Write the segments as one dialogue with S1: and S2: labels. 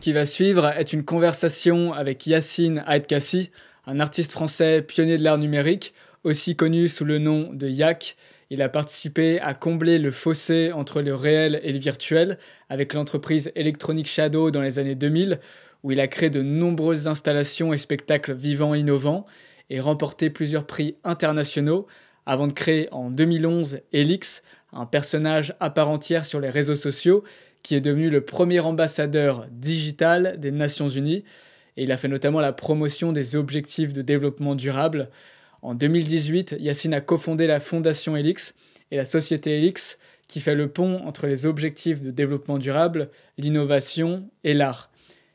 S1: Ce qui va suivre est une conversation avec Yacine Aedkassi, un artiste français pionnier de l'art numérique, aussi connu sous le nom de Yak. Il a participé à combler le fossé entre le réel et le virtuel avec l'entreprise Electronic Shadow dans les années 2000, où il a créé de nombreuses installations et spectacles vivants et innovants et remporté plusieurs prix internationaux avant de créer en 2011 Elix, un personnage à part entière sur les réseaux sociaux qui est devenu le premier ambassadeur digital des Nations Unies. Et il a fait notamment la promotion des objectifs de développement durable. En 2018, Yacine a cofondé la fondation Elix et la société Elix qui fait le pont entre les objectifs de développement durable, l'innovation et l'art.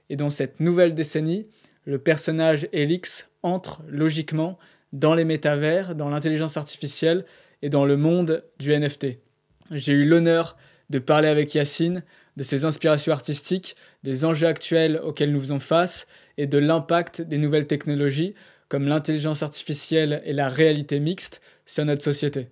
S1: Et dans cette nouvelle décennie, le personnage Elix entre logiquement dans les métavers, dans l'intelligence artificielle et dans le monde du NFT. J'ai eu l'honneur de parler avec Yacine de ses inspirations artistiques, des enjeux actuels auxquels nous faisons face et de l'impact des nouvelles technologies comme l'intelligence artificielle et la réalité mixte sur notre société.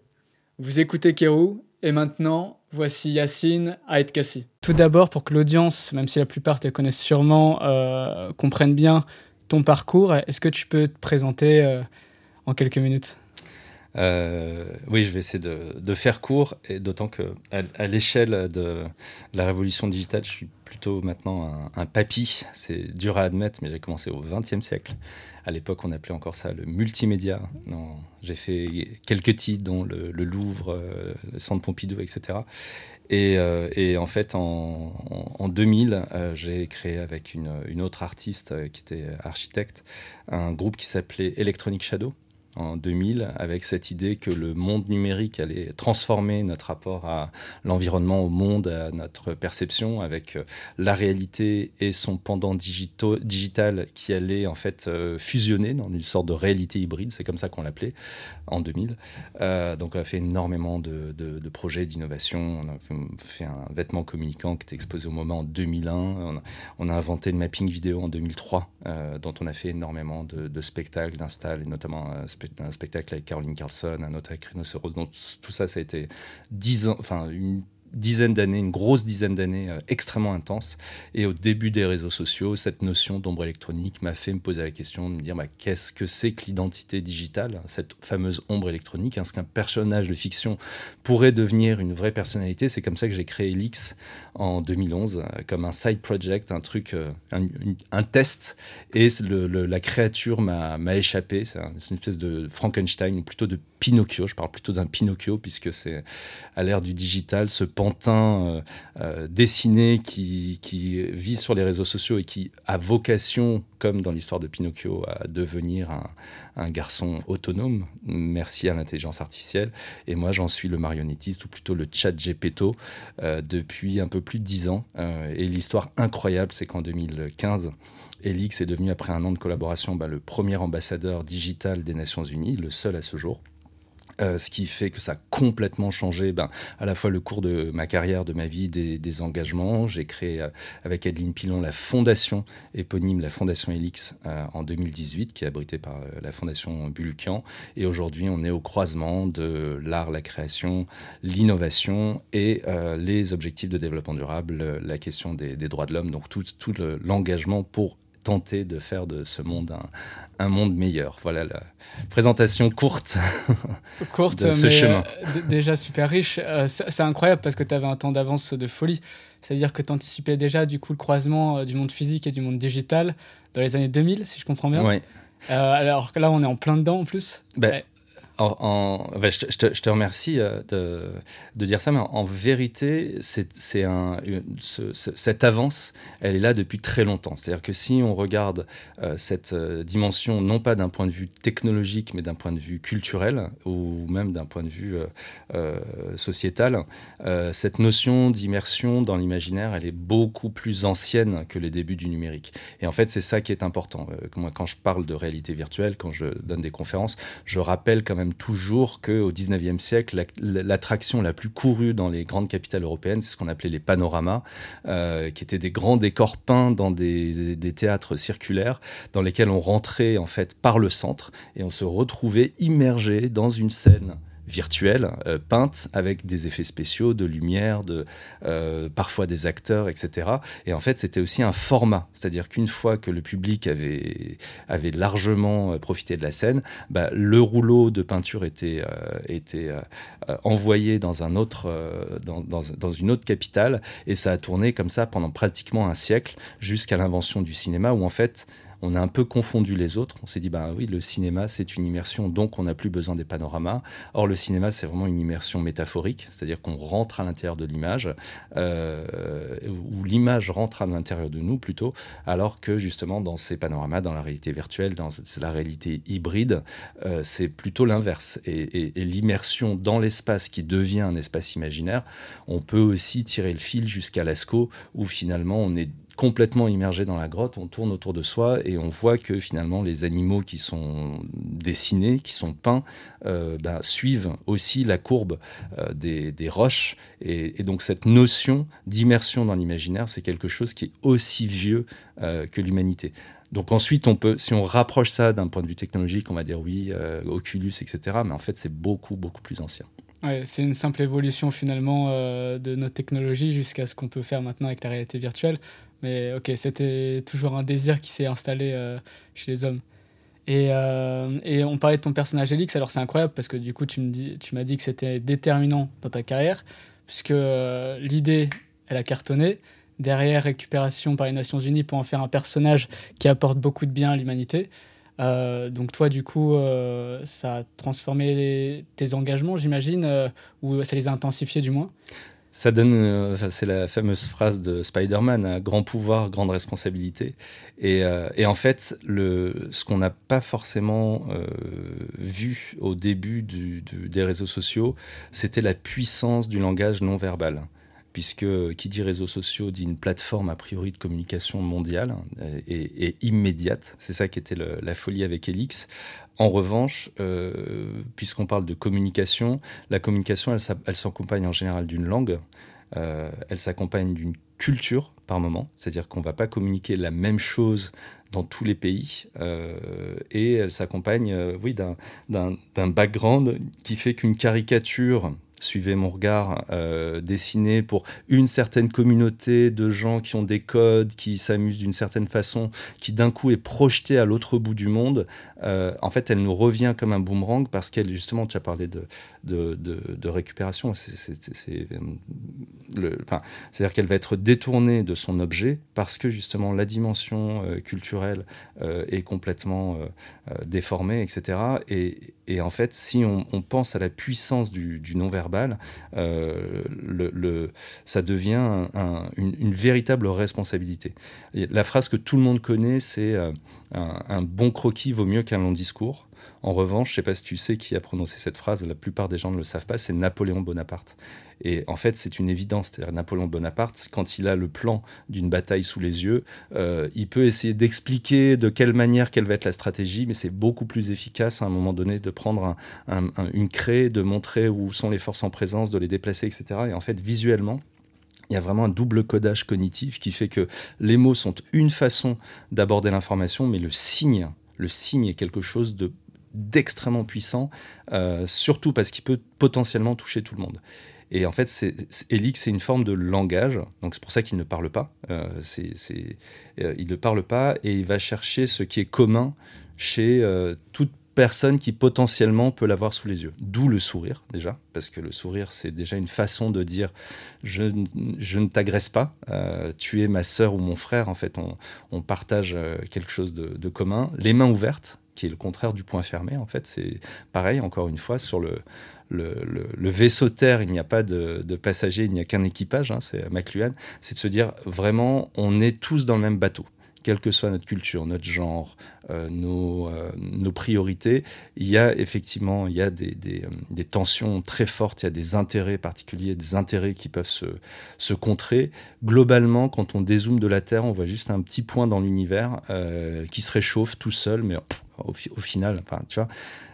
S1: Vous écoutez Kérou et maintenant voici Yacine Aïtkassi. Tout d'abord pour que l'audience, même si la plupart te connaissent sûrement, euh, comprenne bien ton parcours, est-ce que tu peux te présenter euh, en quelques minutes?
S2: Euh, oui, je vais essayer de, faire court, et d'autant que à, l'échelle de la révolution digitale, je suis plutôt maintenant un, papy. C'est dur à admettre, mais j'ai commencé au XXe siècle. À l'époque, on appelait encore ça le multimédia. J'ai fait quelques titres, dont le, Louvre, euh, le Centre Pompidou, etc. Euh, et, en fait, en, 2000, j'ai créé avec une, autre artiste qui était architecte un groupe qui s'appelait Electronic Shadow en 2000 avec cette idée que le monde numérique allait transformer notre rapport à l'environnement, au monde, à notre perception, avec euh, la réalité et son pendant digital qui allait en fait euh, fusionner dans une sorte de réalité hybride, c'est comme ça qu'on l'appelait en 2000. Euh, donc on a fait énormément de, projets d'innovation, on a fait un vêtement communicant qui était exposé au moment en 2001, on a, inventé le mapping vidéo en 2003, dont on a fait énormément de, spectacles, d'installs, et notamment un spectacle avec Caroline Carlson, un autre avec Rhinocéros. Donc tout ça, ça a été dix ans, enfin une dizaine d'années, une grosse dizaine d'années euh, extrêmement intense. Et au début des réseaux sociaux, cette notion d'ombre électronique m'a fait me poser la question de me dire bah, qu'est-ce que c'est que l'identité digitale, cette fameuse ombre électronique? Est-ce qu'un personnage de fiction pourrait devenir une vraie personnalité? C'est comme ça que j'ai créé Elix en 2011, euh, comme un side project, un truc, euh, un, test. Et la créature m'a échappé. C'est une espèce de Frankenstein, ou plutôt de Pinocchio. Je parle plutôt d'un Pinocchio, puisque c'est à l'ère du digital, ce pantin euh, euh, dessiné qui, vit sur les réseaux sociaux et qui a vocation, comme dans l'histoire de Pinocchio, à devenir un, garçon autonome, merci à l'intelligence artificielle. Et moi, j'en suis le marionnettiste, ou plutôt le chat Gepetto, euh, depuis un peu plus de dix ans. et l'histoire incroyable, c'est qu'en 2015, Elix est devenu, après un an de collaboration, bah, le premier ambassadeur digital des Nations Unies, le seul à ce jour. Euh, ce qui fait que ça a complètement changé ben, à la fois le cours de ma carrière, de ma vie, des, engagements. J'ai créé euh, avec Adeline Pilon la fondation éponyme, la fondation Elix, euh, en 2018, qui est abritée par la fondation Bulkian. Et aujourd'hui, on est au croisement de l'art, la création, l'innovation et les objectifs de développement durable, la question des, droits de l'homme, donc tout, tout l'engagement pour tenter de faire de ce monde un, monde meilleur. Voilà la présentation courte,
S1: courte de ce chemin. Euh, déjà super riche. Euh, c'est incroyable parce que tu avais un temps d'avance de folie. C'est-à-dire que tu anticipais déjà du coup le croisement euh, du monde physique et du monde digital dans les années 2000, si je comprends bien.
S2: Oui.
S1: alors que là, on est en plein dedans en plus.
S2: Ben, en, je, te, remercie euh, de, dire ça, mais en, vérité, cette avance, elle est là depuis très longtemps. C'est-à-dire que si on regarde euh, cette euh, dimension, non pas d'un point de vue technologique, mais d'un point de vue culturel, ou même d'un point de vue sociétal, cette notion d'immersion dans l'imaginaire, elle est beaucoup plus ancienne que les débuts du numérique. Et en fait, c'est ça qui est important. moi, quand je parle de réalité virtuelle, quand je donne des conférences, je rappelle quand même toujours qu'au 19e siècle, l'attraction la, plus courue dans les grandes capitales européennes, c'est ce qu'on appelait les panoramas, euh, qui étaient des grands décors peints dans des, théâtres circulaires, dans lesquels on rentrait en fait par le centre et on se retrouvait immergé dans une scène virtuelle, peinte, avec des effets spéciaux, de lumière, de, parfois des acteurs, etc. Et en fait, c'était aussi un format, c'est-à-dire qu'une fois que le public avait, avait largement profité de la scène, bah, le rouleau de peinture était, était envoyé dans, un autre, dans, dans une autre capitale, et ça a tourné comme ça pendant pratiquement un siècle, jusqu'à l'invention du cinéma, où en fait, on a un peu confondu les autres. On s'est dit, bah oui, le cinéma, c'est une immersion, donc on n'a plus besoin des panoramas. Or, le cinéma, c'est vraiment une immersion métaphorique, c'est-à-dire qu'on rentre à l'intérieur de l'image, euh, ou l'image rentre à l'intérieur de nous plutôt, alors que justement, dans ces panoramas, dans la réalité virtuelle, dans la réalité hybride, euh, c'est plutôt l'inverse. Et, et l'immersion dans l'espace qui devient un espace imaginaire, on peut aussi tirer le fil jusqu'à Lascaux, où finalement, on est complètement immergé dans la grotte, on tourne autour de soi et on voit que finalement les animaux qui sont dessinés, qui sont peints, euh, ben, suivent aussi la courbe euh, des, roches. Et, donc cette notion d'immersion dans l'imaginaire, c'est quelque chose qui est aussi vieux euh, que l'humanité. Donc ensuite, on peut, si on rapproche ça d'un point de vue technologique, on va dire oui, Oculus, etc. Mais en fait, c'est beaucoup, beaucoup plus ancien.
S1: Ouais, c'est une simple évolution finalement de nos technologies jusqu'à ce qu'on peut faire maintenant avec la réalité virtuelle. Mais ok, c'était toujours un désir qui s'est installé euh, chez les hommes. Et, euh, et, on parlait de ton personnage Elix, alors c'est incroyable parce que du coup tu, m'as dit que c'était déterminant dans ta carrière, puisque euh, l'idée, elle a cartonné. Derrière, récupération par les Nations Unies pour en faire un personnage qui apporte beaucoup de bien à l'humanité. donc toi, du coup, ça a transformé tes engagements, j'imagine, ou ça les a intensifiés du moins?
S2: Ça donne, euh, c'est la fameuse phrase de Spider-Man, hein, grand pouvoir, grande responsabilité. Et, euh, en fait, ce qu'on n'a pas forcément euh, vu au début des réseaux sociaux, c'était la puissance du langage non verbal puisque qui dit réseaux sociaux dit une plateforme a priori de communication mondiale et, immédiate. C'est ça qui était la folie avec Elix. En revanche, euh, puisqu'on parle de communication, la communication, elle, s'accompagne en général d'une langue, euh, elle s'accompagne d'une culture par moment, c'est-à-dire qu'on ne va pas communiquer la même chose dans tous les pays, euh, et elle s'accompagne, oui, d'un background qui fait qu'une caricature suivez mon regard, euh, dessiné pour une certaine communauté de gens qui ont des codes, qui s'amusent d'une certaine façon, qui d'un coup est projetée à l'autre bout du monde, euh, en fait, elle nous revient comme un boomerang parce qu'elle, justement, tu as parlé de, de, de, récupération. C'est-à-dire qu'elle va être détournée de son objet parce que, justement, la dimension euh, culturelle est complètement déformée, etc. Et, en fait, si on, pense à la puissance du, non-verbal, le, ça devient une, une, véritable responsabilité. la phrase que tout le monde connaît, c'est un, bon croquis vaut mieux qu'un long discours. En revanche, je ne sais pas si tu sais qui a prononcé cette phrase, la plupart des gens ne le savent pas, c'est Napoléon Bonaparte. Et en fait, c'est une évidence. Napoléon Bonaparte, quand il a le plan d'une bataille sous les yeux, euh, il peut essayer d'expliquer de quelle manière, quelle va être la stratégie, mais c'est beaucoup plus efficace à un moment donné de prendre une craie, de montrer où sont les forces en présence, de les déplacer, etc. Et en fait, visuellement, il y a vraiment un double codage cognitif qui fait que les mots sont une façon d'aborder l'information, mais le signe, le signe est quelque chose de d'extrêmement puissant, euh, surtout parce qu'il peut potentiellement toucher tout le monde. Et en fait, Elix, c'est une forme de langage, donc c'est pour ça qu'il ne parle pas. Euh, euh, il ne parle pas et il va chercher ce qui est commun chez toute personne qui potentiellement peut l'avoir sous les yeux. D'où le sourire, déjà, parce que le sourire, c'est déjà une façon de dire je, ne t'agresse pas, euh, tu es ma sœur ou mon frère, en fait, on, partage euh, quelque chose de, commun. Les mains ouvertes, qui est le contraire du point fermé, en fait, c'est pareil, encore une fois, sur le, le, vaisseau terre, il n'y a pas de, passagers, il n'y a qu'un équipage, hein, c'est McLuhan, c'est de se dire vraiment, on est tous dans le même bateau quelle que soit notre culture, notre genre, euh, nos, euh, nos, priorités, il y a effectivement euh, des, tensions très fortes, il y a des intérêts particuliers, des intérêts qui peuvent se, se contrer. Globalement, quand on dézoome de la Terre, on voit juste un petit point dans l'univers qui se réchauffe tout seul, mais au, final, tu vois,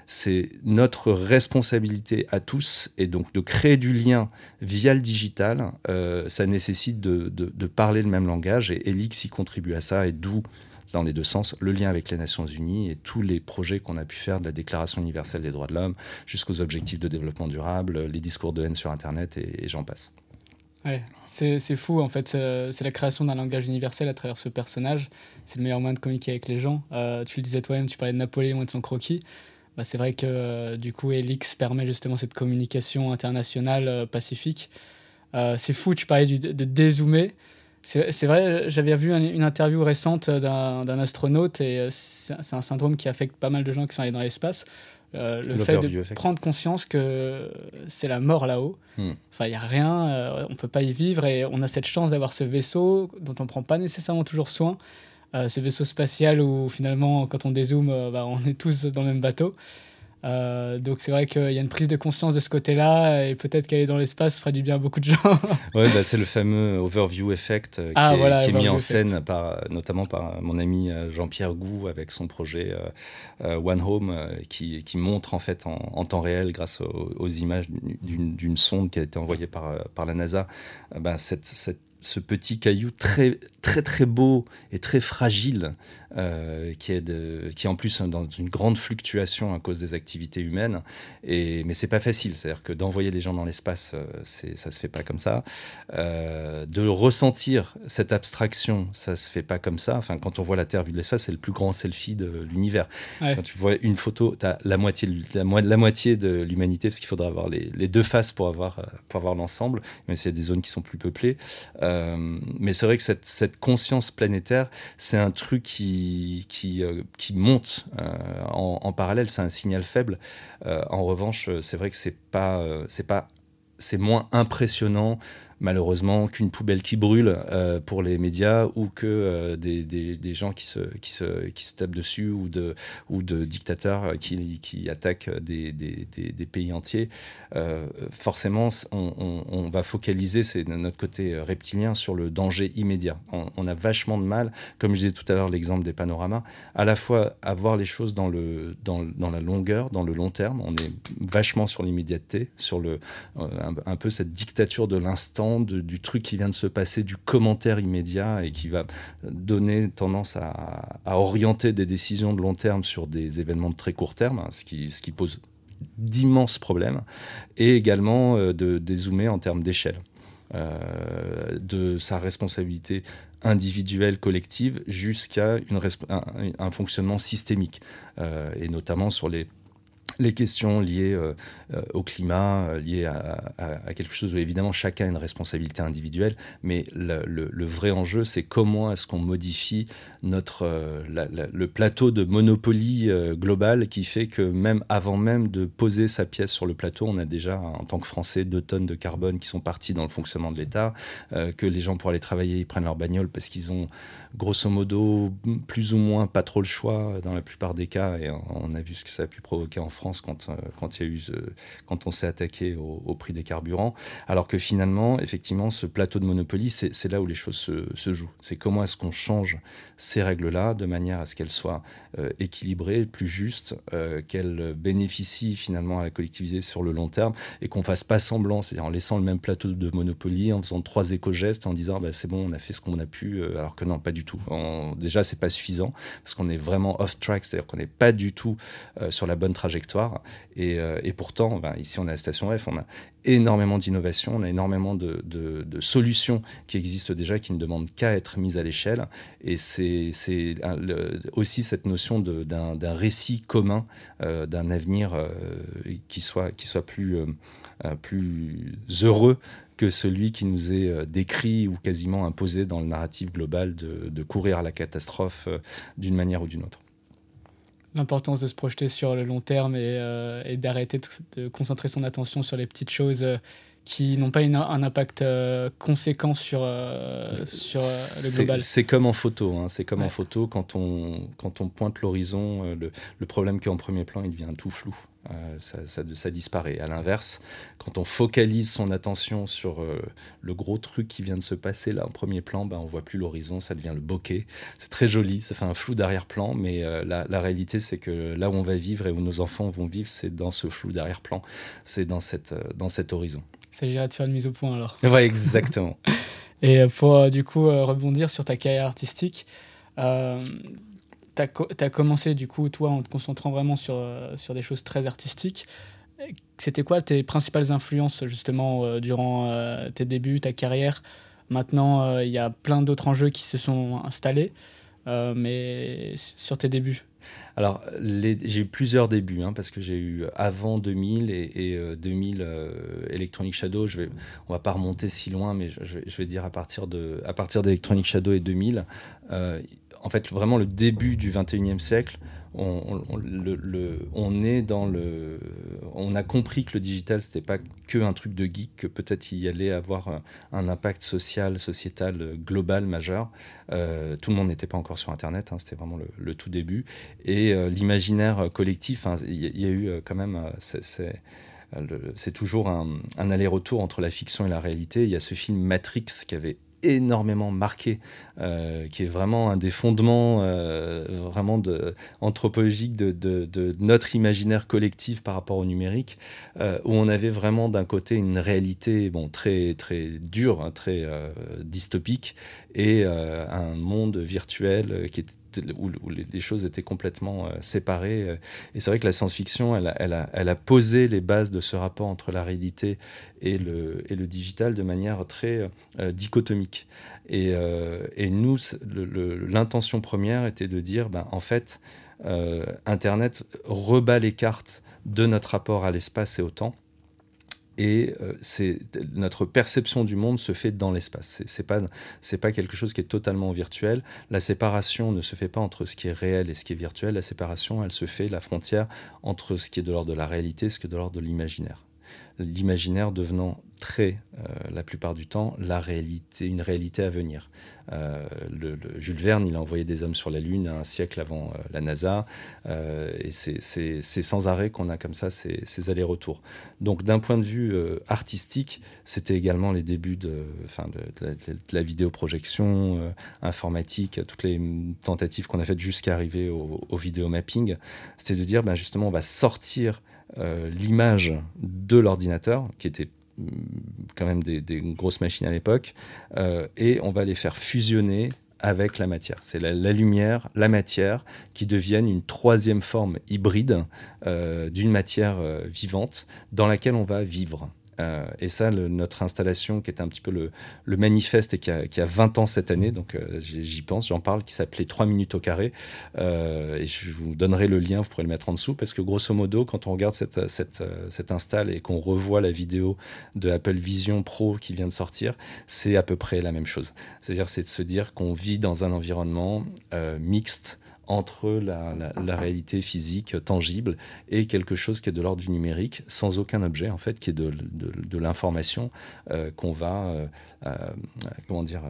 S2: c'est notre responsabilité à tous et donc de créer du lien via le digital, euh, ça nécessite de, parler le même langage et Elix y contribue à ça et d'où dans les deux sens, le lien avec les Nations Unies et tous les projets qu'on a pu faire de la Déclaration universelle des droits de l'homme jusqu'aux objectifs de développement durable, les discours de haine sur Internet et, j'en passe.
S1: Ouais, c'est fou en fait, c'est la création d'un langage universel à travers ce personnage. C'est le meilleur moyen de communiquer avec les gens. Euh, tu le disais toi-même, tu parlais de Napoléon et de son croquis. Bah, c'est vrai que euh, du coup, Elix permet justement cette communication internationale euh, pacifique. c'est fou, tu parlais de dézoomer. C'est vrai, j'avais vu une interview récente d'un astronaute et c'est un syndrome qui affecte pas mal de gens qui sont allés dans l'espace. Euh, le fait de prendre conscience que c'est la mort là-haut. Hmm. Enfin, il n'y a rien, euh, on ne peut pas y vivre et on a cette chance d'avoir ce vaisseau dont on ne prend pas nécessairement toujours soin. Euh, ce vaisseau spatial où finalement, quand on dézoome, bah, on est tous dans le même bateau. Euh, donc c'est vrai qu'il y a une prise de conscience de ce côté-là et peut-être qu'aller dans l'espace ferait du bien à beaucoup de gens.
S2: oui, bah, c'est le fameux overview effect euh, ah, qui, est, mis en scène par, notamment par mon ami euh, Jean-Pierre Gou avec son projet One Home qui, qui, montre en fait en, temps réel grâce aux, images d'une sonde qui a été envoyée par, par la NASA bah, cette, cette ce petit caillou très très très beau et très fragile euh, qui est de, qui est en plus dans une grande fluctuation à cause des activités humaines. Et mais c'est pas facile. C'est à dire que d'envoyer des gens dans l'espace euh, c'est ça se fait pas comme ça. Euh, de ressentir cette abstraction ça se fait pas comme ça. Enfin quand on voit la Terre vue de l'espace c'est le plus grand selfie de l'univers. Quand tu vois une photo tu as la moitié de, la, la moitié de l'humanité parce qu'il faudra avoir les, les, deux faces pour avoir pour avoir l'ensemble. Mais c'est des zones qui sont plus peuplées. Euh, mais c'est vrai que cette, cette conscience planétaire, c'est un truc qui, qui, euh, qui monte euh, en, parallèle, c'est un signal faible. en revanche, c'est vrai que c'est moins impressionnant malheureusement qu'une poubelle qui brûle euh, pour les médias ou que euh, des, des, des, gens qui se, qui, se, qui se tapent dessus ou de, ou de dictateurs qui, qui attaquent des, des, pays entiers. Euh, forcément, on, on, va focaliser, c'est notre côté reptilien, sur le danger immédiat. On, a vachement de mal, comme je disais tout à l'heure l'exemple des panoramas, à la fois à voir les choses dans, le, dans, dans la longueur, dans le long terme. On est vachement sur l'immédiateté, sur le, un peu cette dictature de l'instant du truc qui vient de se passer, du commentaire immédiat et qui va donner tendance à, orienter des décisions de long terme sur des événements de très court terme, hein, ce, qui, pose d'immenses problèmes, et également euh, de dézoomer en termes d'échelle. Euh, de sa responsabilité individuelle, collective, jusqu'à un, un, fonctionnement systémique, euh, et notamment sur les les questions liées euh, euh, au climat, euh, liées à, quelque chose où évidemment chacun a une responsabilité individuelle, mais le, vrai enjeu, c'est comment est-ce qu'on modifie notre, le plateau de monopoly global qui fait que même avant même de poser sa pièce sur le plateau, on a déjà, en tant que Français, deux tonnes de carbone qui sont parties dans le fonctionnement de l'État, que les gens pour aller travailler, ils prennent leur bagnole parce qu'ils ont grosso modo plus ou moins pas trop le choix dans la plupart des cas, et on a vu ce que ça a pu provoquer en France quand, euh, quand, il y a eu, quand on s'est attaqué au, prix des carburants. Alors que finalement, effectivement, ce plateau de Monopoly, c'est là où les choses se, jouent. C'est comment est-ce qu'on change ces règles-là de manière à ce qu'elles soient euh, équilibrées, plus justes, euh, qu'elles bénéficient finalement à la collectivité sur le long terme et qu'on fasse pas semblant, c'est-à-dire en laissant le même plateau de Monopoly, en faisant trois éco-gestes, en disant bah, c'est bon, on a fait ce qu'on a pu, alors que non, pas du tout. On, déjà, c'est pas suffisant parce qu'on est vraiment off track, c'est-à-dire qu'on n'est pas du tout sur la bonne trajectoire. Euh, et, pourtant, ben, ici, on a la station F, on a énormément d'innovations, on a énormément de, solutions qui existent déjà, qui ne demandent qu'à être mises à l'échelle. Et c'est aussi cette notion d'un récit commun, euh, d'un avenir euh, qui, soit, plus heureux que celui qui nous est décrit ou quasiment imposé dans le narratif global de, de courir à la catastrophe d'une manière ou d'une autre
S1: l'importance de se projeter sur le long terme et, euh, d'arrêter de, concentrer son attention sur les petites choses euh, qui n'ont pas un impact euh, conséquent sur, sur le global.
S2: C'est comme en photo, hein. c'est comme en photo quand on, quand on pointe l'horizon, le, le, problème qu'en premier plan, il devient tout flou. Euh, ça, ça, disparaît. À l'inverse, quand on focalise son attention sur euh, le gros truc qui vient de se passer là en premier plan, ben, on voit plus l'horizon, ça devient le bokeh. C'est très joli, ça fait un flou d'arrière-plan, mais euh, la, réalité c'est que là où on va vivre et où nos enfants vont vivre, c'est dans ce flou d'arrière-plan, c'est dans, cette, dans cet horizon.
S1: Il s'agirait de faire une mise au point alors.
S2: Ouais, exactement.
S1: et pour du coup rebondir sur ta carrière artistique, Euh, tu as, commencé, du coup, toi, en te concentrant vraiment sur, euh, sur des choses très artistiques. C'était quoi tes principales influences, justement, euh, durant tes débuts, ta carrière? Maintenant, il y a plein d'autres enjeux qui se sont installés, mais sur tes débuts
S2: alors, j'ai eu plusieurs débuts, hein, parce que j'ai eu avant 2000 et, 2000 euh, Electronic Shadow. Je vais, on va pas remonter si loin, mais je, vais, dire à partir de, d'Electronic Shadow et 2000. Euh, en fait, vraiment le début du 21e siècle, on, est dans le, on a compris que le digital c'était pas que un truc de geek, que peut-être il y allait avoir un, impact social, sociétal, global majeur. Euh, tout le monde n'était pas encore sur Internet, hein, c'était vraiment le, tout début. Et euh, l'imaginaire collectif, hein, il y, a eu euh, quand même, c'est toujours un, un aller-retour entre la fiction et la réalité. Il y a ce film Matrix qui avait énormément marqué, euh, qui est vraiment un des fondements euh, vraiment anthropologiques de, notre imaginaire collectif par rapport au numérique, euh, où on avait vraiment d'un côté une réalité bon, très, très dure, hein, très dystopique, et un monde virtuel qui était où, les, choses étaient complètement euh, séparées. Euh, et c'est vrai que la science-fiction, elle, a, posé les bases de ce rapport entre la réalité et le, et le digital de manière très euh, dichotomique. Et, et nous, l'intention première était de dire, ben, en fait, Internet rebat les cartes de notre rapport à l'espace et au temps et euh, c'est notre perception du monde se fait dans l'espace. C'est pas pas quelque chose qui est totalement virtuel. La séparation ne se fait pas entre ce qui est réel et ce qui est virtuel. La séparation, elle se fait la frontière entre ce qui est de l'ordre de la réalité et ce qui est de l'ordre de l'imaginaire. L'imaginaire devenant très, euh, la plupart du temps, la réalité, une réalité à venir. Euh, le, Jules Verne, il a envoyé des hommes sur la Lune un siècle avant euh, la NASA, et c'est sans arrêt qu'on a comme ça ces, allers-retours. Donc d'un point de vue artistique, c'était également les débuts de, fin, de, la, vidéoprojection informatique, toutes les tentatives qu'on a faites jusqu'à arriver au, au vidéomapping. C'était de dire, ben justement, on va sortir l'image de l'ordinateur, qui était quand même des, grosses machines à l'époque, euh, et on va les faire fusionner avec la matière. C'est la, lumière, la matière qui deviennent une troisième forme hybride euh, d'une matière euh, vivante dans laquelle on va vivre. Euh, et ça, notre installation, qui est un petit peu le, manifeste et qui a, 20 ans cette année, donc euh, j'y pense, j'en parle, qui s'appelait 3 minutes au carré. Euh, et je vous donnerai le lien, vous pourrez le mettre en dessous, parce que grosso modo, quand on regarde cette, cette, cette install et qu'on revoit la vidéo de Apple Vision Pro qui vient de sortir, c'est à peu près la même chose. C'est-à-dire, c'est de se dire qu'on vit dans un environnement mixte entre la, réalité physique tangible et quelque chose qui est de l'ordre du numérique, sans aucun objet, en fait, qui est de, l'information euh, qu'on va, euh, comment dire,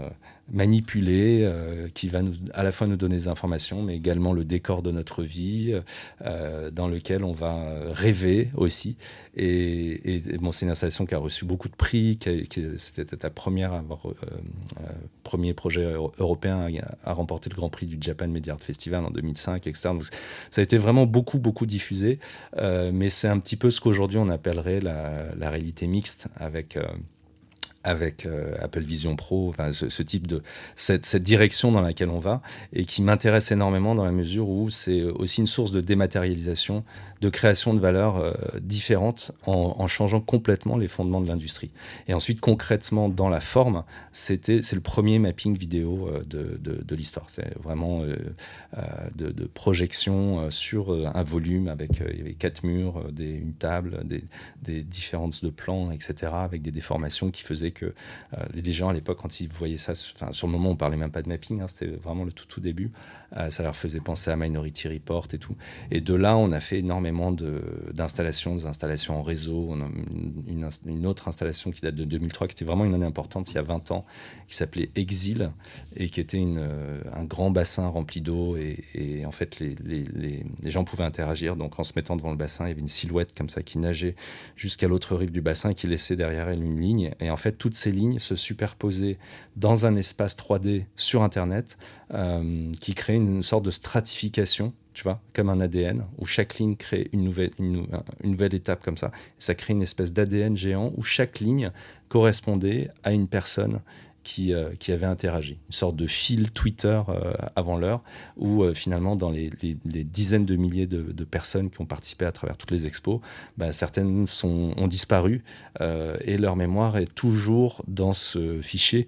S2: manipuler, qui va nous, à la fois nous donner des informations, mais également le décor de notre vie, dans lequel on va rêver aussi. Et, bon, c'est une installation qui a reçu beaucoup de prix, qui, c'était la première à avoir, premier projet européen à, remporter le Grand Prix du Japan Media Art Festival en 2005, etc. ça a été vraiment beaucoup, beaucoup diffusé. Euh, mais c'est un petit peu ce qu'aujourd'hui on appellerait la, réalité mixte avec. Euh, avec euh, Apple Vision Pro, ce, type de cette, cette, direction dans laquelle on va et qui m'intéresse énormément dans la mesure où c'est aussi une source de dématérialisation de création de valeurs euh, différentes en, changeant complètement les fondements de l'industrie. Et ensuite, concrètement, dans la forme, c'était, c'est le premier mapping vidéo euh, de, de, l'histoire. C'est vraiment euh, de, de, projection sur un volume avec quatre murs, des, une table, des, des, différences de plans, etc., avec des déformations qui faisaient que les gens à l'époque, quand ils voyaient ça, sur le moment, on parlait même pas de mapping, hein, c'était vraiment le tout, tout début. ça leur faisait penser à Minority Report et tout. Et de là, on a fait énormément d'installations, des installations en réseau. On a une, autre installation qui date de 2003, qui était vraiment une année importante, il y a 20 ans, qui s'appelait Exil, et qui était un grand bassin rempli d'eau. Et, en fait, les, gens pouvaient interagir. Donc, en se mettant devant le bassin, il y avait une silhouette comme ça qui nageait jusqu'à l'autre rive du bassin, qui laissait derrière elle une ligne. Et en fait, toutes ces lignes se superposaient dans un espace 3D sur Internet, euh, qui créait une sorte de stratification tu vois, comme un ADN, où chaque ligne crée une nouvelle, une, nouvelle étape comme ça. ça crée une espèce d'ADN géant où chaque ligne correspondait à une personne qui, euh, avaient interagi. Une sorte de fil Twitter euh, avant l'heure, où euh, finalement, dans les, dizaines de milliers de, personnes qui ont participé à travers toutes les expos, bah, certaines ont disparu et leur mémoire est toujours dans ce fichier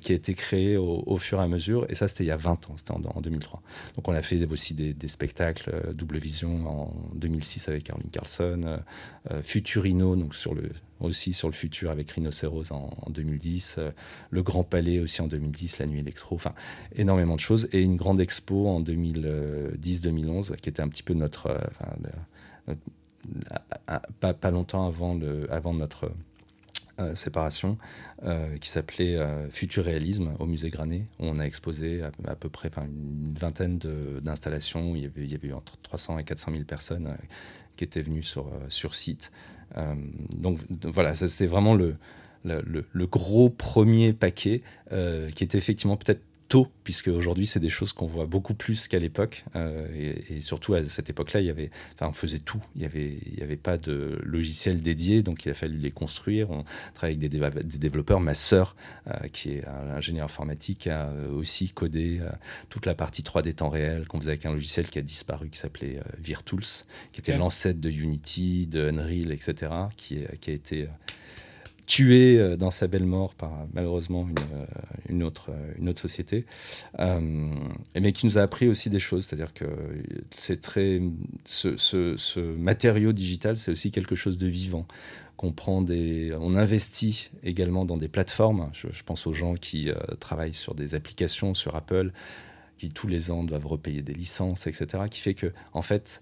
S2: qui a été créé au, fur et à mesure. Et ça, c'était il y a 20 ans, c'était en, 2003. Donc on a fait aussi des, spectacles, Double Vision en 2006 avec Caroline Carlson, Futurino, donc sur le aussi sur le futur avec Rhinocéros en, 2010, euh, le Grand Palais aussi en 2010, la Nuit électro, enfin énormément de choses et une grande expo en 2010-2011 qui était un petit peu notre, euh, pas, longtemps avant, le, avant notre euh, séparation qui s'appelait Futur Réalisme au musée Granet où on a exposé à, peu près une vingtaine d'installations il, il, y avait eu entre 300 et 400 000 personnes qui étaient venues sur, sur site. euh, donc voilà, c'était vraiment le, le, gros premier paquet euh, qui était effectivement peut-être tôt, puisque aujourd'hui, c'est des choses qu'on voit beaucoup plus qu'à l'époque. Euh, et, surtout, à cette époque-là, il y avait, enfin, on faisait tout. Il n'y avait, il avait pas de logiciel dédié, donc il a fallu les construire. On travaille avec des, des développeurs. Ma sœur, qui est ingénieur informatique, a aussi codé toute la partie 3D temps réel qu'on faisait avec un logiciel qui a disparu, qui s'appelait Virtools, qui était l'ancêtre de Unity, de Unreal, etc., qui, qui a été tué euh, dans sa belle mort par malheureusement une, euh, autre, euh, une autre société, mais qui nous a appris aussi des choses. C'est-à-dire que c'est très, ce, matériau digital, c'est aussi quelque chose de vivant. Qu'on prend des, on investit également dans des plateformes. Je, pense aux gens qui travaillent sur des applications sur Apple, qui tous les ans doivent repayer des licences, etc. Qui fait que, en fait,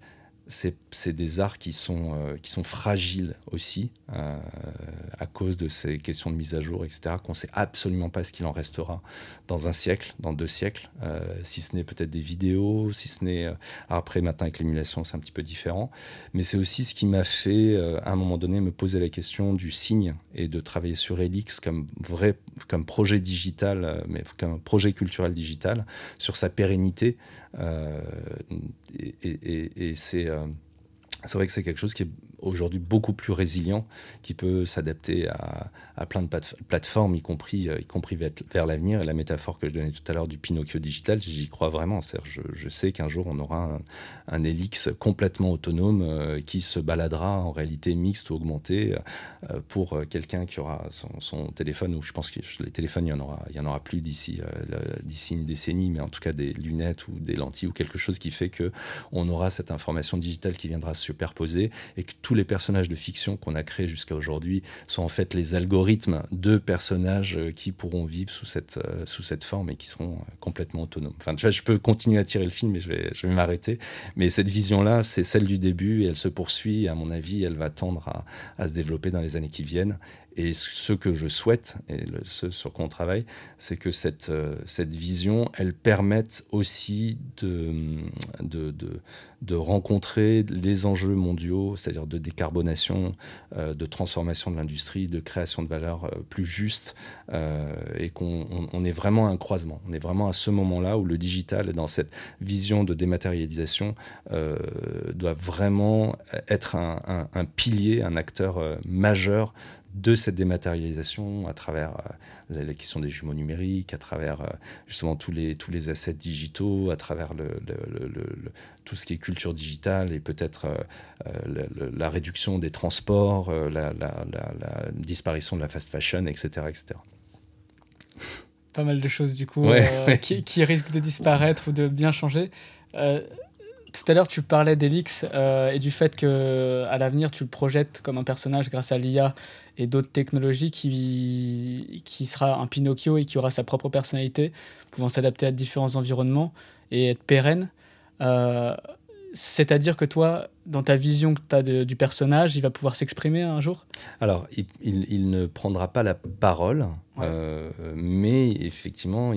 S2: c'est des arts qui sont, euh, qui sont fragiles aussi euh, à cause de ces questions de mise à jour, etc., qu'on ne sait absolument pas ce qu'il en restera dans un siècle, dans deux siècles, euh, si ce n'est peut-être des vidéos, si ce n'est... après, maintenant, avec l'émulation, c'est un petit peu différent. Mais c'est aussi ce qui m'a fait, à un moment donné, me poser la question du signe et de travailler sur Elix comme vrai comme projet digital, mais comme projet culturel digital, sur sa pérennité. Et, et c'est c'est vrai que c'est quelque chose qui est aujourd'hui beaucoup plus résilient, qui peut s'adapter à, plein de plateformes, y compris, euh, y compris vers l'avenir. Et la métaphore que je donnais tout à l'heure du Pinocchio digital, j'y crois vraiment. Je, je, sais qu'un jour, on aura un, Helix complètement autonome euh, qui se baladera en réalité mixte ou augmentée euh, pour quelqu'un qui aura son, téléphone, ou je pense que les téléphones, il n'y en, aura, en aura plus d'ici une décennie, mais en tout cas des lunettes ou des lentilles ou quelque chose qui fait que on aura cette information digitale qui viendra se superposer et que tous les personnages de fiction qu'on a créés jusqu'à aujourd'hui sont en fait les algorithmes de personnages euh, qui pourront vivre sous cette, euh, sous cette forme et qui seront euh, complètement autonomes. Enfin, tu vois, je peux continuer à tirer le film, mais je vais, je vais m'arrêter. Mais cette vision-là, c'est celle du début et elle se poursuit. à mon avis, elle va tendre à, à se développer dans les années qui viennent. Et ce que je souhaite, et ce sur quoi on travaille, c'est que cette, euh, cette vision, elle permette aussi de, de, de, rencontrer les enjeux mondiaux, c'est-à-dire de décarbonation, euh, de transformation de l'industrie, de création de valeur euh, plus juste, et qu'on on, est vraiment à un croisement. On est vraiment à ce moment-là où le digital, dans cette vision de dématérialisation, doit vraiment être un, un, pilier, un acteur majeur de cette dématérialisation à travers euh, la, question des jumeaux numériques, à travers euh, justement tous les, tous les assets digitaux, à travers le, tout ce qui est culture digitale et peut-être euh, la réduction des transports, la, disparition de la fast fashion, etc. etc.
S1: Pas mal de choses du coup Qui, qui, risquent de disparaître ou de bien changer. Tout à l'heure, tu parlais d'Elix et du fait que à l'avenir, tu le projettes comme un personnage grâce à l'IA et d'autres technologies qui, qui sera un Pinocchio et qui aura sa propre personnalité, pouvant s'adapter à différents environnements et être pérenne. Euh, c'est-à-dire que toi, dans ta vision que tu as du personnage, il va pouvoir s'exprimer un jour?
S2: Alors, il, il, ne prendra pas la parole, euh, mais effectivement,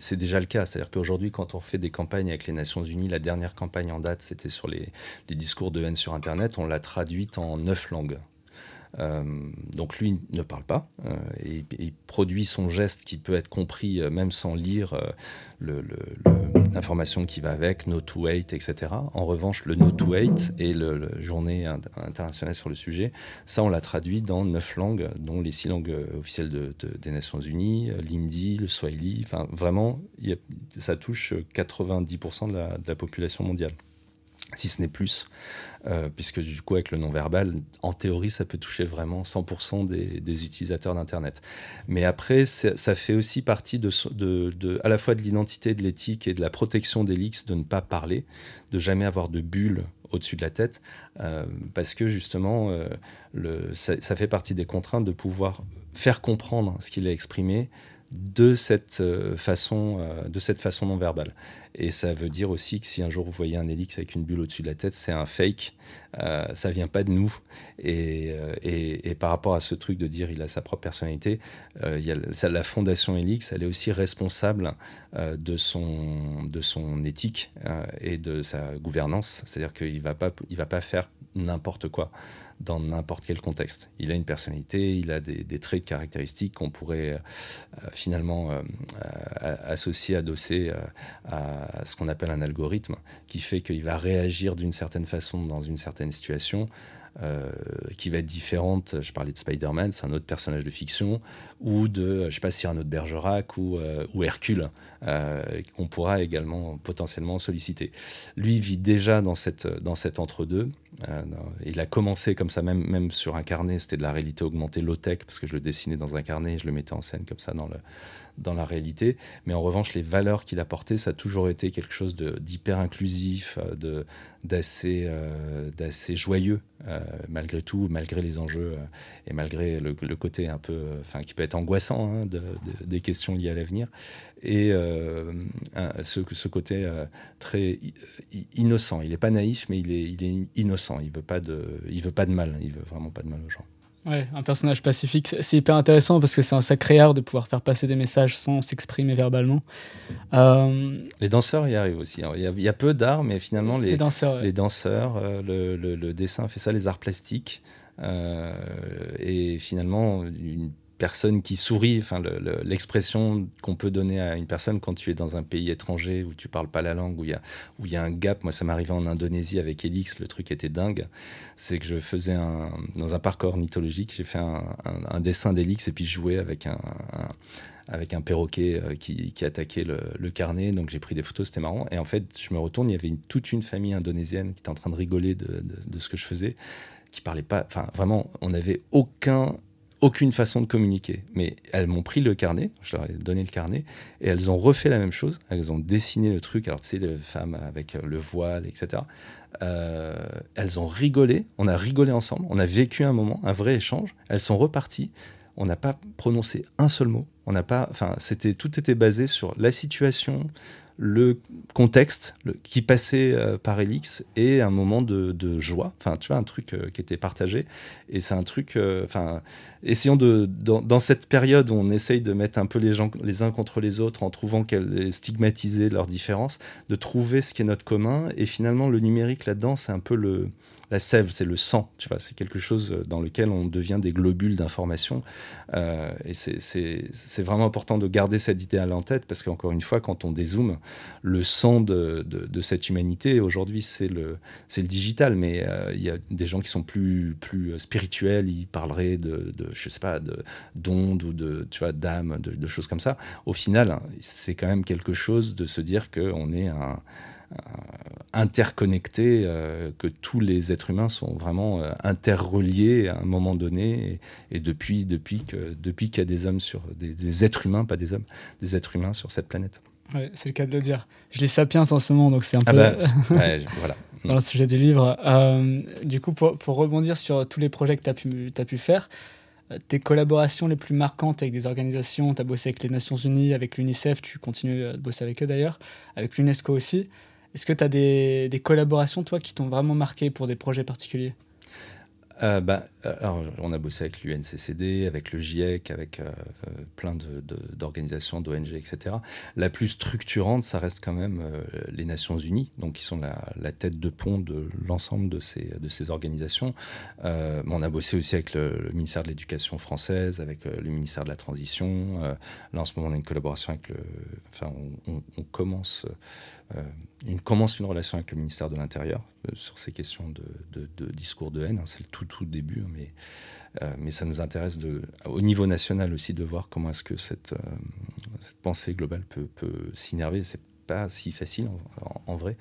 S2: c'est déjà le cas. C'est-à-dire qu'aujourd'hui, quand on fait des campagnes avec les Nations Unies, la dernière campagne en date, c'était sur les, les discours de haine sur Internet, on l'a traduite en neuf langues. Donc lui ne parle pas et, il produit son geste qui peut être compris même sans lire l'information qui va avec, no to wait, etc. En revanche, le no to wait et le, journée internationale sur le sujet, ça on l'a traduit dans neuf langues, dont les six langues officielles des Nations Unies, l'hindi, le swahili, enfin vraiment, ça touche 90% de la, de la population mondiale si ce n'est plus, euh, puisque du coup avec le non-verbal, en théorie, ça peut toucher vraiment 100% des, utilisateurs d'Internet. Mais après, ça fait aussi partie de, à la fois de l'identité, de l'éthique et de la protection des leaks de ne pas parler, de jamais avoir de bulle au-dessus de la tête, euh, parce que justement, euh, ça, ça, fait partie des contraintes de pouvoir faire comprendre ce qu'il a exprimé de cette façon, de cette façon non verbale. Et ça veut dire aussi que si un jour vous voyez un Helix avec une bulle au-dessus de la tête, c'est un fake. Euh, ça vient pas de nous. Euh, et, et, par rapport à ce truc de dire il a sa propre personnalité, euh, il y a, la fondation Helix, elle est aussi responsable euh, de, son, de son éthique et de sa gouvernance. C'est-à-dire qu'il va, il va pas faire n'importe quoi dans n'importe quel contexte. Il a une personnalité, il a des, traits de caractéristiques qu'on pourrait euh, finalement euh, euh, associer, adosser à ce qu'on appelle un algorithme, qui fait qu'il va réagir d'une certaine façon dans une certaine situation. qui va être différente. Je parlais de Spider-Man, c'est un autre personnage de fiction, ou de, je sais pas, Cyrano de Bergerac ou Hercule, qu'on pourra également potentiellement solliciter. Lui vit déjà dans, cette, dans cet entre-deux. Euh, il a commencé comme ça, même, même sur un carnet, c'était de la réalité augmentée low-tech, parce que je le dessinais dans un carnet et je le mettais en scène comme ça dans, le, dans la réalité. Mais en revanche, les valeurs qu'il a portées, ça a toujours été quelque chose d'hyper inclusif, euh, d'assez, euh, joyeux, malgré tout, malgré les enjeux et malgré le, côté un peu, enfin, qui peut être angoissant hein, des questions liées à l'avenir. Et ce, ce, côté très innocent. Il n'est pas naïf, mais il est, il est innocent il veut pas de, il veut pas de mal. Il veut vraiment pas de mal aux gens.
S1: Ouais, un personnage pacifique, c'est hyper intéressant parce que c'est un sacré art de pouvoir faire passer des messages sans s'exprimer verbalement. Euh,
S2: les danseurs y arrivent aussi. Hein. Il y, a, peu d'art, mais finalement les, les danseurs, les danseurs euh, le, le, dessin fait ça, les arts plastiques. Euh, et finalement, une personne qui sourit, enfin l'expression qu'on peut donner à une personne quand tu es dans un pays étranger où tu parles pas la langue, où il y a, où il y a un gap. Moi, ça m'arrivait en Indonésie avec Elix, le truc était dingue. C'est que je faisais un, dans un parc ornithologique, j'ai fait un, dessin d'Elix et puis je jouais avec un, avec un perroquet euh, qui, qui attaquait le, carnet. Donc j'ai pris des photos, c'était marrant. Et en fait, je me retourne, il y avait toute une famille indonésienne qui était en train de rigoler de, de, de ce que je faisais, qui parlait pas. Enfin, vraiment, on n'avait aucun aucune façon de communiquer. Mais elles m'ont pris le carnet, je leur ai donné le carnet, et elles ont refait la même chose. Elles ont dessiné le truc. Alors, tu sais, les femmes avec le voile, etc. Euh, elles ont rigolé. On a rigolé ensemble. On a vécu un moment, un vrai échange. Elles sont reparties. On n'a pas prononcé un seul mot. On n'a pas. Enfin, c'était tout était basé sur la situation, le contexte qui passait euh, par Elix et un moment de, joie. Enfin, tu vois, un truc euh, qui était partagé. Et c'est un truc. Euh, enfin, essayons de. Dans, cette période où on essaye de mettre un peu les gens les uns contre les autres en trouvant qu'elles stigmatiser leurs différences, de trouver ce qui est notre commun. Et finalement, le numérique là-dedans, c'est un peu le la sève, c'est le sang, tu vois, c'est quelque chose dans lequel on devient des globules d'information. Euh, et c'est vraiment important de garder cette idée à en tête parce qu'encore une fois, quand on dézoome, le sang de, cette humanité, aujourd'hui, c'est le, le digital, mais euh, il y a des gens qui sont plus, plus spirituels, ils parleraient de, de je sais pas, d'ondes ou de, tu vois, d'âme, de, de choses comme ça. Au final, c'est quand même quelque chose de se dire qu'on est un euh, interconnectés, euh, que tous les êtres humains sont vraiment euh, interreliés à un moment donné, et, depuis, depuis que depuis qu'il y a des hommes sur des, êtres humains, pas des hommes, des êtres humains sur cette planète.
S1: Ouais, c'est le cas de le dire. Je lis Sapiens en ce moment, donc c'est un
S2: ah
S1: peu
S2: bah, voilà.
S1: dans le sujet du livre. du coup, pour, pour, rebondir sur tous les projets que tu as pu, as pu faire, tes collaborations les plus marquantes avec des organisations, tu as bossé avec les Nations Unies, avec l'UNICEF, tu continues de bosser avec eux d'ailleurs, avec l'UNESCO aussi. Est-ce que tu as des, collaborations, toi, qui t'ont vraiment marqué pour des projets particuliers?
S2: Euh, bah, euh, alors, on a bossé avec l'UNCCD, avec le GIEC, avec euh, plein d'organisations, d'ONG, etc. La plus structurante, ça reste quand même les Nations Unies, donc qui sont la, tête de pont de l'ensemble de ces organisations. on a bossé aussi avec le, ministère de l'Éducation française, avec le ministère de la Transition. là, en ce moment, on a une collaboration avec le. Enfin, on commence euh, une, commence une relation avec le ministère de l'Intérieur euh, sur ces questions de, discours de haine. Hein, c'est le tout, début, hein, mais, euh, mais ça nous intéresse au niveau national aussi de voir comment est-ce que cette, pensée globale peut, peut s'innerver. C'est pas si facile en, vrai.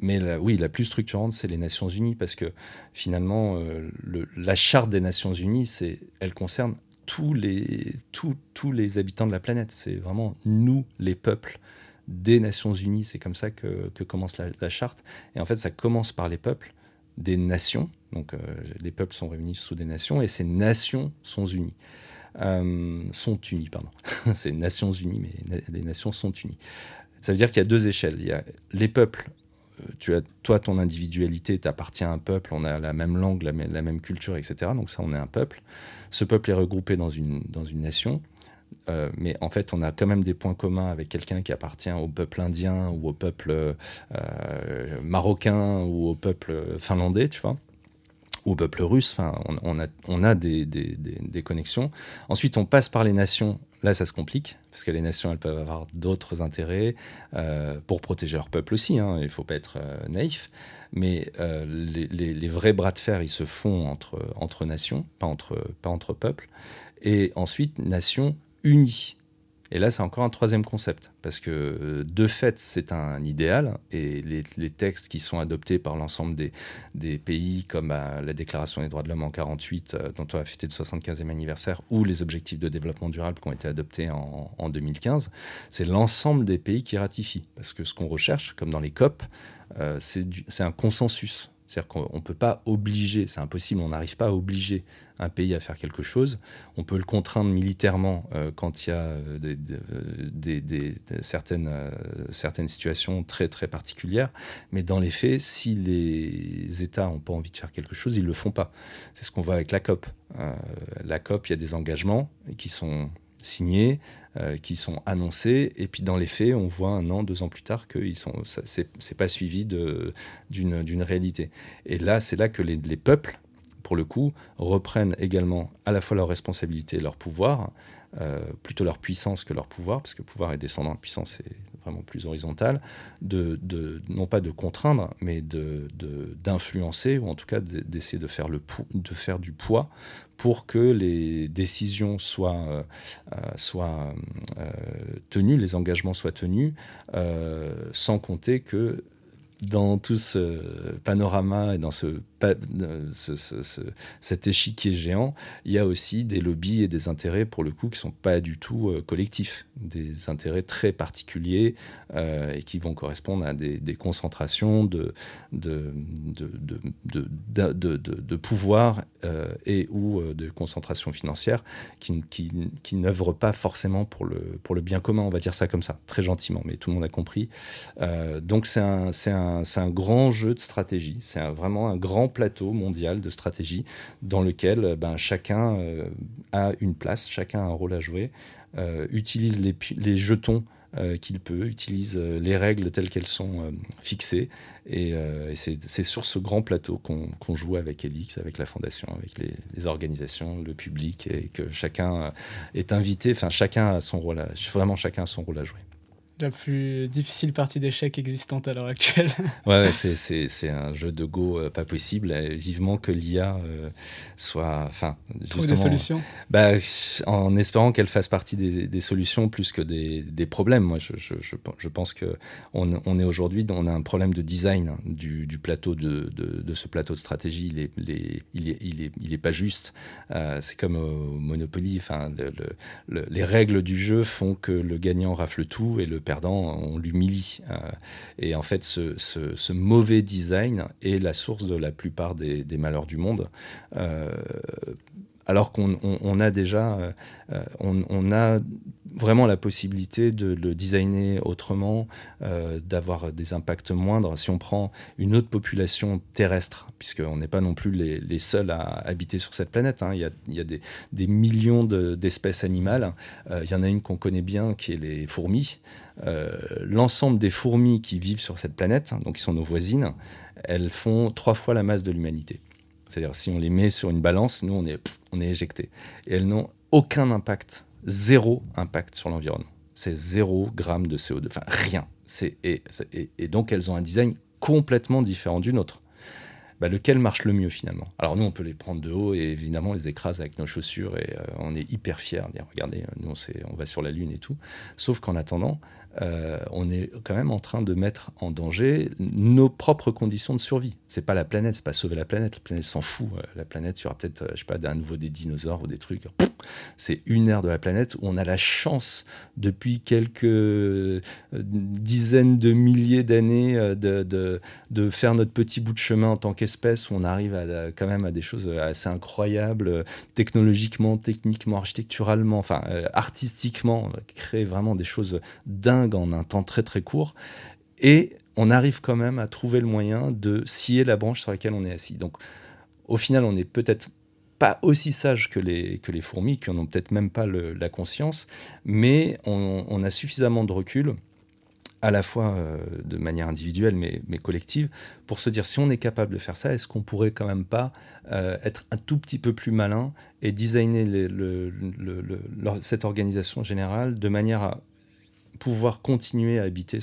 S2: mais oui, la plus structurante, c'est les Nations Unies, parce que finalement, le, la charte des Nations Unies, elle concerne tous les habitants de la planète. C'est vraiment nous, les peuples, des Nations Unies. C'est comme ça que, commence la, charte. Et en fait, ça commence par les peuples, des nations. Donc, euh, les peuples sont réunis sous des nations et ces nations sont unies. Euh, sont unies, pardon. c'est Nations Unies, mais les nations sont unies. Ça veut dire qu'il y a deux échelles. Il y a les peuples. Euh, tu as, toi, ton individualité, tu appartiens à un peuple, on a la même langue, la, la même culture, etc. Donc ça, on est un peuple. Ce peuple est regroupé dans une, dans une nation. Euh, mais en fait, on a quand même des points communs avec quelqu'un qui appartient au peuple indien ou au peuple euh, marocain ou au peuple finlandais, tu vois, ou au peuple russe. Enfin, on, a, on a des, des, des, connexions. Ensuite, on passe par les nations. Là, ça se complique, parce que les nations, elles peuvent avoir d'autres intérêts euh, pour protéger leur peuple aussi. Hein, il ne faut pas être naïf. Mais les, les, les, vrais bras de fer, ils se font entre, entre nations, pas entre, pas entre peuples. Et ensuite, nations unis. Et là, c'est encore un troisième concept, parce que euh, de fait, c'est un idéal, et les, textes qui sont adoptés par l'ensemble des, pays, comme bah, la Déclaration des droits de l'homme en 48, euh, dont on a fêté le 75e anniversaire, ou les objectifs de développement durable qui ont été adoptés en, en 2015, c'est l'ensemble des pays qui ratifient. Parce que ce qu'on recherche, comme dans les COP, euh, c'est un consensus. C'est-à-dire qu'on ne peut pas obliger, c'est impossible, on n'arrive pas à obliger un pays à faire quelque chose. On peut le contraindre militairement euh, quand il y a euh, des, certaines, euh, certaines situations très très particulières, mais dans les faits, si les États n'ont pas envie de faire quelque chose, ils ne le font pas. C'est ce qu'on voit avec la COP. la COP, il y a des engagements qui sont signés, euh, qui sont annoncés, et puis dans les faits, on voit un an, deux ans plus tard que ce n'est pas suivi d'une réalité. Et là, c'est là que les, peuples, pour le coup, reprennent également à la fois leur responsabilité et leur pouvoir, euh, plutôt leur puissance que leur pouvoir, parce que pouvoir est descendant, puissance est vraiment plus horizontale, de, non pas de contraindre, mais d'influencer, ou en tout cas d'essayer de, faire de faire du poids pour que les décisions soient, euh, euh, soient euh, tenues, les engagements soient tenus, sans compter que dans tout ce panorama et dans ce, cet échiquier géant, il y a aussi des lobbies et des intérêts, pour le coup, qui ne sont pas du tout euh, collectifs, des intérêts très particuliers euh, et qui vont correspondre à des, concentrations de, de, de, de pouvoir euh, et ou de concentration financière qui, qui, qui n'œuvrent pas forcément pour le, pour le bien commun, on va dire ça comme ça, très gentiment, mais tout le monde a compris. donc c'est un, un un grand jeu de stratégie. C'est vraiment un grand plateau mondial de stratégie dans lequel euh, ben, chacun euh, a une place, chacun a un rôle à jouer, euh, utilise les, jetons qu'il peut, utilise les règles telles qu'elles sont fixées. Et, c'est sur ce grand plateau qu'on joue avec Elix, avec la fondation, avec les, organisations, le public, et que chacun est invité, enfin chacun a son rôle, à, vraiment chacun a son rôle à jouer
S1: la plus difficile partie d'échecs existante à l'heure actuelle.
S2: ouais, c'est un jeu de Go euh, pas possible. vivement que l'IA euh, soit. Enfin,
S1: Trouve des solutions
S2: bah, En espérant qu'elle fasse partie des, des, solutions plus que des, des problèmes. Moi, je, je, je, pense qu'on on est aujourd'hui, on a un problème de design du, du plateau, de, de, de, ce plateau de stratégie. Il est, il il est, il est, il est pas juste. Euh, c'est comme au Monopoly. Enfin, le, les règles du jeu font que le gagnant rafle tout et le perdant, on l'humilie. Euh, et en fait, ce, mauvais design est la source de la plupart des, malheurs du monde. Euh, alors qu'on a déjà, euh, on, a vraiment la possibilité de le designer autrement, euh, d'avoir des impacts moindres. Si on prend une autre population terrestre, puisqu'on n'est pas non plus les, seuls à habiter sur cette planète, hein. il, y a, des, millions d'espèces animales. Euh, il y en a une qu'on connaît bien qui est les fourmis. Euh, l'ensemble des fourmis qui vivent sur cette planète, hein, donc qui sont nos voisines, elles font trois fois la masse de l'humanité. C'est-à-dire si on les met sur une balance, nous on est, on est éjectés. Et elles n'ont aucun impact zéro impact sur l'environnement. C'est zéro gramme de CO2, enfin rien. Et, donc elles ont un design complètement différent du nôtre. Bah, lequel marche le mieux finalement? Alors nous, on peut les prendre de haut et évidemment on les écrase avec nos chaussures et euh, on est hyper fiers. Regardez, nous on va sur la Lune et tout. Sauf qu'en attendant, euh, on est quand même en train de mettre en danger nos propres conditions de survie. C'est pas la planète, c'est pas sauver la planète. La planète s'en fout. Euh, la planète, il y aura peut-être, euh, je sais pas, d'un nouveau des dinosaures ou des trucs. C'est une ère de la planète où on a la chance, depuis quelques dizaines de milliers d'années, de, de, faire notre petit bout de chemin en tant qu'espèce, où on arrive à, quand même à des choses assez incroyables, technologiquement, techniquement, architecturalement, enfin, artistiquement, créer vraiment des choses dingues en un temps très très court. Et on arrive quand même à trouver le moyen de scier la branche sur laquelle on est assis. Donc au final, on n'est peut-être pas aussi sage que les, que les fourmis, qui n'en ont peut-être même pas la conscience, mais on, a suffisamment de recul à la fois euh, de manière individuelle mais, mais, collective, pour se dire si on est capable de faire ça, est-ce qu'on pourrait quand même pas euh, être un tout petit peu plus malin et designer cette organisation générale de manière à pouvoir continuer à habiter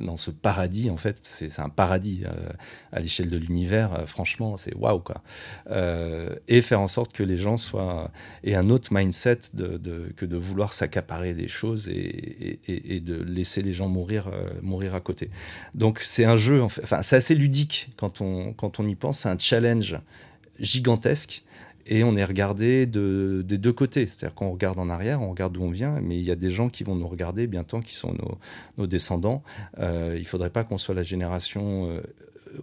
S2: dans ce paradis, en fait, c'est un paradis euh, à l'échelle de l'univers, euh, franchement, c'est waouh, quoi. Euh, et faire en sorte que les gens soient. aient un autre mindset que de vouloir s'accaparer des choses et, et, de laisser les gens mourir, mourir à côté. Donc, c'est un jeu, enfin, c'est assez ludique quand on, quand on y pense, c'est un challenge gigantesque et on est regardé de, des deux côtés. C'est-à-dire qu'on regarde en arrière, on regarde d'où on vient, mais il y a des gens qui vont nous regarder bientôt, qui sont nos, descendants. Euh, il ne faudrait pas qu'on soit la génération euh,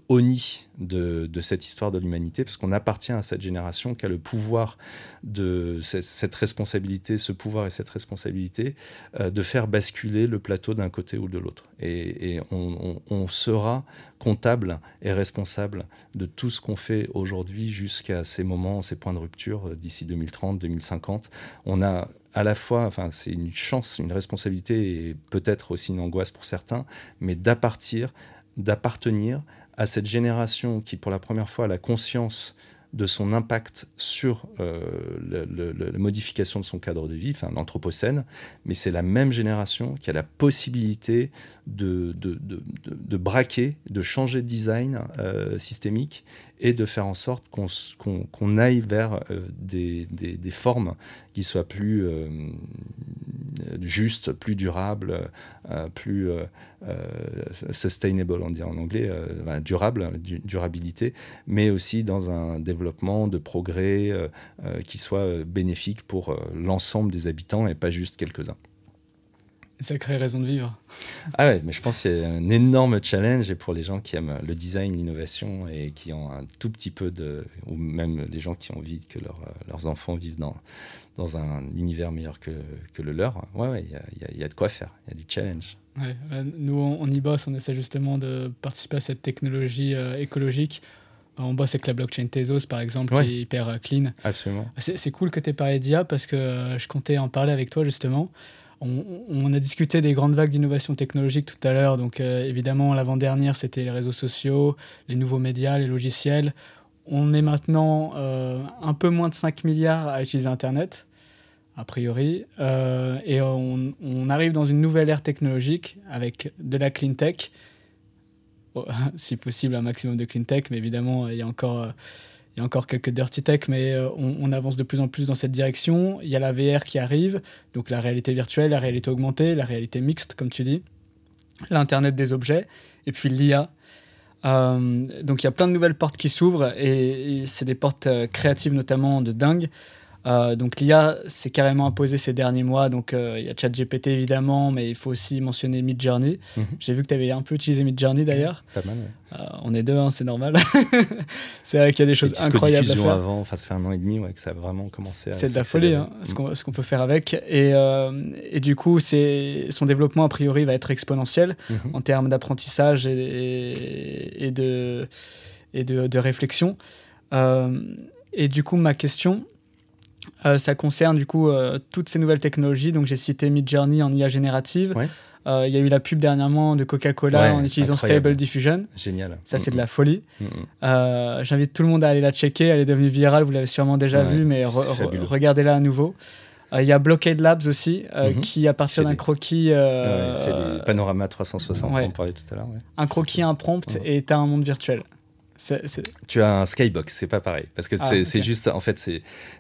S2: Oni de, cette histoire de l'humanité, parce qu'on appartient à cette génération qui a le pouvoir de cette, responsabilité, ce pouvoir et cette responsabilité euh, de faire basculer le plateau d'un côté ou de l'autre. Et, on, sera comptable et responsable de tout ce qu'on fait aujourd'hui jusqu'à ces moments, ces points de rupture euh, d'ici 2030, 2050. On a à la fois, enfin, c'est une chance, une responsabilité et peut-être aussi une angoisse pour certains, mais d'appartir, d'appartenir à cette génération qui, pour la première fois, a la conscience de son impact sur euh, la modification de son cadre de vie, enfin l'anthropocène, mais c'est la même génération qui a la possibilité de, braquer, de changer de design euh, systémique et de faire en sorte qu'on aille vers euh, des, formes qui soient plus euh, justes, plus durables, plus sustainable, on dit en anglais, durable, durabilité, mais aussi dans un développement de progrès qui soit bénéfique pour l'ensemble des habitants et pas juste quelques-uns.
S1: Sacrée raison de vivre.
S2: Ah ouais, mais je pense y a un énorme challenge et pour les gens qui aiment le design, l'innovation et qui ont un tout petit peu de. ou même les gens qui ont envie que leurs enfants vivent dans, dans un univers meilleur que, que le leur. Ouais, ouais, il y a, y a, de quoi faire, il y a du challenge.
S1: Ouais, nous, on, y bosse, on essaie justement de participer à cette technologie euh, écologique. On bosse avec la blockchain Tezos, par exemple, qui est hyper euh, clean.
S2: Absolument.
S1: C'est cool que tu aies parlé d'IA parce que euh, je comptais en parler avec toi, justement. On, a discuté des grandes vagues d'innovation technologique tout à l'heure. Donc, euh, évidemment, l'avant-dernière, c'était les réseaux sociaux, les nouveaux médias, les logiciels. On est maintenant euh, un peu moins de 5 milliards à utiliser Internet, a priori. Euh, et on, arrive dans une nouvelle ère technologique avec de la clean tech. Oh, si possible, un maximum de clean tech, mais évidemment, il y a encore il y a encore quelques dirty tech, mais euh, on, avance de plus en plus dans cette direction. Il y a la VR qui arrive, donc la réalité virtuelle, la réalité augmentée, la réalité mixte, comme tu dis, l'Internet des objets, et puis l'IA. Euh, donc il y a plein de nouvelles portes qui s'ouvrent, et, c'est des portes euh, créatives notamment de dingue. Donc l'IA s'est carrément imposée ces derniers mois. Donc il y a ChatGPT évidemment, mais il faut aussi mentionner Midjourney. Mhm. J'ai vu que tu avais un peu utilisé Midjourney d'ailleurs.
S2: Pas mal.
S1: on est deux, hein, c'est normal. c'est vrai qu'il y a des choses incroyables à faire.
S2: avant, enfin ça fait un an et demi ouais, que ça a vraiment commencé.
S1: C'est de la folie, hein, ce qu'on peut faire avec. Et, et du coup, son développement a priori va être exponentiel mhm. en termes d'apprentissage et, et, de et de, réflexion. Euh, et du coup, ma question, euh, ça concerne du coup euh, toutes ces nouvelles technologies. Donc, j'ai cité Midjourney en IA générative. Il y a eu la pub dernièrement de Coca-Cola en utilisant Stable Diffusion.
S2: Génial.
S1: Ça, c'est de la folie. J'invite tout le monde à aller la checker. Elle est devenue virale, vous l'avez sûrement déjà vue, mais regardez-la à nouveau. Il y a Blockade Labs aussi, mhm. qui, à partir d'un croquis.
S2: Euh, fait des panoramas 360, on parlait tout à l'heure.
S1: Un croquis, un prompt, et tu as un monde virtuel.
S2: Tu as un skybox, c'est pas pareil. Parce que ah, c'est juste, en fait,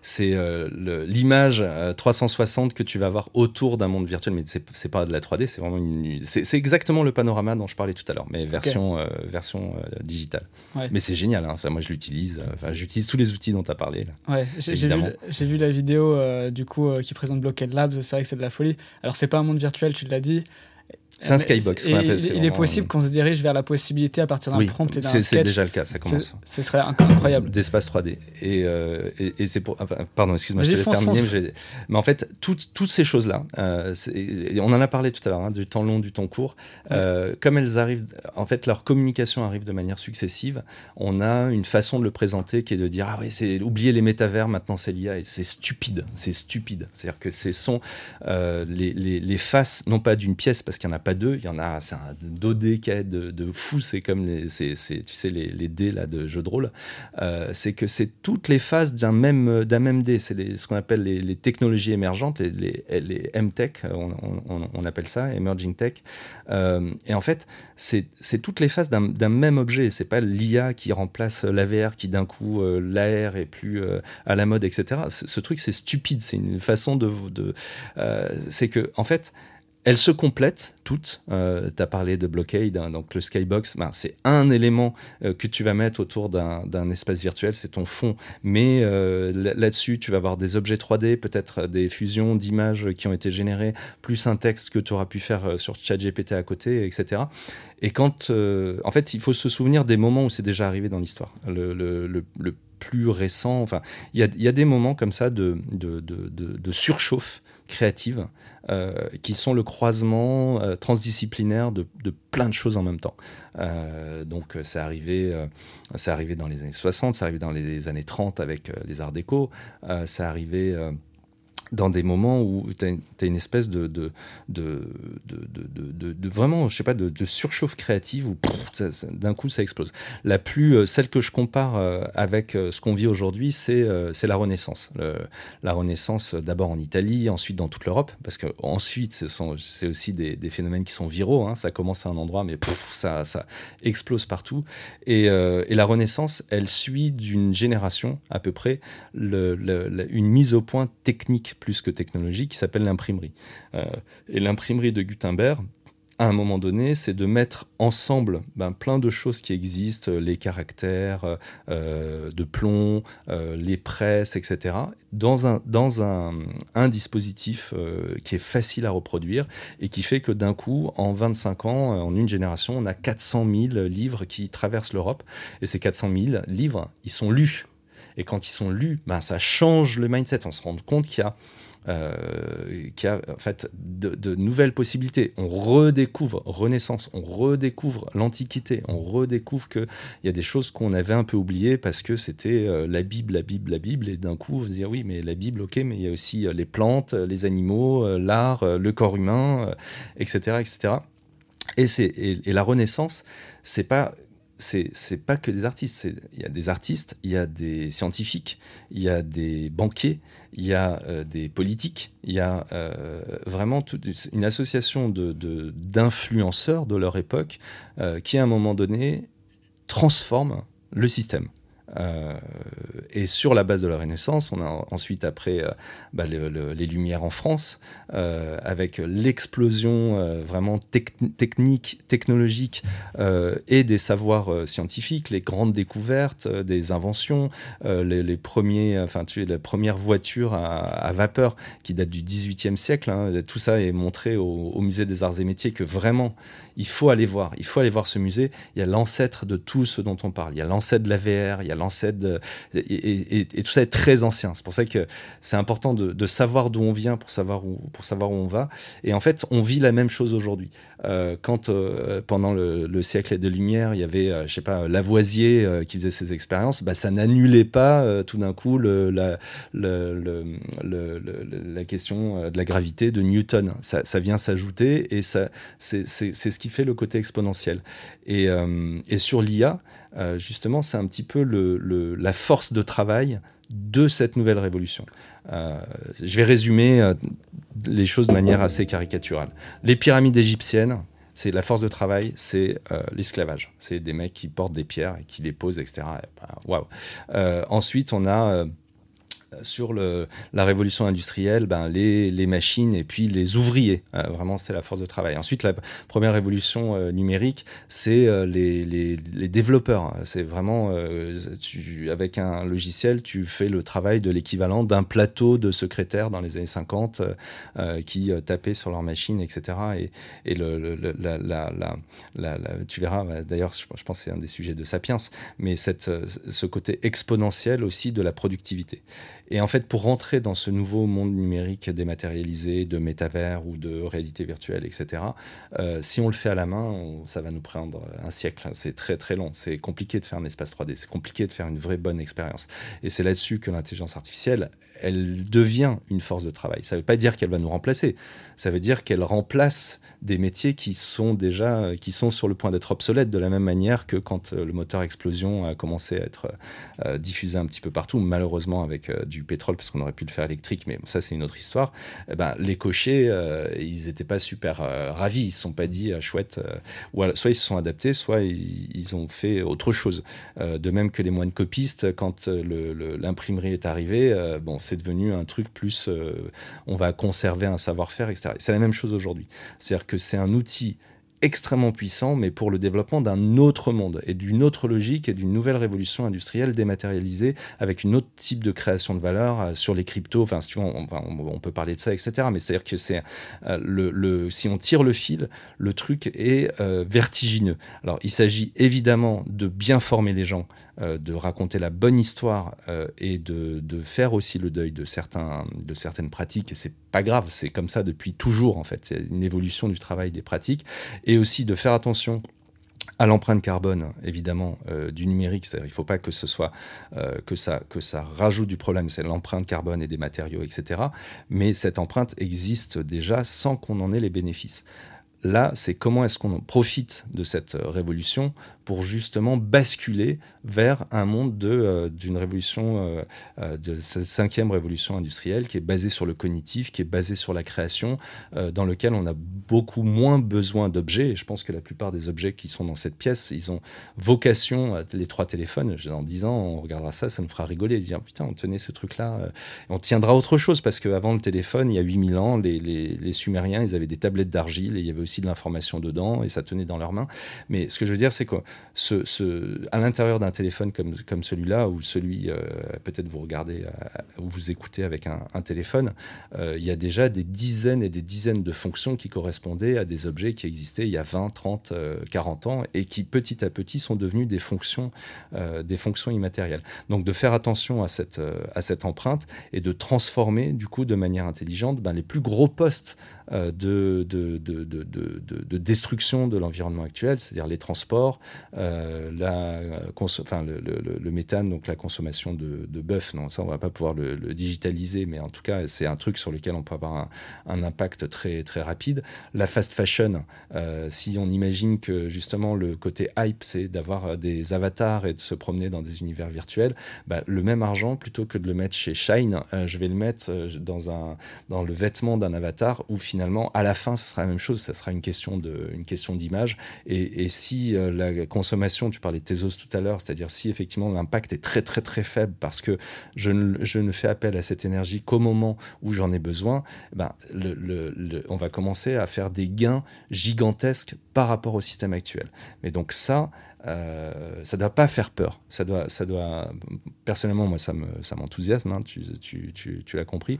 S2: c'est euh, l'image 360 euh, que tu vas avoir autour d'un monde virtuel, mais c'est pas de la 3D, c'est vraiment une. C'est exactement le panorama dont je parlais tout à l'heure, mais version, euh, version digitale. Mais c'est génial, hein. enfin, moi je l'utilise, j'utilise tous les outils dont tu as parlé.
S1: Là, ouais, j'ai vu, vu, la vidéo du coup qui présente Blockhead Labs, c'est vrai que c'est de la folie. Alors, c'est pas un monde virtuel, tu l'as dit,
S2: c'est un skybox.
S1: il, est possible qu'on se dirige vers la possibilité à partir d'un prompt et d'un sketch.
S2: C'est déjà le cas, ça commence.
S1: Ce, serait incroyable.
S2: D'espace 3D. Et, euh, et, c'est pour. pardon, excuse-moi, je te laisse terminer. Mais, en fait, toutes ces choses-là, euh, on en a parlé tout à l'heure, hein, du temps long, du temps court. Euh, comme elles arrivent, en fait, leur communication arrive de manière successive. On a une façon de le présenter qui est de dire ah oui, c'est oublier les métavers, maintenant c'est l'IA. C'est stupide. C'est stupide. C'est-à-dire que ce sont les, les, les faces, non pas d'une pièce, parce qu'il y en a pas deux. Il y en a, c'est un dodécaèdre de, de fou. C'est comme les, c'est, tu sais, les, dés là, de jeu de rôle. Euh, c'est que c'est toutes les phases d'un même, d'un même dé. C'est ce qu'on appelle les, technologies émergentes, les, les, M-Tech, on, on, appelle ça, Emerging Tech. Euh, et en fait, c'est, toutes les phases d'un, même objet. C'est pas l'IA qui remplace l'AVR, qui d'un coup, euh, l'AR est plus à la mode, etc. Ce, ce truc, c'est stupide. C'est une façon de. de c'est que, en fait, elles se complètent toutes. Euh, tu as parlé de Blockade, hein, donc le Skybox, ben, c'est un élément euh, que tu vas mettre autour d'un espace virtuel, c'est ton fond. Mais euh, là-dessus, tu vas avoir des objets 3D, peut-être des fusions d'images qui ont été générées, plus un texte que tu auras pu faire sur ChatGPT à côté, etc. Et quand. en fait, il faut se souvenir des moments où c'est déjà arrivé dans l'histoire. Le, plus récent, enfin, il y, a, des moments comme ça de surchauffe créative euh, qui sont le croisement euh, transdisciplinaire de, plein de choses en même temps. Euh, donc c'est arrivé, arrivé dans les années 60, c'est arrivé dans les années 30 avec les arts déco, c'est arrivé dans des moments où tu as, une espèce de vraiment, je sais pas, de, surchauffe créative où d'un coup ça explose. La plus, euh, celle que je compare euh, avec euh, ce qu'on vit aujourd'hui, c'est la Renaissance. la Renaissance d'abord en Italie, ensuite dans toute l'Europe, parce que ensuite c'est aussi des, phénomènes qui sont viraux. Hein. Ça commence à un endroit, mais ça, explose partout. Et, la Renaissance, elle suit d'une génération à peu près une mise au point technique plus que technologique qui s'appelle l'imprimerie. Euh, et l'imprimerie de Gutenberg, à un moment donné, c'est de mettre ensemble ben, plein de choses qui existent, les caractères euh, de plomb, euh, les presses, etc., dans un, dans un, un dispositif qui est facile à reproduire et qui fait que d'un coup, en 25 ans, en une génération, on a 400 000 livres qui traversent l'Europe. Et ces 400 000 livres, ils sont lus. Et quand ils sont lus, ben, ça change le mindset. On se rend compte qu'il y a euh, qui a en fait de, nouvelles possibilités. On redécouvre Renaissance, on redécouvre l'Antiquité, on redécouvre qu'il y a des choses qu'on avait un peu oubliées parce que c'était euh, la Bible, la Bible, la Bible, et d'un coup, vous dire oui, mais la Bible, ok, mais il y a aussi euh, les plantes, les animaux, l'art, le corps humain, etc., etc. Et, et, et la Renaissance, c'est pas c'est pas que des artistes. Il y a des artistes, il y a des scientifiques, il y a des banquiers, il y a euh, des politiques, il y a euh, vraiment toute une association d'influenceurs de, leur époque euh, qui, à un moment donné, transforment le système. Et sur la base de la Renaissance, on a ensuite après bah, les Lumières en France, avec l'explosion vraiment technique, technologique et des savoirs scientifiques, les grandes découvertes, des inventions, les, premiers, enfin, la première voiture à, vapeur qui date du 18e siècle. Hein. tout ça est montré au musée des arts et métiers que vraiment il faut aller voir. Il faut aller voir ce musée. Il y a l'ancêtre de tout ce dont on parle. Il y a l'ancêtre de la VR, il y a l'ancêtre de... et, tout ça est très ancien. C'est pour ça que c'est important de, savoir d'où on vient pour savoir où, pour savoir où on va. Et en fait, on vit la même chose aujourd'hui. Euh, quand euh, pendant le, siècle des Lumières, il y avait, euh, je sais pas, Lavoisier qui faisait ses expériences, bah, ça n'annulait pas tout d'un coup le, la, question de la gravité de Newton. Ça, ça vient s'ajouter et ça, c'est ce qui fait le côté exponentiel. Et, euh, sur l'IA, euh, justement, c'est un petit peu le, la force de travail de cette nouvelle révolution. Euh, je vais résumer les choses de manière assez caricaturale. Les pyramides égyptiennes, c'est la force de travail, c'est l'esclavage. C'est des mecs qui portent des pierres et qui les posent, etc. Waouh. ensuite, on a sur la révolution industrielle, ben, les, machines et puis les ouvriers. Euh, vraiment, c'est la force de travail. Ensuite, la première révolution euh, numérique, c'est euh, les, développeurs. C'est vraiment, avec un logiciel, tu fais le travail de l'équivalent d'un plateau de secrétaires dans les années 50 qui tapaient sur leur machine, etc. Et, tu verras, bah, d'ailleurs, je, je, pense que c'est un des sujets de Sapiens, mais cette, ce côté exponentiel aussi de la productivité. Et en fait, pour rentrer dans ce nouveau monde numérique dématérialisé, de métavers ou de réalité virtuelle, etc., euh, si on le fait à la main, ça va nous prendre un siècle. C'est très très long. C'est compliqué de faire un espace 3D. C'est compliqué de faire une vraie bonne expérience. Et c'est là-dessus que l'intelligence artificielle, elle devient une force de travail. Ça ne veut pas dire qu'elle va nous remplacer. Ça veut dire qu'elle remplace des métiers qui sont déjà qui sont sur le point d'être obsolètes de la même manière que quand euh, le moteur explosion a commencé à être euh, diffusé un petit peu partout, malheureusement avec du du pétrole parce qu'on aurait pu le faire électrique, mais ça c'est une autre histoire. Eh ben, les cochers, euh, ils n'étaient pas super euh, ravis, ils se sont pas dit ah, chouette, euh, ou soit ils se sont adaptés, soit ils, ont fait autre chose. de même que les moines copistes, quand l'imprimerie est arrivée, bon, c'est devenu un truc plus, on va conserver un savoir-faire, etc. C'est la même chose aujourd'hui. C'est-à-dire que c'est un outil extrêmement puissant, mais pour le développement d'un autre monde et d'une autre logique et d'une nouvelle révolution industrielle dématérialisée avec une autre type de création de valeur euh, sur les cryptos. Enfin, si on, peut parler de ça, etc. Mais c'est-à-dire que euh, si on tire le fil, le truc est euh, vertigineux. Alors, il s'agit évidemment de bien former les gens euh, de raconter la bonne histoire euh, et de, faire aussi le deuil de, certains, de certaines pratiques. Et c'est pas grave, c'est comme ça depuis toujours en fait. C'est une évolution du travail des pratiques. Et aussi de faire attention à l'empreinte carbone, évidemment, euh, du numérique. Il ne faut pas que ce soit que, ça, que ça rajoute du problème, c'est l'empreinte carbone et des matériaux, etc. Mais cette empreinte existe déjà sans qu'on en ait les bénéfices. Là, c'est comment est-ce qu'on profite de cette révolution pour justement basculer vers un monde euh, d'une révolution, euh, euh, de cette cinquième révolution industrielle qui est basée sur le cognitif, qui est basée sur la création, dans lequel on a beaucoup moins besoin d'objets. Et je pense que la plupart des objets qui sont dans cette pièce, ils ont vocation, les trois téléphones, dans dix ans, on regardera ça, ça nous fera rigoler, dire putain, on tenait ce truc-là, on tiendra autre chose, parce qu'avant le téléphone, il y a 8000 ans, les, les, Sumériens, ils avaient des tablettes d'argile, et il y avait aussi de l'information dedans, et ça tenait dans leurs mains. Mais ce que je veux dire, c'est que à l'intérieur d'un téléphone comme, comme celui-là, ou celui, euh, peut-être vous regardez euh, ou vous écoutez avec un, téléphone, euh, il y a déjà des dizaines et des dizaines de fonctions qui correspondaient à des objets qui existaient il y a 20, 30, 40 ans et qui petit à petit sont devenus des fonctions, des fonctions immatérielles. Donc de faire attention à cette, à cette empreinte et de transformer du coup de manière intelligente ben, les plus gros postes de, de, de, de, destruction de l'environnement actuel, c'est-à-dire les transports, euh, la, enfin, le, le, méthane, donc la consommation de, de bœuf. Non, ça, on va pas pouvoir le, digitaliser, mais en tout cas, c'est un truc sur lequel on peut avoir un, impact très, très rapide. La fast fashion, euh, si on imagine que justement le côté hype, c'est d'avoir des avatars et de se promener dans des univers virtuels, bah, le même argent, plutôt que de le mettre chez Shine, euh, je vais le mettre dans, un, dans le vêtement d'un avatar où finalement, à la fin, ce sera la même chose, ça sera une question de, une question d'image. Et, et si la consommation, tu parlais de Tezos tout à l'heure, c'est-à-dire si effectivement l'impact est très très très faible parce que je ne, je ne fais appel à cette énergie qu'au moment où j'en ai besoin, ben, le, on va commencer à faire des gains gigantesques par rapport au système actuel. Mais donc ça, euh, ça ne doit pas faire peur. Ça doit, ça doit, personnellement, moi, ça m'enthousiasme, ça hein, tu, tu, tu, tu l'as compris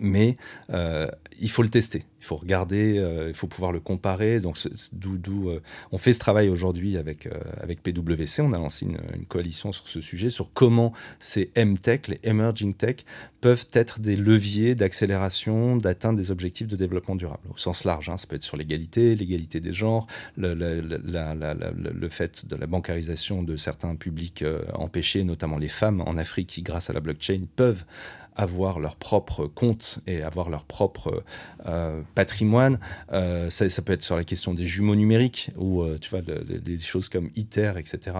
S2: mais euh, il faut le tester, il faut regarder, euh, il faut pouvoir le comparer. Donc, d'où, euh, on fait ce travail aujourd'hui avec, avec PwC. On a lancé une, coalition sur ce sujet, sur comment ces M-Tech, les Emerging Tech, peuvent être des leviers d'accélération, d'atteindre des objectifs de développement durable, au sens large. Hein. Ça peut être sur l'égalité, l'égalité des genres, le, le, fait de la bancarisation de certains publics empêchés, notamment les femmes en Afrique qui, grâce à la blockchain, peuvent avoir leur propre compte et avoir leur propre euh, patrimoine. Euh, ça, peut être sur la question des jumeaux numériques, ou euh, tu vois, des choses comme ITER, etc.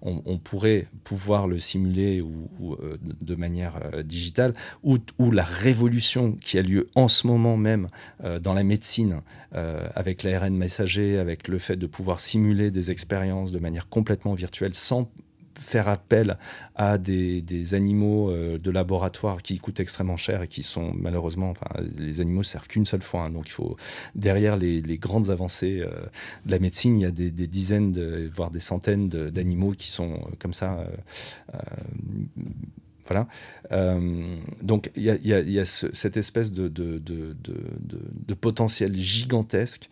S2: On, pourrait pouvoir le simuler ou, de manière digitale, ou, ou, la révolution qui a lieu en ce moment même dans la médecine, avec l'ARN messager, avec le fait de pouvoir simuler des expériences de manière complètement virtuelle sans faire appel à des, animaux euh, de laboratoire qui coûtent extrêmement cher et qui sont malheureusement, enfin, les animaux servent qu'une seule fois. Hein. donc il faut, derrière les, grandes avancées euh, de la médecine, il y a des, dizaines, de, voire des centaines d'animaux qui sont euh, comme ça. voilà. donc il y a, cette espèce de, de, potentiel gigantesque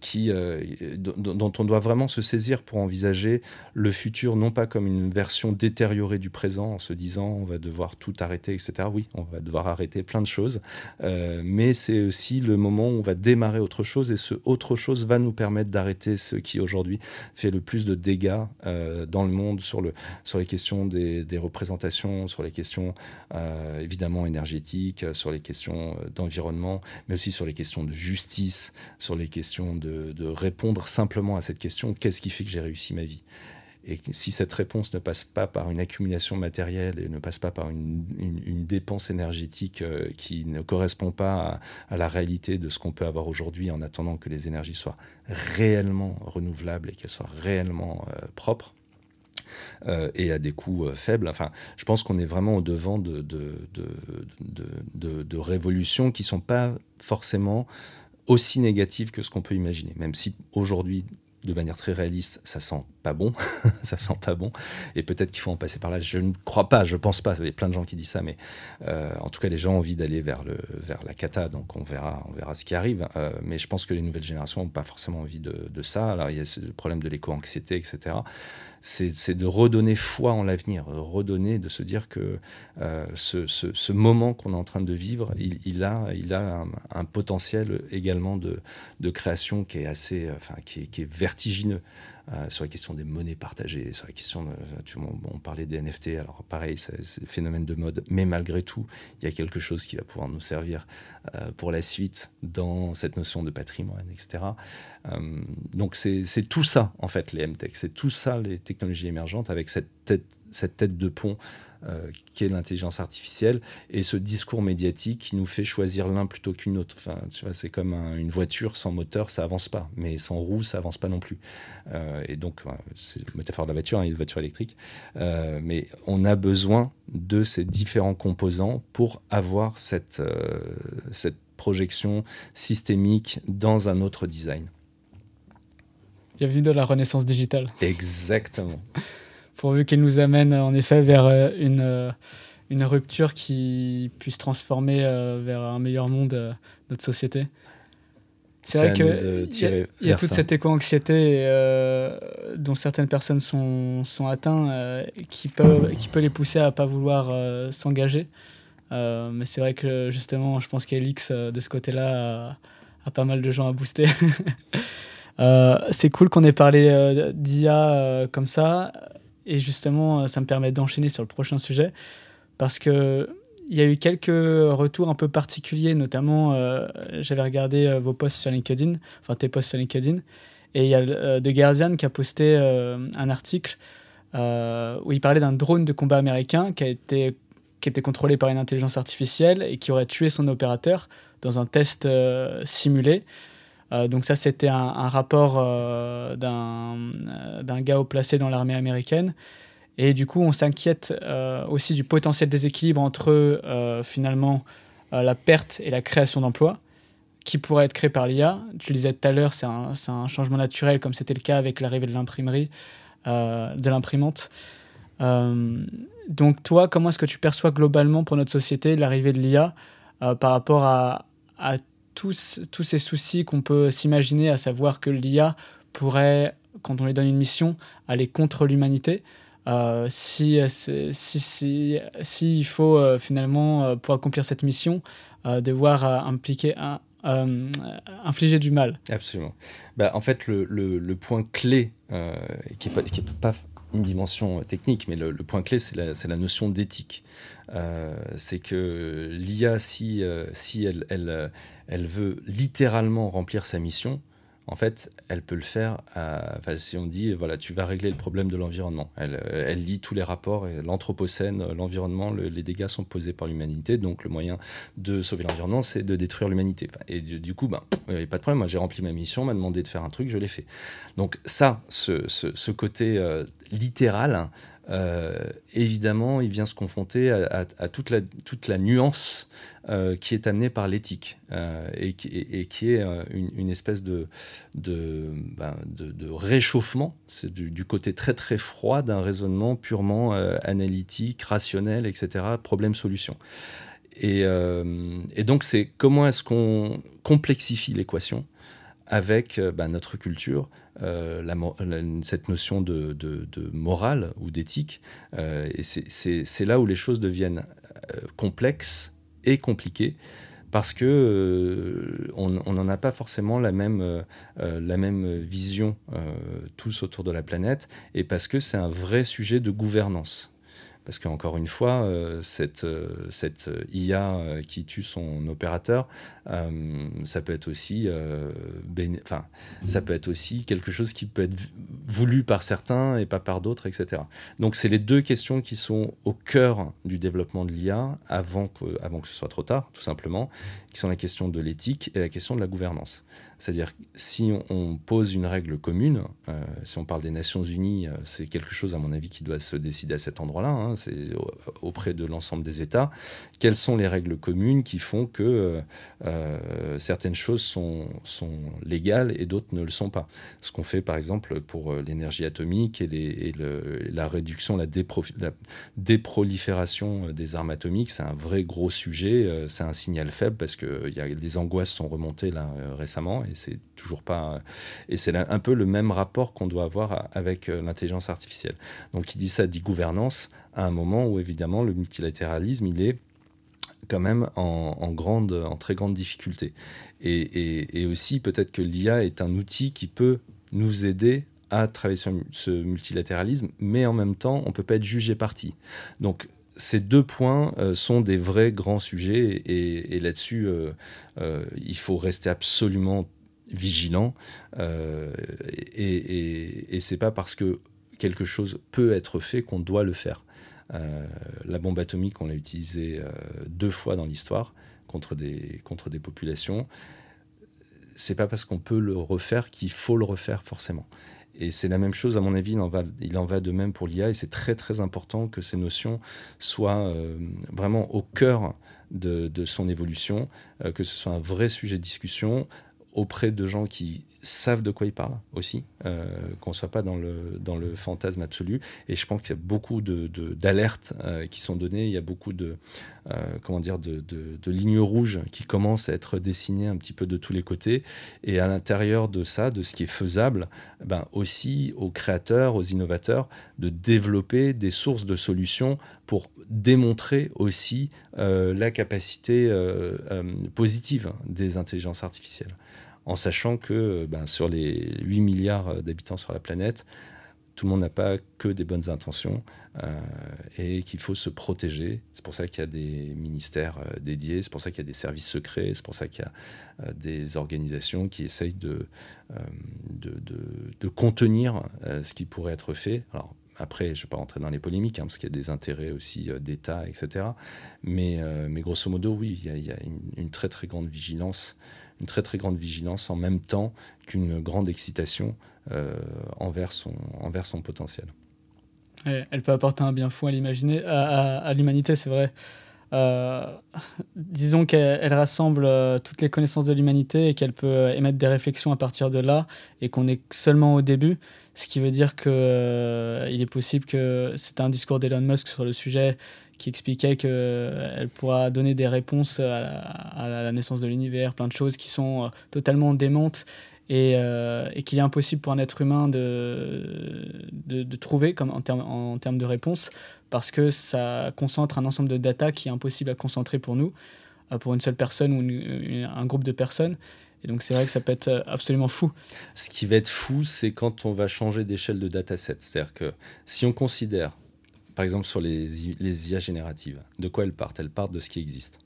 S2: qui, euh, dont on doit vraiment se saisir pour envisager le futur, non pas comme une version détériorée du présent, en se disant on va devoir tout arrêter, etc. Oui, on va devoir arrêter plein de choses, euh, mais c'est aussi le moment où on va démarrer autre chose, et ce autre chose va nous permettre d'arrêter ce qui aujourd'hui fait le plus de dégâts dans le monde sur, le, sur les questions des représentations, sur les questions évidemment énergétiques, sur les questions d'environnement, mais aussi sur les questions de justice, sur les questions de, répondre simplement à cette question qu'est-ce qui fait que j'ai réussi ma vie? Et si cette réponse ne passe pas par une accumulation matérielle et ne passe pas par une, dépense énergétique euh, qui ne correspond pas à, la réalité de ce qu'on peut avoir aujourd'hui en attendant que les énergies soient réellement renouvelables et qu'elles soient réellement euh, propres, euh, et à des coûts faibles. Enfin, je pense qu'on est vraiment au devant de, de, révolutions qui ne sont pas forcément aussi négative que ce qu'on peut imaginer, même si aujourd'hui, de manière très réaliste, ça sent pas bon, ça sent pas bon, et peut-être qu'il faut en passer par là. Je ne crois pas, je pense pas. Il y a plein de gens qui disent ça, mais euh, en tout cas, les gens ont envie d'aller vers le vers la cata, donc on verra, on verra ce qui arrive. Euh, mais je pense que les nouvelles générations n'ont pas forcément envie de, de, ça. Alors il y a le problème de l'éco-anxiété, etc c'est de redonner foi en l'avenir, redonner, de se dire que euh, ce, moment qu'on est en train de vivre, il, a, il a un, potentiel également de, création qui est assez, enfin, qui est vertigineux. Euh, sur la question des monnaies partagées, sur la question, tu, on, parlait des NFT, alors pareil, c'est phénomène de mode, mais malgré tout, il y a quelque chose qui va pouvoir nous servir euh, pour la suite dans cette notion de patrimoine, etc. Euh, donc c'est tout ça, en fait, les MTech, c'est tout ça, les technologies émergentes, avec cette cette tête de pont euh, qui est l'intelligence artificielle, et ce discours médiatique qui nous fait choisir l'un plutôt qu'une autre. Enfin, tu vois, c'est comme une voiture sans moteur, ça avance pas, mais sans roue, ça avance pas non plus. Euh, et donc, c'est la métaphore de la voiture, hein, une voiture électrique. Euh, mais on a besoin de ces différents composants pour avoir cette, cette projection systémique dans un autre design.
S1: Bienvenue dans la renaissance digitale.
S2: Exactement
S1: pourvu qu'il nous amène en effet vers euh, une, euh, une rupture qui puisse transformer euh, vers un meilleur monde notre société. C'est vrai qu'il y, y, a toute cette éco-anxiété dont certaines personnes sont, sont atteintes qui, peut, qui peut les pousser à ne pas vouloir s'engager. mais c'est vrai que justement, je pense qu'Elix, de ce côté-là, a, a, pas mal de gens à booster. c'est cool qu'on ait parlé d'IA comme ça. Et justement, euh, ça me permet d'enchaîner sur le prochain sujet parce que il y a eu quelques retours un peu particuliers, notamment euh, j'avais regardé euh, vos posts sur LinkedIn, enfin tes posts sur LinkedIn, et il y a The Guardian qui a posté un article où il parlait d'un drone de combat américain qui a été qui était contrôlé par une intelligence artificielle et qui aurait tué son opérateur dans un test simulé. Donc ça, c'était un, rapport d'un gars au placé dans l'armée américaine. Et du coup, on s'inquiète aussi du potentiel déséquilibre entre finalement la perte et la création d'emplois qui pourrait être créé par l'IA. Tu le disais tout à l'heure, c'est un, un, changement naturel, comme c'était le cas avec l'arrivée de l'imprimerie, de l'imprimante. Euh, donc toi, comment est-ce que tu perçois globalement pour notre société l'arrivée de l'IA euh, par rapport à, tous, tous ces soucis qu'on peut s'imaginer, à savoir que l'IA pourrait, quand on lui donne une mission, aller contre l'humanité euh, si, si, si, si, il faut finalement, pour accomplir cette mission, devoir impliquer un, infliger du mal.
S2: Absolument. Bah, en fait, le, le, point clé, qui n'est pas, pas une dimension euh, technique, mais le, point clé, c'est la, notion d'éthique. Euh, c'est que l'IA, si, euh, elle, veut littéralement remplir sa mission, en fait, elle peut le faire. si on dit, voilà, tu vas régler le problème de l'environnement. Elle, elle, lit tous les rapports, l'anthropocène, l'environnement, les dégâts sont posés par l'humanité. Donc, le moyen de sauver l'environnement, c'est de détruire l'humanité. Et du, coup, ben, il n'y a pas de problème. Moi, j'ai rempli ma mission, m'a demandé de faire un truc, je l'ai fait. Donc, ça, ce, côté littéral, euh, évidemment, il vient se confronter à, toute, la, nuance euh, qui est amenée par l'éthique euh, et, qui est une, espèce de, ben, réchauffement. C'est du, côté très très froid d'un raisonnement purement analytique, rationnel, etc. Problème-solution. Et, et, donc, c'est comment est-ce qu'on complexifie l'équation avec ben, notre culture, euh, cette notion de, morale ou d'éthique. Euh, et c'est là où les choses deviennent euh, complexes et compliquées parce que on n'en a pas forcément la même, vision tous autour de la planète et parce que c'est un vrai sujet de gouvernance. Parce qu'encore une fois, cette, cette IA qui tue son opérateur, ça peut être aussi, enfin, ça peut être aussi quelque chose qui peut être voulu par certains et pas par d'autres, etc. Donc, c'est les deux questions qui sont au cœur du développement de l'IA avant que, avant que ce soit trop tard, tout simplement, qui sont la question de l'éthique et la question de la gouvernance. C'est-à-dire, si on, pose une règle commune, euh, si on parle des Nations Unies, euh, c'est quelque chose, à mon avis, qui doit se décider à cet endroit-là, hein, c'est auprès de l'ensemble des États. Quelles sont les règles communes qui font que euh, certaines choses sont, légales et d'autres ne le sont pas Ce qu'on fait, par exemple, pour l'énergie atomique et, la réduction, la, déprolifération des armes atomiques, c'est un vrai gros sujet. c'est un signal faible parce que y a, les angoisses sont remontées là récemment et c'est toujours pas. Et c'est un peu le même rapport qu'on doit avoir avec euh, l'intelligence artificielle. Donc, il dit ça, dit gouvernance, à un moment où évidemment le multilatéralisme, il est quand même en, grande, en très grande difficulté. Et, aussi, peut-être que l'IA est un outil qui peut nous aider à travailler sur ce multilatéralisme, mais en même temps, on ne peut pas être jugé parti. Donc, ces deux points euh, sont des vrais grands sujets et, là-dessus, euh, euh, il faut rester absolument vigilant. et, et, c'est pas parce que quelque chose peut être fait qu'on doit le faire. La bombe atomique, on l'a utilisée deux fois dans l'histoire contre des, contre des populations. C'est pas parce qu'on peut le refaire qu'il faut le refaire forcément. Et c'est la même chose, à mon avis, il en va, de même pour l'IA, et c'est très très important que ces notions soient euh, vraiment au cœur de, de son évolution, euh, que ce soit un vrai sujet de discussion auprès de gens qui savent de quoi ils parlent aussi, euh, qu'on ne soit pas dans le, dans le fantasme absolu. Et je pense qu'il y a beaucoup d'alertes de, euh, qui sont données, il y a beaucoup de, euh, comment dire, de, lignes rouges qui commencent à être dessinées un petit peu de tous les côtés. Et à l'intérieur de ça, de ce qui est faisable, ben aussi aux créateurs, aux innovateurs, de développer des sources de solutions pour démontrer aussi la capacité positive des intelligences artificielles en sachant que euh, ben, sur les 8 milliards euh, d'habitants sur la planète, tout le monde n'a pas que des bonnes intentions euh, et qu'il faut se protéger. C'est pour ça qu'il y a des ministères dédiés, c'est pour ça qu'il y a des services secrets, c'est pour ça qu'il y a des organisations qui essayent de, contenir ce qui pourrait être fait. Alors, après, je ne vais pas rentrer dans les polémiques, hein, parce qu'il y a des intérêts aussi d'État, etc. Mais, grosso modo, oui, il y a, une, très très grande vigilance, une très très grande vigilance en même temps qu'une grande excitation envers, son, envers son potentiel.
S1: elle peut apporter un bien fou à l'humanité, c'est vrai. Euh, disons qu'elle rassemble euh, toutes les connaissances de l'humanité et qu'elle peut euh, émettre des réflexions à partir de là et qu'on est seulement au début, ce qui veut dire qu'il il est possible que c'est un discours d'Elon Musk sur le sujet qui expliquait qu'elle pourra donner des réponses à la, naissance de l'univers, plein de choses qui sont totalement démentes et, et qu'il est impossible pour un être humain de, de, trouver comme en termes en termes de réponses parce que ça concentre un ensemble de data qui est impossible à concentrer pour nous, euh, pour une seule personne ou un groupe de personnes. Et donc c'est vrai que ça peut être euh, absolument fou.
S2: Ce qui va être fou, c'est quand on va changer d'échelle de dataset. C'est-à-dire que si on considère, par exemple sur les, les IA génératives, de quoi elles partent? Elles partent de ce qui existe.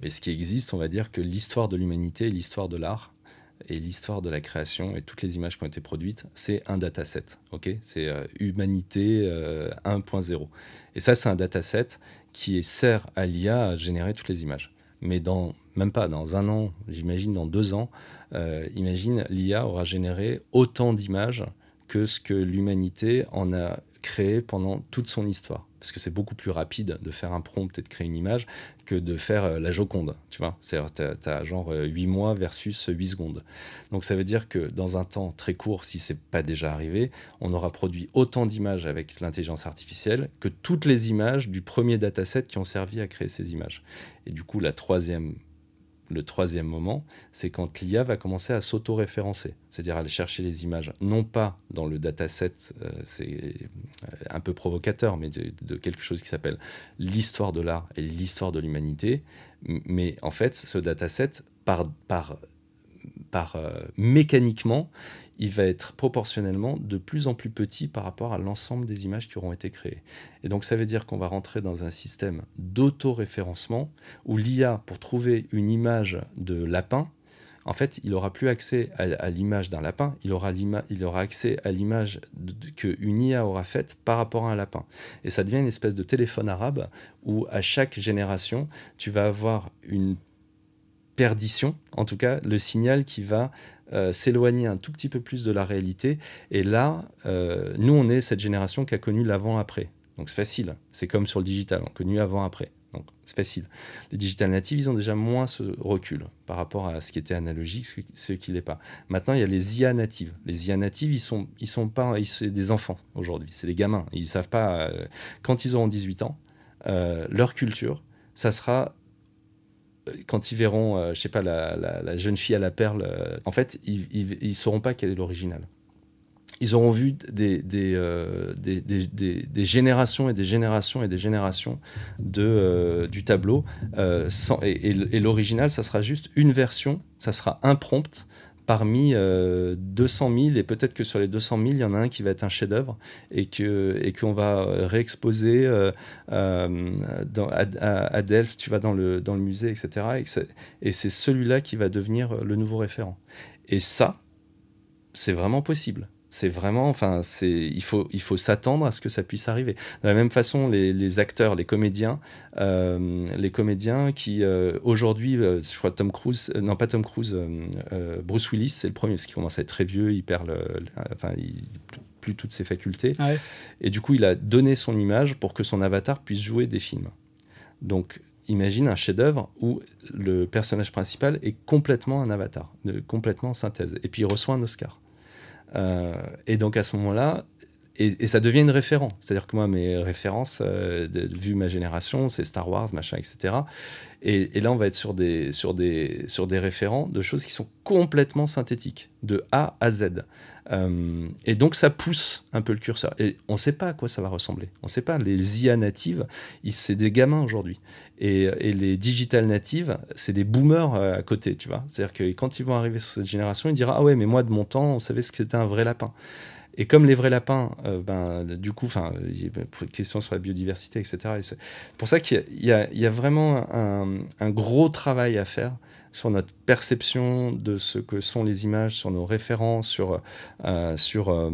S2: Mais ce qui existe, on va dire que l'histoire de l'humanité, l'histoire de l'art, et l'histoire de la création et toutes les images qui ont été produites, c'est un dataset. ok? C'est euh, humanité 1.0. Et ça, c'est un dataset qui sert à l'IA à générer toutes les images. Mais dans, même pas dans un an, j'imagine dans deux ans, euh, imagine l'IA aura généré autant d'images que ce que l'humanité en a créé pendant toute son histoire parce que c'est beaucoup plus rapide de faire un prompt et de créer une image que de faire euh, la Joconde, tu vois. C'est-à-dire tu as, genre 8 euh, mois versus 8 secondes. Donc ça veut dire que dans un temps très court, si c'est pas déjà arrivé, on aura produit autant d'images avec l'intelligence artificielle que toutes les images du premier dataset qui ont servi à créer ces images. Et du coup, la troisième le troisième moment, c'est quand l'IA va commencer à s'auto-référencer, c'est-à-dire aller chercher les images, non pas dans le dataset, euh, c'est euh, un peu provocateur, mais de, quelque chose qui s'appelle l'histoire de l'art et l'histoire de l'humanité, mais en fait, ce dataset, par, par, par euh, mécaniquement, il va être proportionnellement de plus en plus petit par rapport à l'ensemble des images qui auront été créées. Et donc ça veut dire qu'on va rentrer dans un système d'auto-référencement où l'IA, pour trouver une image de lapin, en fait, il n'aura plus accès à, l'image d'un lapin, il aura, il aura accès à l'image qu'une IA aura faite par rapport à un lapin. Et ça devient une espèce de téléphone arabe où à chaque génération, tu vas avoir une perdition, en tout cas le signal qui va euh, s'éloigner un tout petit peu plus de la réalité. Et là, euh, nous, on est cette génération qui a connu l'avant-après. Donc c'est facile. C'est comme sur le digital, on a connu avant-après. Donc c'est facile. Les digital natives, ils ont déjà moins ce recul par rapport à ce qui était analogique, ce qui n'est pas. Maintenant, il y a les IA natives. Les IA natives, ils sont, ils sont pas, c'est des enfants aujourd'hui, c'est des gamins. Ils savent pas euh, quand ils auront 18 ans, leur culture, ça sera quand ils verront, euh, je sais pas, la, jeune fille à la perle, euh, en fait, ils ne sauront pas quel est l'original. Ils auront vu euh, des, des, générations et des générations et des générations de, du tableau. Et, l'original, ça sera juste une version, ça sera un parmi 200 euh, 000, et peut-être que sur les 200 000, il y en a un qui va être un chef-d'œuvre et qu'on va réexposer euh, euh, dans, à, Delft, tu vas dans le, dans le musée, etc. Et c'est celui-là qui va devenir le nouveau référent. Et ça, c'est vraiment possible c'est vraiment, enfin, c'est, il faut, il faut s'attendre à ce que ça puisse arriver. De la même façon, les, acteurs, les comédiens, euh, les comédiens qui euh, aujourd'hui, euh, je crois Tom Cruise, non pas Tom Cruise, Bruce Willis, c'est le premier, parce qu'il commence à être très vieux, il perd, le, enfin, il, plus toutes ses facultés,
S1: ah
S2: et du coup, il a donné son image pour que son avatar puisse jouer des films. Donc, imagine un chef-d'œuvre où le personnage principal est complètement un avatar, complètement en synthèse, et puis il reçoit un Oscar. Euh, et donc à ce moment-là, et, ça devient une référence. C'est-à-dire que moi, mes références, euh, vu ma génération, c'est Star Wars, machin, etc. Et, là, on va être sur des, sur, des, sur des référents de choses qui sont complètement synthétiques, de A à Z. Euh, et donc, ça pousse un peu le curseur. Et on ne sait pas à quoi ça va ressembler. On ne sait pas. Les IA natives, c'est des gamins aujourd'hui. Et, les digital natives, c'est des boomers euh, à côté, tu vois. C'est-à-dire que quand ils vont arriver sur cette génération, ils diront Ah ouais, mais moi, de mon temps, on savait ce que c'était un vrai lapin. Et comme les vrais lapins, euh, ben, du coup, enfin, question sur la biodiversité, etc. c'est pour ça qu'il y, a vraiment un, gros travail à faire sur notre perception de ce que sont les images, sur nos références, sur, euh, sur, euh,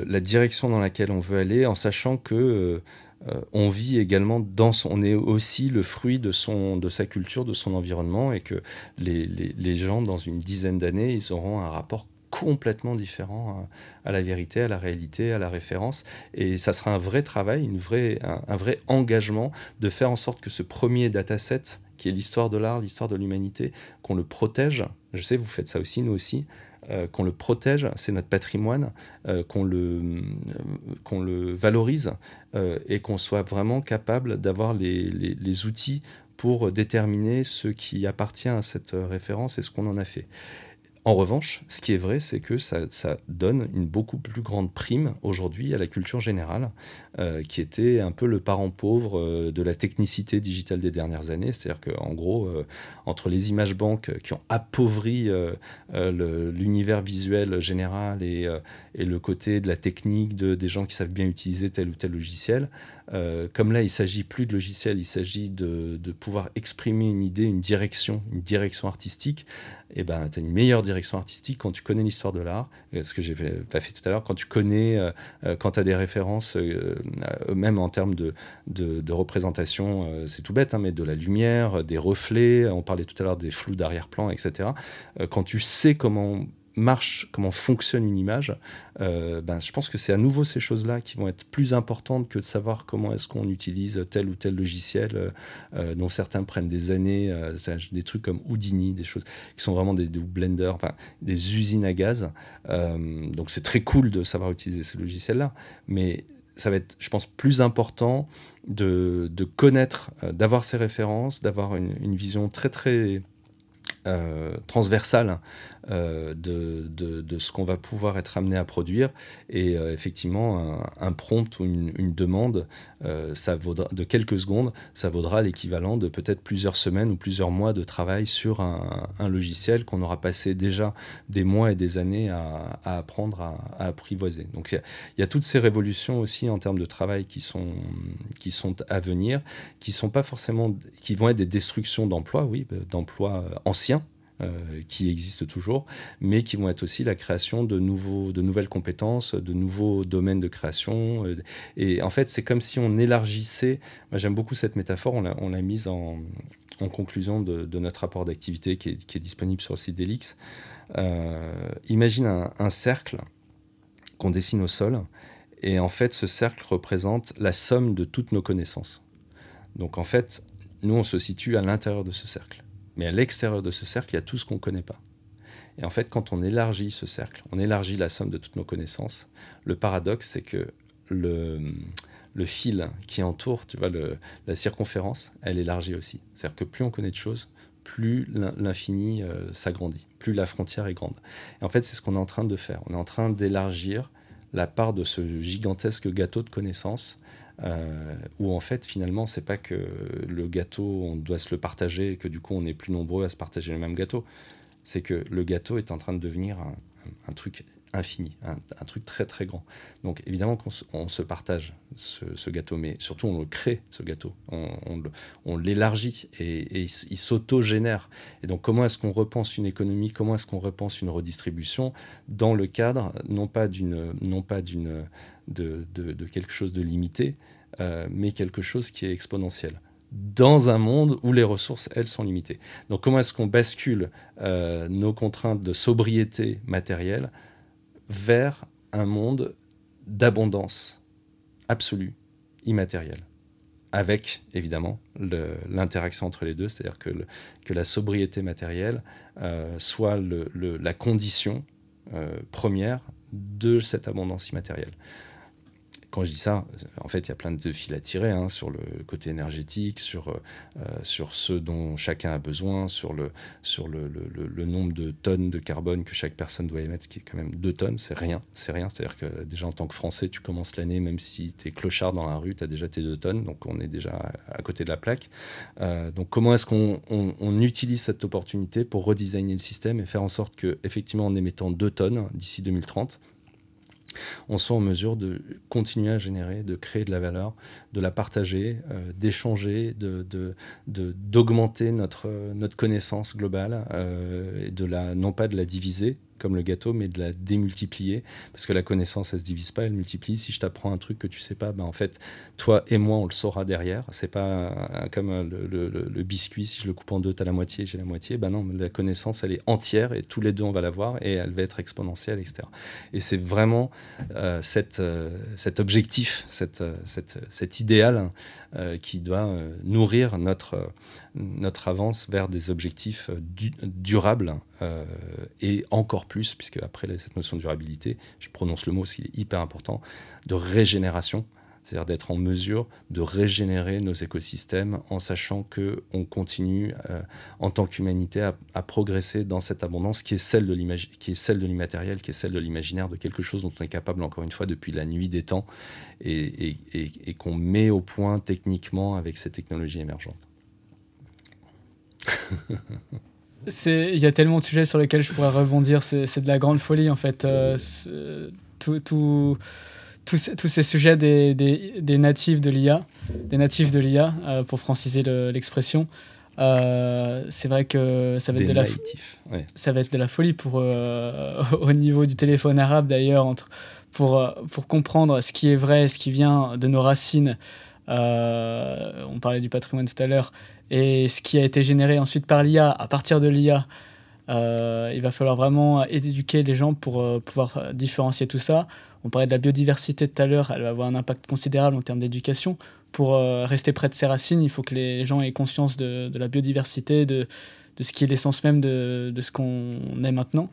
S2: la direction dans laquelle on veut aller, en sachant que euh, on vit également dans son, on est aussi le fruit de son, de sa culture, de son environnement, et que les, les, gens dans une dizaine d'années, ils auront un rapport complètement différent à, la vérité, à la réalité, à la référence. Et ça sera un vrai travail, une un, vrai engagement de faire en sorte que ce premier dataset, qui est l'histoire de l'art, l'histoire de l'humanité, qu'on le protège. Je sais, vous faites ça aussi, nous aussi, euh, qu'on le protège, c'est notre patrimoine, euh, qu'on le, euh, le valorise et qu'on soit vraiment capable d'avoir les, les, outils pour déterminer ce qui appartient à cette référence et ce qu'on en a fait. En revanche, ce qui est vrai, c'est que ça, donne une beaucoup plus grande prime aujourd'hui à la culture générale, euh, qui était un peu le parent pauvre euh, de la technicité digitale des dernières années. C'est-à-dire qu'en gros, euh, entre les images banques qui ont appauvri l'univers visuel général et, le côté de la technique de, des gens qui savent bien utiliser tel ou tel logiciel, comme là, il s'agit plus de logiciel, il s'agit de, pouvoir exprimer une idée, une direction, une direction artistique et eh ben, tu as une meilleure direction artistique quand tu connais l'histoire de l'art, euh, ce que j'ai pas fait tout à l'heure, quand tu connais, euh, euh, quand tu as des références, même en termes de, de, représentation, c'est tout bête, hein, mais de la lumière, des reflets, on parlait tout à l'heure des flous d'arrière-plan, etc. quand tu sais comment marche, comment fonctionne une image, euh, ben, je pense que c'est à nouveau ces choses-là qui vont être plus importantes que de savoir comment est-ce qu'on utilise tel ou tel logiciel, euh, euh, dont certains prennent des années, des trucs comme Houdini, des choses qui sont vraiment des, des blenders, enfin, des usines à gaz. donc c'est très cool de savoir utiliser ce logiciel-là, mais ça va être, je pense, plus important de, de connaître, d'avoir ces références, d'avoir une, vision très très transversale euh, de, de, ce qu'on va pouvoir être amené à produire. Et euh, effectivement, un, prompt ou une, demande, euh, ça vaudra, de quelques secondes, ça vaudra l'équivalent de peut-être plusieurs semaines ou plusieurs mois de travail sur un, logiciel qu'on aura passé déjà des mois et des années à, apprendre à, apprivoiser. Donc il y, a toutes ces révolutions aussi en termes de travail qui sont, qui sont à venir, qui sont pas forcément, qui vont être des destructions d'emplois, oui, d'emplois anciens euh, qui existent toujours, mais qui vont être aussi la création de, nouveaux, de nouvelles compétences, de nouveaux domaines de création. Euh, et en fait, c'est comme si on élargissait, j'aime beaucoup cette métaphore, on l'a mise en, en, conclusion de, notre rapport d'activité qui est, disponible sur le site d'Elix. Euh, imagine un, un cercle qu'on dessine au sol, et en fait, ce cercle représente la somme de toutes nos connaissances. Donc en fait, nous, on se situe à l'intérieur de ce cercle. Mais à l'extérieur de ce cercle, il y a tout ce qu'on ne connaît pas. Et en fait, quand on élargit ce cercle, on élargit la somme de toutes nos connaissances, le paradoxe, c'est que le, fil qui entoure, tu vois, la circonférence, elle élargit aussi. C'est-à-dire que plus on connaît de choses, plus l'infini euh, s'agrandit, plus la frontière est grande. Et en fait, c'est ce qu'on est en train de faire. On est en train d'élargir la part de ce gigantesque gâteau de connaissances euh, où en fait finalement c'est pas que le gâteau on doit se le partager et que du coup on est plus nombreux à se partager le même gâteau, c'est que le gâteau est en train de devenir un, truc infini, un, truc très très grand. Donc évidemment qu'on se partage ce, gâteau, mais surtout on le crée, ce gâteau, on, l'élargit et, il, s'auto-génère. Et donc comment est-ce qu'on repense une économie, comment est-ce qu'on repense une redistribution dans le cadre non pas d'une non pas d'une de, quelque chose de limité, euh, mais quelque chose qui est exponentiel. Dans un monde où les ressources, elles, sont limitées. Donc comment est-ce qu'on bascule euh, nos contraintes de sobriété matérielle vers un monde d'abondance absolue, immatérielle? Avec évidemment l'interaction entre les deux, c'est-à-dire que, que, la sobriété matérielle euh, soit la condition première de cette abondance immatérielle quand je dis ça, en fait, il y a plein de fils à tirer hein, sur le côté énergétique, sur, euh, sur ce dont chacun a besoin, sur, le, nombre de tonnes de carbone que chaque personne doit émettre, qui est quand même 2 tonnes, c'est rien. C'est rien. C'est-à-dire que déjà en tant que Français, tu commences l'année, même si tu es clochard dans la rue, tu as déjà tes 2 tonnes, donc on est déjà à, côté de la plaque. Euh, donc comment est-ce qu'on on, utilise cette opportunité pour redesigner le système et faire en sorte que, effectivement, en émettant 2 tonnes d'ici 2030, on soit en mesure de continuer à générer, de créer de la valeur, de la partager, euh, d'échanger, d'augmenter de, notre, connaissance globale, euh, et non pas de la diviser, comme le gâteau, mais de la démultiplier. Parce que la connaissance, elle se divise pas, elle multiplie. Si je t'apprends un truc que tu sais pas, ben en fait, toi et moi, on le saura derrière. C'est pas comme le, biscuit, si je le coupe en deux, tu as la moitié, j'ai la moitié. Ben non, la connaissance, elle est entière et tous les deux, on va l'avoir et elle va être exponentielle, etc. Et c'est vraiment euh, euh, cet objectif, cet idéal euh, qui doit nourrir notre, notre avance vers des objectifs durables et encore plus, puisque après cette notion de durabilité, je prononce le mot, qui est hyper important, de régénération c'est-à-dire d'être en mesure de régénérer nos écosystèmes en sachant que on continue euh, en tant qu'humanité à, progresser dans cette abondance qui est celle de qui est celle de l'immatériel, qui est celle de l'imaginaire, de quelque chose dont on est capable encore une fois depuis la nuit des temps et, et qu'on met au point techniquement avec ces technologies émergentes.
S1: Il y a tellement de sujets sur lesquels je pourrais rebondir, c'est de la grande folie en fait. Euh, tout, tout tous, ces sujets des, des, natifs de l'IA, des natifs de l'IA, euh, pour franciser l'expression, euh, c'est vrai que ça va, être de la ça va être de la folie pour, euh, au niveau du téléphone arabe d'ailleurs, pour, pour comprendre ce qui est vrai, ce qui vient de nos racines. on parlait du patrimoine tout à l'heure, et ce qui a été généré ensuite par l'IA, à partir de l'IA. Il va falloir vraiment éduquer les gens pour pouvoir différencier tout ça. On parlait de la biodiversité tout à l'heure, elle va avoir un impact considérable en termes d'éducation. Pour euh, rester près de ses racines, il faut que les gens aient conscience de, la biodiversité, de, ce qui est l'essence même de, ce qu'on est maintenant.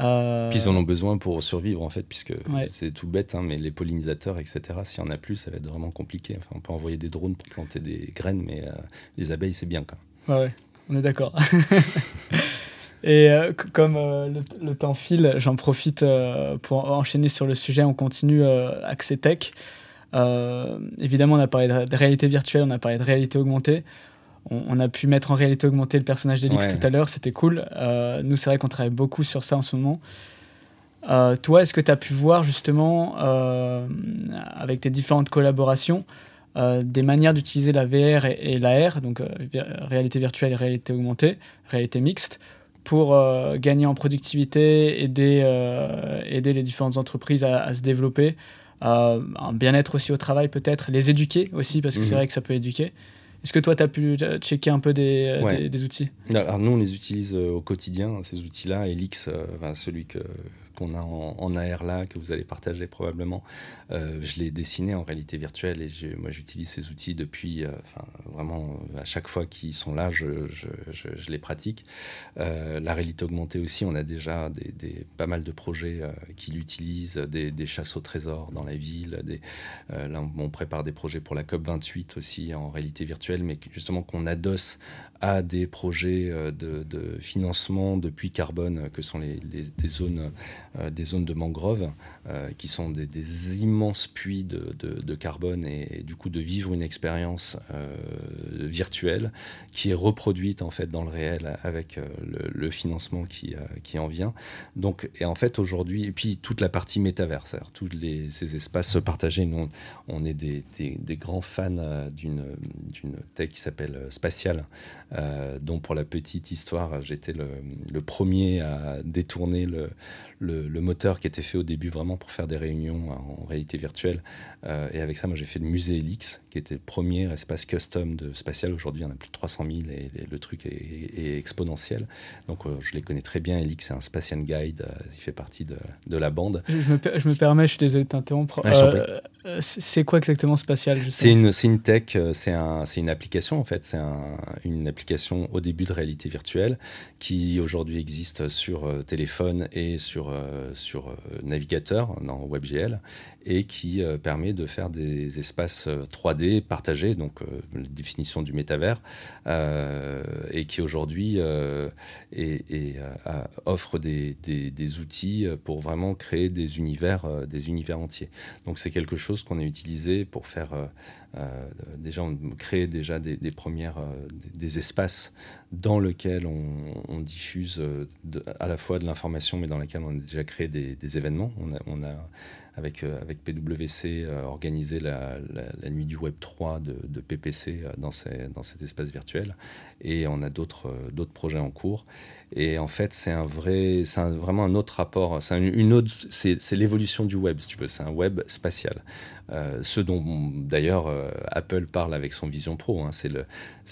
S2: Euh... Puis ils en ont besoin pour survivre en fait, puisque c'est tout bête, hein, mais les pollinisateurs, etc., s'il y en a plus, ça va être vraiment compliqué. Enfin, on peut envoyer des drones pour planter des graines, mais euh, les abeilles, c'est bien. Quoi.
S1: Ouais, ouais, on est d'accord. Et euh, comme euh, le, temps file, j'en profite euh, pour enchaîner sur le sujet. On continue Accès Tech. évidemment, on a parlé de, réalité virtuelle, on a parlé de réalité augmentée. On, a pu mettre en réalité augmentée le personnage d'Elix tout à l'heure, c'était cool. nous, c'est vrai qu'on travaille beaucoup sur ça en ce moment. toi, est-ce que tu as pu voir justement, avec tes différentes collaborations, des manières d'utiliser la VR et, et l'AR, donc réalité virtuelle et réalité augmentée, réalité mixte, pour euh, gagner en productivité, aider, euh, aider les différentes entreprises à, se développer, un bien-être aussi au travail peut-être, les éduquer aussi, parce que c'est mhm. vrai que ça peut éduquer. Est-ce que toi, tu as pu checker un peu des, des, outils?
S2: Alors, nous, on les utilise euh, au quotidien, ces outils-là. Elix, celui que, qu'on a en, AR là, que vous allez partager probablement, euh, je l'ai dessiné en réalité virtuelle et moi j'utilise ces outils depuis, euh, vraiment à chaque fois qu'ils sont là, je, les pratique. Euh, la réalité augmentée aussi, on a déjà des, pas mal de projets qui l'utilisent, des, des, chasses au trésor dans la ville. Des, là, on prépare des projets pour la COP 28 aussi en réalité virtuelle, mais justement qu'on adosse à des projets de, financement de puits carbone que sont les, les zones euh, des zones de mangrove euh, qui sont des, immenses puits de, carbone et, du coup de vivre une expérience euh, virtuelle qui est reproduite en fait dans le réel avec le, financement qui, qui en vient. Donc, et en fait aujourd'hui, et puis toute la partie métaverse, tous les, ces espaces partagés, nous on, est des, des, grands fans d'une tech qui s'appelle Spatial, dont pour la petite histoire, j'étais le, le, premier à détourner le, le, moteur qui était fait au début vraiment pour faire des réunions en réalité virtuelle. Euh, et avec ça, moi, j'ai fait le musée Elix, qui était le premier espace custom de spatial. Aujourd'hui, il y en a plus de 300 000 et, le truc est, exponentiel. Donc, euh, je les connais très bien. Elix, c'est un spatial guide. Euh, il fait partie de, de la bande.
S1: Je me, je me, permets, je suis désolé de t'interrompre. C'est quoi exactement spatial
S2: C'est une, une, tech, c'est un, une application en fait. C'est un, une application au début de réalité virtuelle qui aujourd'hui existe sur téléphone et sur euh, sur, euh, navigateur dans WebGL et qui euh, permet de faire des espaces 3D partagés, donc la définition du métavers, et qui aujourd'hui offre des, des, outils pour vraiment créer des univers, des univers entiers. Donc c'est quelque chose qu'on a utilisé pour faire déjà on crée déjà des, premières des, espaces dans lesquels on, diffuse à la fois de l'information mais dans lesquels on a déjà créé des, événements. On a, avec, euh, avec PwC, euh, organisé la, nuit du Web 3 de, PPC euh, dans, dans cet espace virtuel. Et on a d'autres projets en cours. Et en fait, c'est un vrai, c'est vraiment un autre rapport. C'est une autre, c'est l'évolution du web, si tu veux. C'est un web spatial. Euh, ce dont d'ailleurs euh, Apple parle avec son Vision Pro, hein, c'est le,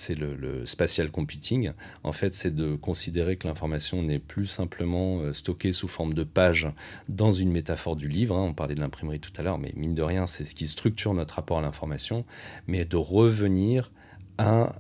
S2: le, le, spatial computing. En fait, c'est de considérer que l'information n'est plus simplement euh, stockée sous forme de pages dans une métaphore du livre. Hein. on parlait de l'imprimerie tout à l'heure, mais mine de rien, c'est ce qui structure notre rapport à l'information, mais de revenir à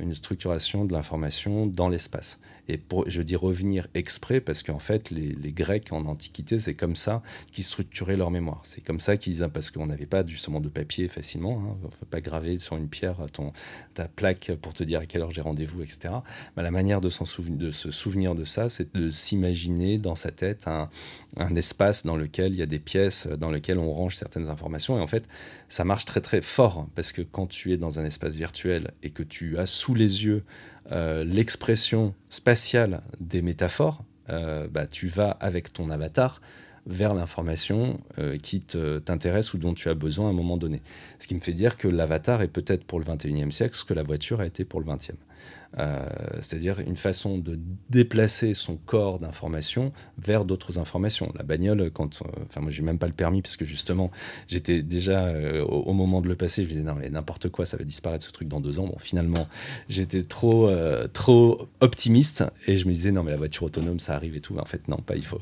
S2: une structuration de l'information dans l'espace. Et je dis revenir exprès parce qu'en fait, les, Grecs en Antiquité, c'est comme ça qu'ils structuraient leur mémoire. C'est comme ça qu'ils, parce qu'on n'avait pas justement de papier facilement, hein, on ne peut pas graver sur une pierre ton, ta plaque pour te dire à quelle heure j'ai rendez-vous, etc. Mais la manière de, de se souvenir de ça, c'est de s'imaginer dans sa tête un, un espace dans lequel il y a des pièces, dans lequel on range certaines informations. Et en fait, ça marche très très fort parce que quand tu es dans un espace virtuel et que tu as sous les yeux euh, l'expression spatiale des métaphores, euh, bah, tu vas avec ton avatar vers l'information euh, qui t'intéresse ou dont tu as besoin à un moment donné. Ce qui me fait dire que l'avatar est peut-être pour le 21e siècle ce que la voiture a été pour le 20e. Euh, c'est-à-dire une façon de déplacer son corps d'information vers d'autres informations. La bagnole, quand, euh, enfin moi j'ai même pas le permis parce que justement j'étais déjà euh, au, moment de le passer, je me disais non mais n'importe quoi, ça va disparaître ce truc dans deux ans. Bon finalement j'étais trop trop optimiste et je me disais non mais la voiture autonome ça arrive et tout. en fait non pas il faut,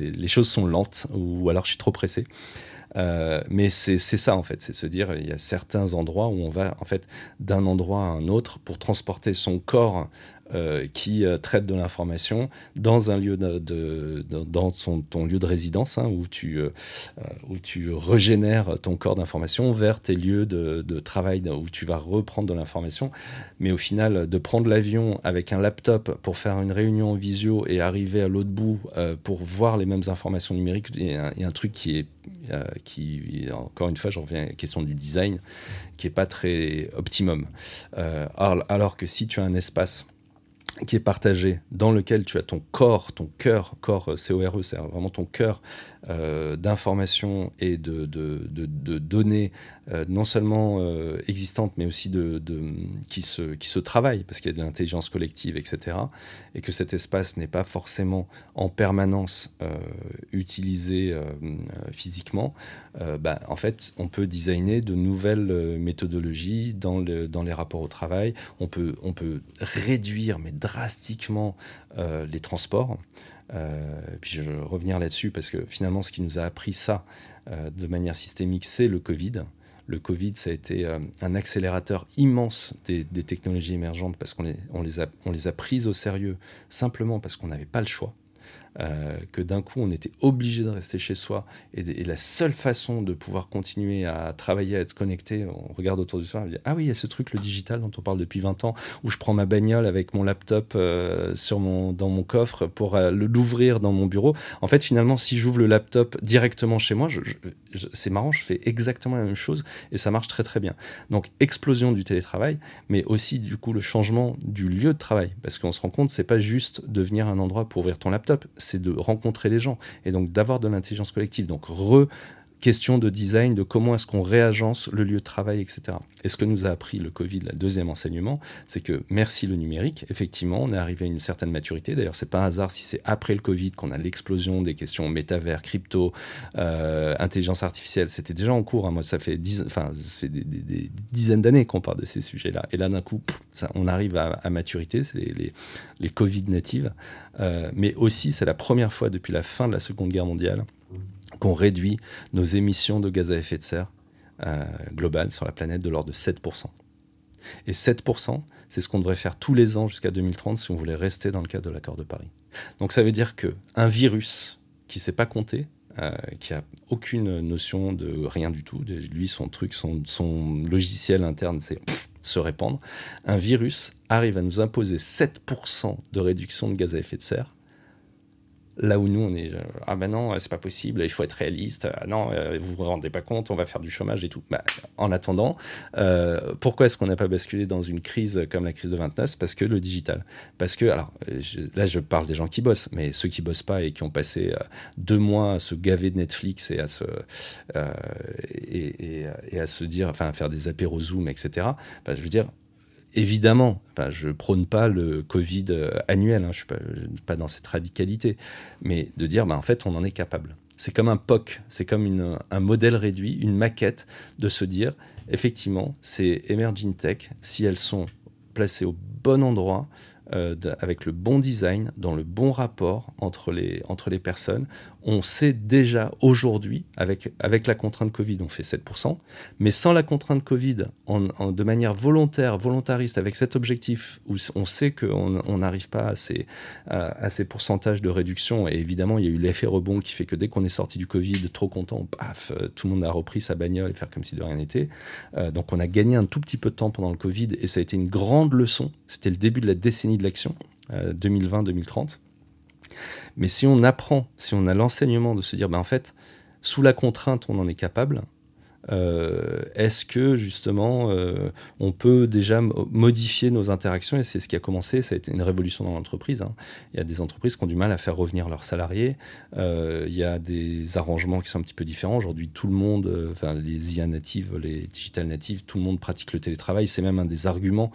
S2: les choses sont lentes ou alors je suis trop pressé. Euh, mais c'est ça en fait, c'est se dire il y a certains endroits où on va en fait d'un endroit à un autre pour transporter son corps euh, qui euh, traite de l'information dans un lieu de, dans ton lieu de résidence hein, où tu euh, où tu régénères ton corps d'information vers tes lieux de, de, travail où tu vas reprendre de l'information. Mais au final de prendre l'avion avec un laptop pour faire une réunion en visio et arriver à l'autre bout pour voir les mêmes informations numériques il y a un, truc qui est qui encore une fois je reviens à la question du design qui est pas très optimum. Alors, alors que si tu as un espace qui est partagé, dans lequel tu as ton corps, ton cœur, corps C-O-R-E, c'est vraiment ton cœur euh, d'informations et de, données euh, non seulement euh, existantes, mais aussi qui, se, travaillent, parce qu'il y a de l'intelligence collective, etc. Et que cet espace n'est pas forcément en permanence utilisé physiquement, bah, en fait, on peut designer de nouvelles méthodologies dans, le, dans les rapports au travail. On peut réduire, mais drastiquement, les transports. Euh, puis je vais revenir là-dessus parce que finalement, ce qui nous a appris ça euh, de manière systémique, c'est le Covid. Le Covid, ça a été euh, un accélérateur immense des, technologies émergentes parce qu'on les, a, on les a prises au sérieux simplement parce qu'on n'avait pas le choix. Euh, que d'un coup on était obligé de rester chez soi et, la seule façon de pouvoir continuer à travailler, à être connecté, on regarde autour de soi, on dit ah oui il y a ce truc le digital dont on parle depuis 20 ans où je prends ma bagnole avec mon laptop euh, dans mon coffre pour euh, l'ouvrir dans mon bureau. En fait finalement si j'ouvre le laptop directement chez moi, c'est marrant, je fais exactement la même chose et ça marche très très bien. Donc explosion du télétravail, mais aussi du coup le changement du lieu de travail parce qu'on se rend compte c'est pas juste devenir un endroit pour ouvrir ton laptop, c'est de rencontrer les gens et donc d'avoir de l'intelligence collective. Donc re question de design, de comment est-ce qu'on réagence le lieu de travail, etc. Et ce que nous a appris le Covid, le deuxième enseignement, c'est que merci le numérique, effectivement, on est arrivé à une certaine maturité. D'ailleurs, c'est pas un hasard si c'est après le Covid qu'on a l'explosion des questions métavers, crypto, euh, intelligence artificielle. C'était déjà en cours. Hein. Moi, ça fait, des, dizaines d'années qu'on parle de ces sujets-là. Et là, d'un coup, on arrive à, maturité. C'est les, les, Covid natives. Euh, mais aussi, c'est la première fois depuis la fin de la Seconde Guerre mondiale qu'on réduit nos émissions de gaz à effet de serre euh, globales sur la planète de l'ordre de 7%. Et 7%, c'est ce qu'on devrait faire tous les ans jusqu'à 2030 si on voulait rester dans le cadre de l'accord de Paris. Donc ça veut dire qu'un virus qui ne sait pas compter, euh, qui a aucune notion de rien du tout, lui son truc, son logiciel interne, c'est se répandre, un virus arrive à nous imposer 7% de réduction de gaz à effet de serre Là où nous, on est ah ben non, c'est pas possible, il faut être réaliste. Ah non, euh, vous vous rendez pas compte, on va faire du chômage et tout. Bah, en attendant, euh, pourquoi est-ce qu'on n'a pas basculé dans une crise comme la crise de 29 Parce que le digital. Parce que, alors là, je parle des gens qui bossent, mais ceux qui bossent pas et qui ont passé euh, deux mois à se gaver de Netflix et à se et, à se dire, enfin, à faire des apéros Zoom, etc. Bah, je veux dire, évidemment, je prône pas le Covid annuel, hein, je suis pas, pas, dans cette radicalité, mais de dire, bah, en fait, on en est capable. C'est comme un POC, c'est comme un modèle réduit, une maquette de se dire, effectivement, ces emerging tech, si elles sont placées au bon endroit, euh, avec le bon design, dans le bon rapport entre les personnes, on sait déjà aujourd'hui, avec, avec la contrainte Covid, on fait 7%, mais sans la contrainte Covid, de manière volontaire, volontariste, avec cet objectif où on sait qu'on n'arrive pas à ces, à, ces pourcentages de réduction, et évidemment, il y a eu l'effet rebond qui fait que dès qu'on est sorti du Covid, trop content, paf, tout le monde a repris sa bagnole et faire comme si de rien n'était. Euh, donc on a gagné un tout petit peu de temps pendant le Covid, et ça a été une grande leçon. C'était le début de la décennie de l'action, 2020-2030. Mais si on apprend, si on a l'enseignement de se dire, ben en fait, sous la contrainte, on en est capable, euh, est-ce que justement euh, on peut déjà modifier nos interactions? Et c'est ce qui a commencé, ça a été une révolution dans l'entreprise. Hein. Il y a des entreprises qui ont du mal à faire revenir leurs salariés, euh, il y a des arrangements qui sont un petit peu différents. Aujourd'hui, tout le monde, enfin les IA natives, les digital natives, tout le monde pratique le télétravail. C'est même un des arguments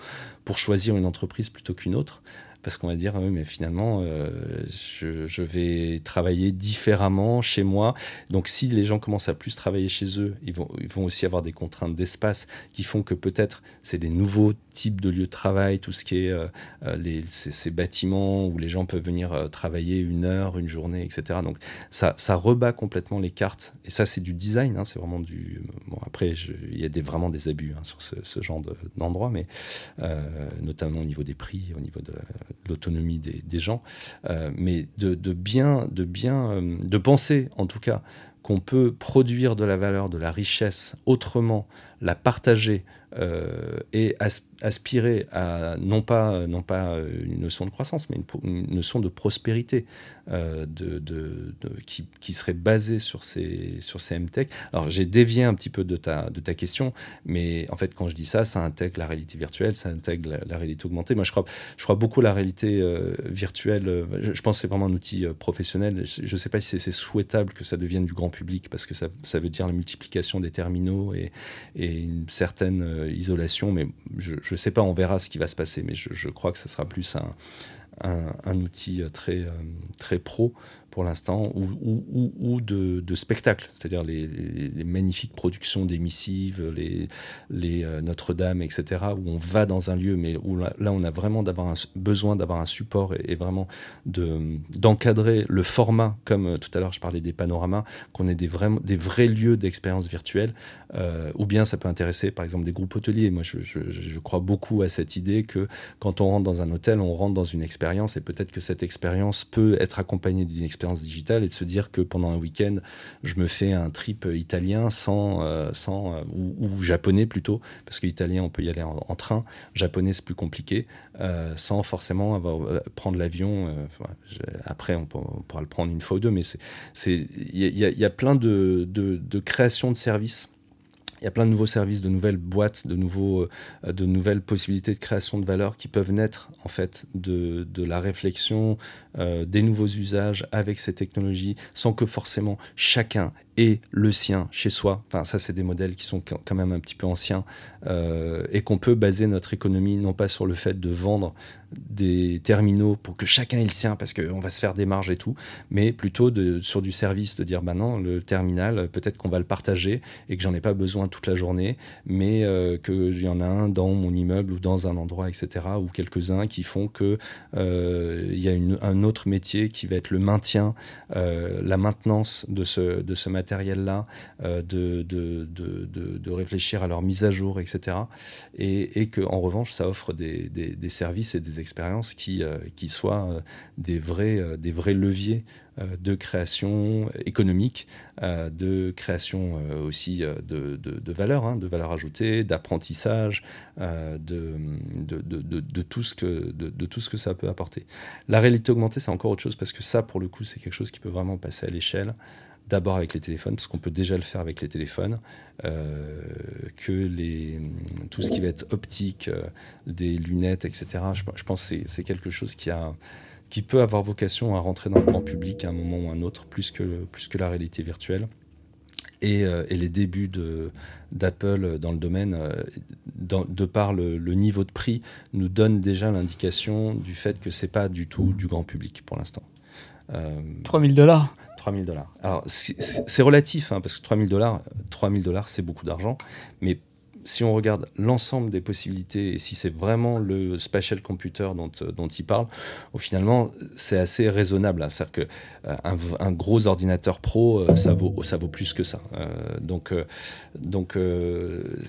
S2: pour choisir une entreprise plutôt qu'une autre parce qu'on va dire, mais finalement, euh, je, vais travailler différemment chez moi. Donc, si les gens commencent à plus travailler chez eux, ils vont, ils vont aussi avoir des contraintes d'espace qui font que peut-être c'est des nouveaux types de lieux de travail, tout ce qui est euh, euh, ces, bâtiments où les gens peuvent venir travailler une heure, une journée, etc. Donc, ça, ça rebat complètement les cartes. Et ça, c'est du design, hein, c'est vraiment du. Bon, après, il y a des, vraiment des abus hein, sur ce, genre d'endroit, mais notamment au niveau des prix, au niveau de l'autonomie des, gens, euh, mais de, bien, de bien, euh, de penser en tout cas qu'on peut produire de la valeur, de la richesse autrement, la partager euh, et aspirer à non pas, non pas une notion de croissance, mais une, notion de prospérité euh, de, qui, qui, serait basée sur ces, sur ces MTech. Alors j'ai dévié un petit peu de ta, de ta question, mais en fait quand je dis ça, ça intègre la réalité virtuelle, ça intègre la, réalité augmentée. Moi je crois, je crois beaucoup à la réalité euh, virtuelle. Je, pense que c'est vraiment un outil professionnel. Je ne sais pas si c'est souhaitable que ça devienne du grand public, parce que ça, ça veut dire la multiplication des terminaux et, et une certaine euh, isolation, mais je ne sais pas, on verra ce qui va se passer, mais je, je crois que ça sera plus un, un, outil très, euh, très pro pour l'instant, ou, ou, de, de, spectacles, c'est-à-dire les, magnifiques productions d'émissives, les, les euh, Notre-Dame, etc., où on va dans un lieu, mais où là, on a vraiment d'avoir besoin d'avoir un support et, vraiment d'encadrer le format, comme euh, tout à l'heure je parlais des panoramas, qu'on ait des, vrais, des vrais lieux d'expérience virtuelle, euh, ou bien ça peut intéresser par exemple des groupes hôteliers. Moi, je, je, je, crois beaucoup à cette idée que quand on rentre dans un hôtel, on rentre dans une expérience, et peut-être que cette expérience peut être accompagnée d'une expérience digitale et de se dire que pendant un week-end, je me fais un trip italien sans, euh, sans euh, ou, japonais plutôt, parce que l'italien, on peut y aller en, train, japonais, c'est plus compliqué, euh, sans forcément avoir, prendre l'avion. après, on, pourra le prendre une fois ou deux, mais il y, y, a plein de, de, de créations de services il y a plein de nouveaux services, de nouvelles boîtes, de, nouveaux, de nouvelles possibilités de création de valeur qui peuvent naître en fait de, de la réflexion euh, des nouveaux usages avec ces technologies sans que forcément chacun ait le sien chez soi. Enfin, ça, c'est des modèles qui sont quand même un petit peu anciens euh, et qu'on peut baser notre économie non pas sur le fait de vendre des terminaux pour que chacun ait le sien parce qu'on va se faire des marges et tout, mais plutôt sur du service, de dire bah non, le terminal, peut-être qu'on va le partager et que j'en ai pas besoin toute la journée, mais euh, qu'il y en a un dans mon immeuble ou dans un endroit, etc., ou quelques-uns qui font que il y a une, un autre métier qui va être le maintien, euh, la maintenance de ce, de ce matériel-là, euh, de, de, de, réfléchir à leur mise à jour, etc. Et, et qu'en revanche, ça offre des, des, des, services et des expériences qui, euh, qui soient des vrais, des vrais leviers de création économique, euh, de création euh, aussi de, de, valeur, hein, de valeur ajoutée, d'apprentissage, de, de, tout ce que, de, tout ce que ça peut apporter. La réalité augmentée, c'est encore autre chose parce que ça, pour le coup, c'est quelque chose qui peut vraiment passer à l'échelle d'abord avec les téléphones, parce qu'on peut déjà le faire avec les téléphones, que les, tout ce qui va être optique, des lunettes, etc. Je, je pense que c'est quelque chose qui a, qui peut avoir vocation à rentrer dans le grand public à un moment ou un autre, plus que, plus que la réalité virtuelle. et, les débuts d'Apple dans le domaine, de par le, niveau de prix, nous donnent déjà l'indication du fait que c'est pas du tout du grand public pour l'instant.
S1: 3000 dollars
S2: 3000 dollars. Alors, c'est relatif, hein, parce que 3000 dollars, 3000 dollars, c'est beaucoup d'argent, mais si on regarde l'ensemble des possibilités et si c'est vraiment le spatial computer dont, euh, dont il parle, finalement, c'est assez raisonnable. Hein. C'est-à-dire qu'un euh, gros ordinateur pro, euh, ça, vaut, ça vaut plus que ça. donc, donc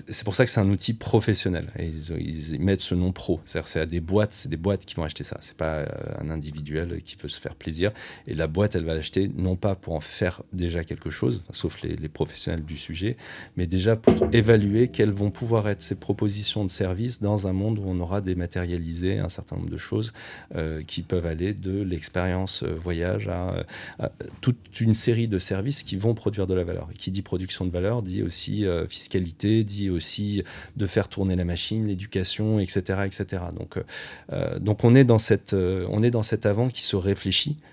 S2: c'est pour ça que c'est un outil professionnel. Ils, mettent ce nom pro. C'est-à-dire c'est des boîtes, c'est des boîtes qui vont acheter ça. C'est pas un individuel qui veut se faire plaisir. Et la boîte, elle va l'acheter non pas pour en faire déjà quelque chose, sauf les, les professionnels du sujet, mais déjà pour évaluer quelles vont pouvoir être ces propositions de services dans un monde où on aura dématérialisé un certain nombre de choses euh, qui peuvent aller de l'expérience euh, voyage à, toute une série de services qui vont produire de la valeur. Et qui dit production de valeur dit aussi euh, fiscalité, dit aussi de faire tourner la machine, l'éducation, etc., etc. Donc, donc on est dans cette, on est dans cet avant qui se réfléchit euh,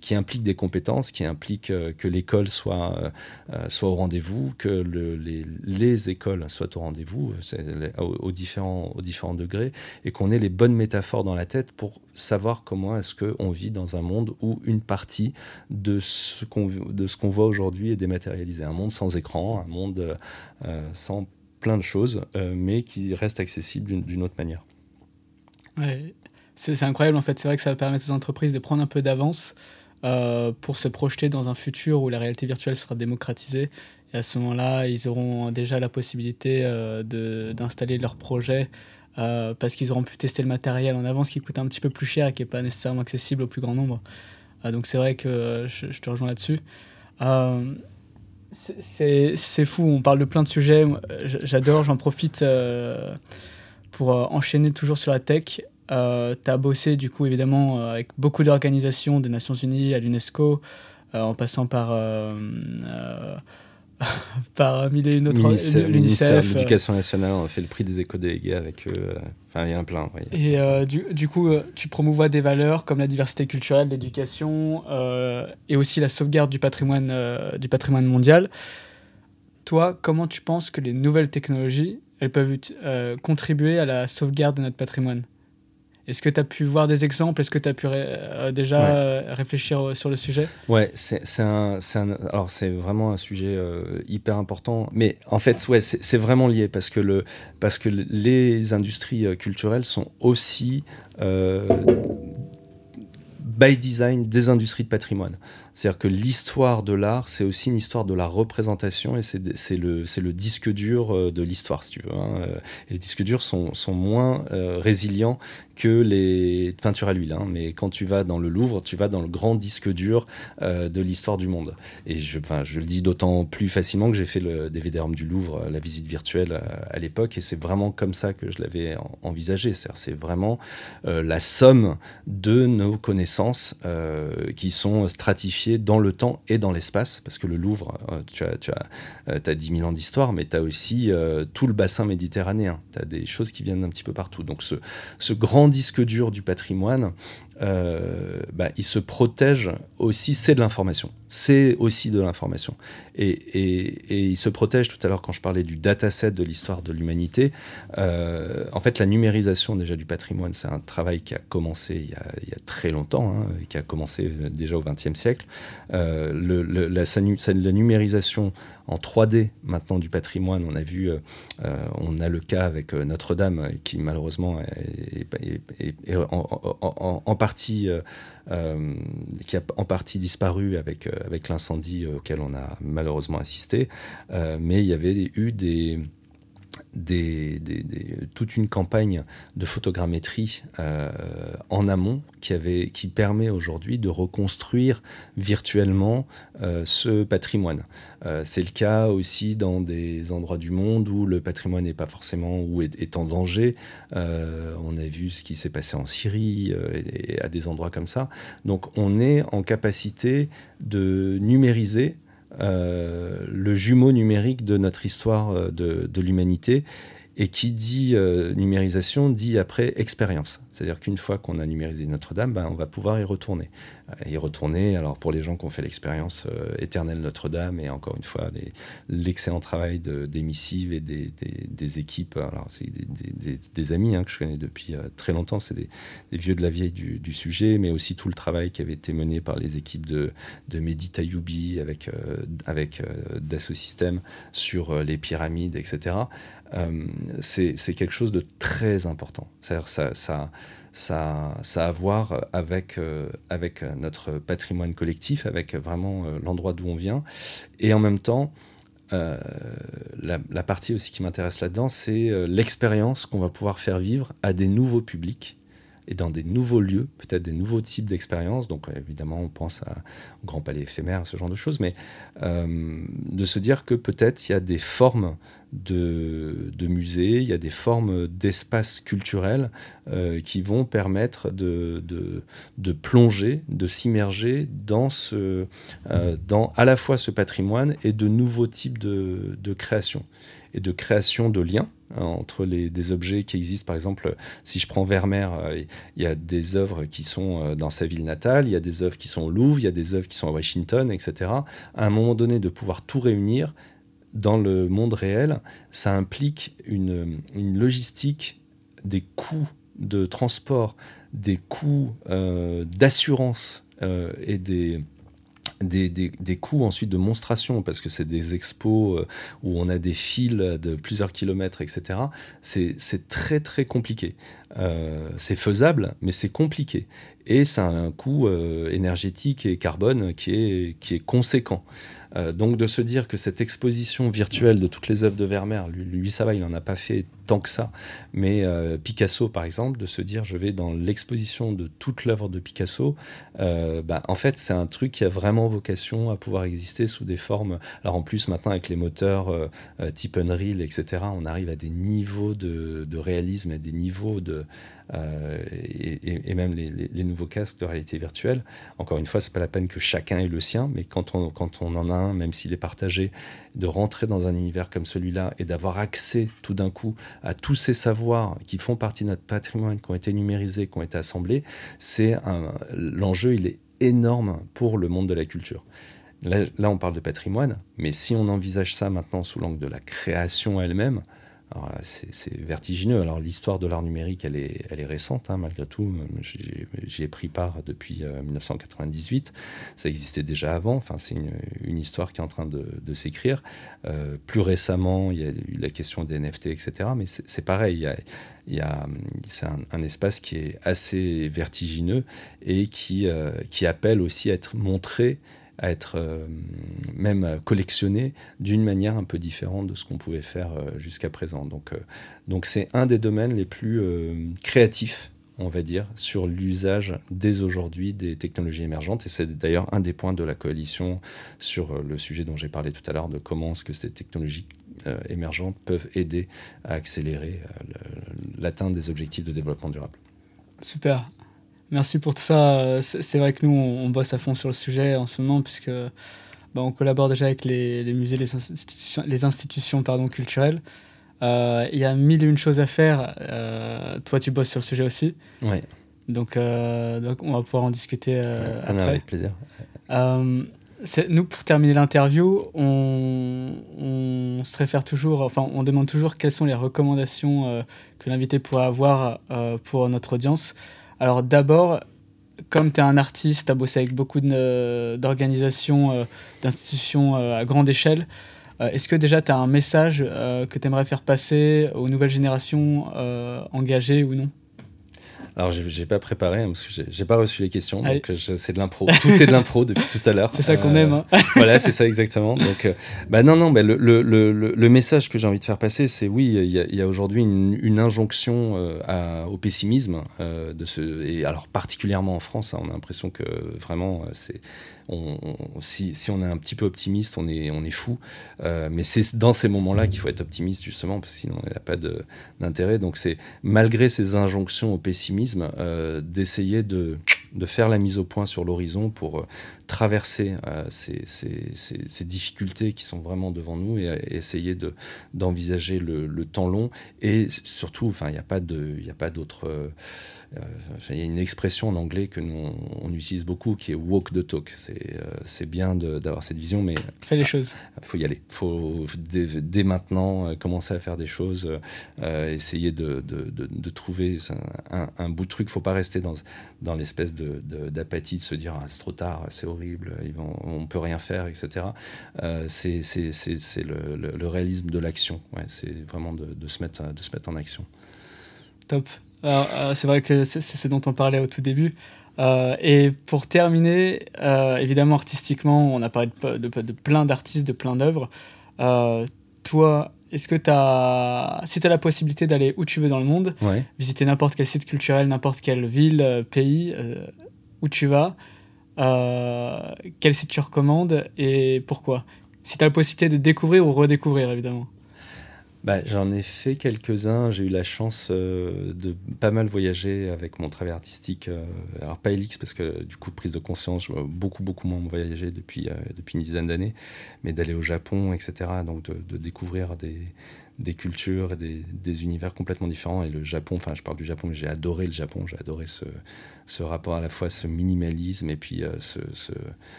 S2: qui implique des compétences, qui implique euh, que l'école soit, euh, soit au rendez-vous, que le, les, les, écoles soient au rendez-vous aux, différents, aux différents degrés, et qu'on ait les bonnes métaphores dans la tête pour savoir comment est-ce qu'on vit dans un monde où une partie de ce qu'on qu'on voit aujourd'hui est dématérialisée. Un monde sans écran, un monde sans plein de choses, mais qui reste accessible d'une autre manière.
S1: Ouais, c'est incroyable en fait. C'est vrai que ça va permettre aux entreprises de prendre un peu d'avance euh, pour se projeter dans un futur où la réalité virtuelle sera démocratisée. Et à ce moment-là, ils auront déjà la possibilité euh, d'installer leur projet euh, parce qu'ils auront pu tester le matériel en avance qui coûte un petit peu plus cher et qui n'est pas nécessairement accessible au plus grand nombre. donc c'est vrai que je, je te rejoins là-dessus. c'est fou, on parle de plein de sujets. J'adore, j'en profite pour enchaîner toujours sur la tech. Euh, tu as bossé, du coup, évidemment, euh, avec beaucoup d'organisations des Nations Unies, à l'UNESCO, euh, en passant par, par mille et une autres.
S2: L'UNICEF. L'Éducation nationale, on a fait le prix des éco-délégués avec eux. Enfin, il y en a plein.
S1: Et du, du, coup, tu promouvois des valeurs comme la diversité culturelle, l'éducation et aussi la sauvegarde du patrimoine, du patrimoine mondial. Toi, comment tu penses que les nouvelles technologies elles peuvent contribuer à la sauvegarde de notre patrimoine? Est-ce que tu as pu voir des exemples? Est-ce que tu as pu euh, déjà euh, réfléchir euh, sur le sujet?
S2: Ouais, c'est un, alors c'est vraiment un sujet hyper important. Mais en fait, ouais, c'est vraiment lié parce que, le, parce que les industries culturelles sont aussi by design des industries de patrimoine. C'est-à-dire que l'histoire de l'art, c'est aussi une histoire de la représentation et c'est le, disque dur de l'histoire, si tu veux. Hein. Et les disques durs sont, moins résilients que les peintures à l'huile. Hein. Mais quand tu vas dans le Louvre, tu vas dans le grand disque dur euh, de l'histoire du monde. Et je, le dis d'autant plus facilement que j'ai fait le DVD Rome du Louvre, euh, la visite virtuelle euh, à l'époque, et c'est vraiment comme ça que je l'avais envisagé. C'est vraiment la somme de nos connaissances qui sont stratifiées dans le temps et dans l'espace, parce que le Louvre, tu as, tu as, as 10 000 ans d'histoire, mais tu as aussi tout le bassin méditerranéen. Tu as des choses qui viennent d'un petit peu partout. Donc ce, ce grand disque dur du patrimoine, euh, bah, il se protège aussi, c'est de l'information. C'est aussi de l'information. Et, il se protège, tout à l'heure quand je parlais du dataset de l'histoire de l'humanité, euh, en fait la numérisation déjà du patrimoine, c'est un travail qui a commencé il y a, très longtemps, hein, qui a commencé déjà au XXe siècle. Euh, la, numérisation en 3D maintenant du patrimoine, on a vu, on a le cas avec Notre-Dame qui malheureusement est, en, partie euh, qui a en partie disparu avec, euh, avec l'incendie auquel on a malheureusement assisté. Euh, mais il y avait eu des, toute une campagne de photogrammétrie en amont qui, permet aujourd'hui de reconstruire virtuellement ce patrimoine. c'est le cas aussi dans des endroits du monde où le patrimoine n'est pas forcément ou est, en danger. on a vu ce qui s'est passé en Syrie et, à des endroits comme ça. Donc on est en capacité de numériser euh, le jumeau numérique de notre histoire euh, de, l'humanité Et qui dit euh, numérisation dit après expérience. C'est-à-dire qu'une fois qu'on a numérisé Notre-Dame, ben, on va pouvoir y retourner. Euh, y retourner, alors pour les gens qui ont fait l'expérience euh, éternelle Notre-Dame, et encore une fois, l'excellent travail des missives et des, équipes, alors c'est des, amis hein, que je connais depuis très longtemps, c'est des, vieux de la vieille du, sujet, mais aussi tout le travail qui avait été mené par les équipes de, de Mehdi Tayoubi avec, avec Dassault Systèmes sur les pyramides, etc. Euh, c'est quelque chose de très important. Ça, a à voir avec, euh, avec notre patrimoine collectif, avec vraiment euh, l'endroit d'où on vient. Et en même temps, la, la, partie aussi qui m'intéresse là-dedans, c'est l'expérience qu'on va pouvoir faire vivre à des nouveaux publics et dans des nouveaux lieux, peut-être des nouveaux types d'expériences. Donc évidemment, on pense à, au Grand Palais éphémère, ce genre de choses, mais de se dire que peut-être il y a des formes de, musées, il y a des formes d'espaces culturels euh, qui vont permettre de, plonger, de s'immerger dans, euh, à la fois ce patrimoine et de nouveaux types de, de création et de création de liens entre les, des objets qui existent. Par exemple, si je prends Vermeer, euh, il y a des œuvres qui sont dans sa ville natale, il y a des œuvres qui sont au Louvre, il y a des œuvres qui sont à Washington, etc. À un moment donné, de pouvoir tout réunir dans le monde réel, ça implique une, logistique des coûts de transport, des coûts euh, d'assurance euh, et des, des, coûts ensuite de monstration, parce que c'est des expos euh, où on a des fils de plusieurs kilomètres, etc. C'est très très compliqué. c'est faisable, mais c'est compliqué. Et ça a un coût énergétique et carbone qui est, qui est conséquent. Euh, donc de se dire que cette exposition virtuelle de toutes les œuvres de Vermeer, lui, ça va, il n'en a pas fait que ça, mais euh, Picasso par exemple, de se dire je vais dans l'exposition de toute l'œuvre de Picasso, euh, bah, en fait c'est un truc qui a vraiment vocation à pouvoir exister sous des formes. Alors en plus maintenant avec les moteurs type Unreal, etc., on arrive à des niveaux de, de réalisme, à des niveaux de euh, et, même les, nouveaux casques de réalité virtuelle. Encore une fois, c'est pas la peine que chacun ait le sien, mais quand on, quand on en a un, même s'il est partagé, de rentrer dans un univers comme celui-là et d'avoir accès tout d'un coup à tous ces savoirs qui font partie de notre patrimoine, qui ont été numérisés, qui ont été assemblés, c'est l'enjeu, il est énorme pour le monde de la culture. Là, là, on parle de patrimoine, mais si on envisage ça maintenant sous l'angle de la création elle-même, c'est vertigineux. Alors l'histoire de l'art numérique, elle est, récente, hein, malgré tout. J'y ai pris part depuis 1998. Euh, Ça existait déjà avant. Enfin, c'est une, histoire qui est en train de, s'écrire. Euh, plus récemment, il y a eu la question des NFT, etc. Mais c'est pareil. C'est un, espace qui est assez vertigineux et euh, qui appelle aussi à être montré à être euh, même collectionné d'une manière un peu différente de ce qu'on pouvait faire euh, jusqu'à présent. Donc, euh, donc c'est un des domaines les plus créatifs, on va dire, sur l'usage dès aujourd'hui des technologies émergentes. Et c'est d'ailleurs un des points de la coalition sur le sujet dont j'ai parlé tout à l'heure, de comment est-ce que ces technologies émergentes peuvent aider à accélérer l'atteinte des objectifs de développement durable.
S1: Super. Merci pour tout ça. C'est vrai que nous, on, bosse à fond sur le sujet en ce moment, puisque bah, on collabore déjà avec les, musées, les institutions, les institutions pardon, culturelles. Euh, il y a mille et une choses à faire. Euh, toi, tu bosses sur le sujet aussi.
S2: Oui.
S1: Donc, euh, donc, on va pouvoir en discuter après.
S2: avec plaisir.
S1: nous, pour terminer l'interview, on, on, se réfère toujours, enfin, on demande toujours quelles sont les recommandations que l'invité pourrait avoir pour notre audience. Alors d'abord, comme tu es un artiste, tu as bossé avec beaucoup d'organisations, euh, d'institutions euh, à grande échelle, euh, est-ce que déjà tu as un message que tu aimerais faire passer aux nouvelles générations engagées ou non?
S2: Alors, j'ai pas préparé, hein, parce que j'ai pas reçu les questions, donc c'est de l'impro. Tout est de l'impro depuis tout à l'heure.
S1: C'est ça qu'on aime. Hein.
S2: voilà, c'est ça exactement. Donc, euh, bah non, non, bah, le, le, le, le, message que j'ai envie de faire passer, c'est oui, il y a, a aujourd'hui une, une, injonction euh, à, au pessimisme, euh, de ce, et alors particulièrement en France, hein, on a l'impression que vraiment c'est si, on est un petit peu optimiste, on est, fou. Euh, mais c'est dans ces moments-là qu'il faut être optimiste, justement, parce que sinon, il n'y a pas d'intérêt. Donc, c'est malgré ces injonctions au pessimisme, euh, d'essayer de, faire la mise au point sur l'horizon pour euh, traverser ces, difficultés qui sont vraiment devant nous et, essayer de, d'envisager le, temps long. Et surtout, il n'y a pas d'autre il y a une expression en anglais que nous on, utilise beaucoup qui est walk the talk. C'est euh, bien d'avoir cette vision, mais
S1: fais les choses.
S2: Il faut y aller. Il faut dès, maintenant euh, commencer à faire des choses, essayer de, de, trouver un, bout de truc. Il ne faut pas rester dans, dans l'espèce d'apathie de, se dire ah, c'est trop tard, c'est horrible, ils vont, on peut rien faire, etc. c'est le, le, réalisme de l'action. Ouais, c'est vraiment de, se mettre, de se mettre en action.
S1: Top. Euh, c'est vrai que c'est ce dont on parlait au tout début. Euh, et pour terminer, euh, évidemment, artistiquement, on a parlé de, de, plein d'artistes, de plein d'œuvres. toi, est-ce que tu as, si tu as la possibilité d'aller où tu veux dans le monde, visiter n'importe quel site culturel, n'importe quelle ville, pays, où tu vas, quel site tu recommandes et pourquoi? Si tu as la possibilité de découvrir ou redécouvrir, évidemment.
S2: Bah, j'en ai fait quelques-uns. J'ai eu la chance euh, de pas mal voyager avec mon travail artistique. Euh, alors, pas Elix, parce que du coup, prise de conscience, beaucoup, beaucoup moins voyager depuis, euh, depuis une dizaine d'années, mais d'aller au Japon, etc. Donc, de, découvrir des, cultures et des, univers complètement différents. Et le Japon, enfin, je parle du Japon, mais j'ai adoré le Japon. J'ai adoré ce, rapport à la fois, ce minimalisme et puis ce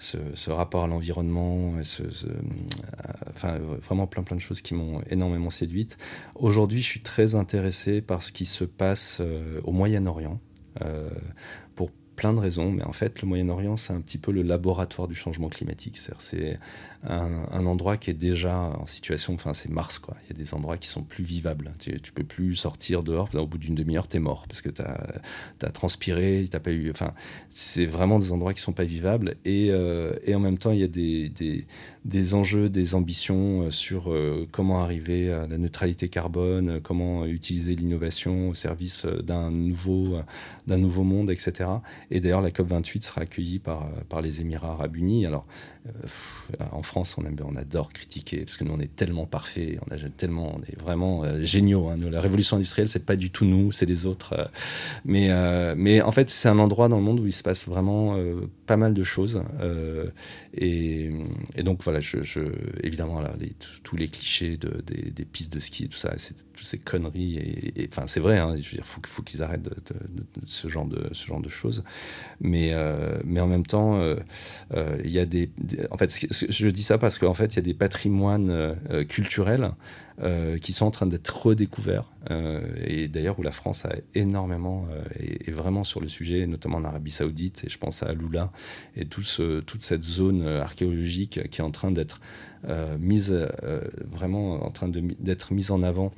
S2: ce, rapport à l'environnement, euh, enfin, vraiment plein plein de choses qui m'ont énormément séduite. Aujourd'hui, je suis très intéressé par ce qui se passe euh, au Moyen-Orient. Euh, pour plein de raisons, mais en fait, le Moyen-Orient, c'est un petit peu le laboratoire du changement climatique. C'est un, endroit qui est déjà en situation, enfin, c'est Mars, quoi. Il y a des endroits qui sont plus vivables. Tu, tu peux plus sortir dehors, au bout d'une demi-heure, tu es mort parce que tu as, transpiré, tu pas eu. Enfin, c'est vraiment des endroits qui sont pas vivables. Et, euh, en même temps, il y a des, enjeux, des ambitions euh, sur euh, comment arriver à la neutralité carbone, comment utiliser l'innovation au service d'un nouveau, nouveau monde, etc. Et d'ailleurs, la COP28 sera accueillie par, par les Émirats arabes unis. Alors, en France, on, adore critiquer parce que nous, on est tellement parfaits, on, est vraiment euh, géniaux. Hein. la révolution industrielle, c'est pas du tout nous, c'est les autres. Euh. mais, en fait, c'est un endroit dans le monde où il se passe vraiment pas mal de choses. Et, donc, voilà, évidemment, tous les clichés de, des, pistes de ski, tout ça, toutes ces conneries. Enfin, c'est vrai, hein, faut, qu'ils arrêtent ce, genre de, choses. Mais en même temps, il y a des en fait, je dis ça parce qu'en fait, il y a des patrimoines euh, euh, culturels euh, qui sont en train d'être redécouverts. et d'ailleurs, où la France a énormément, est, vraiment sur le sujet, notamment en Arabie Saoudite, et je pense à Lula, et tout toute cette zone archéologique qui est en train d'être mise, vraiment en train d'être mise en avant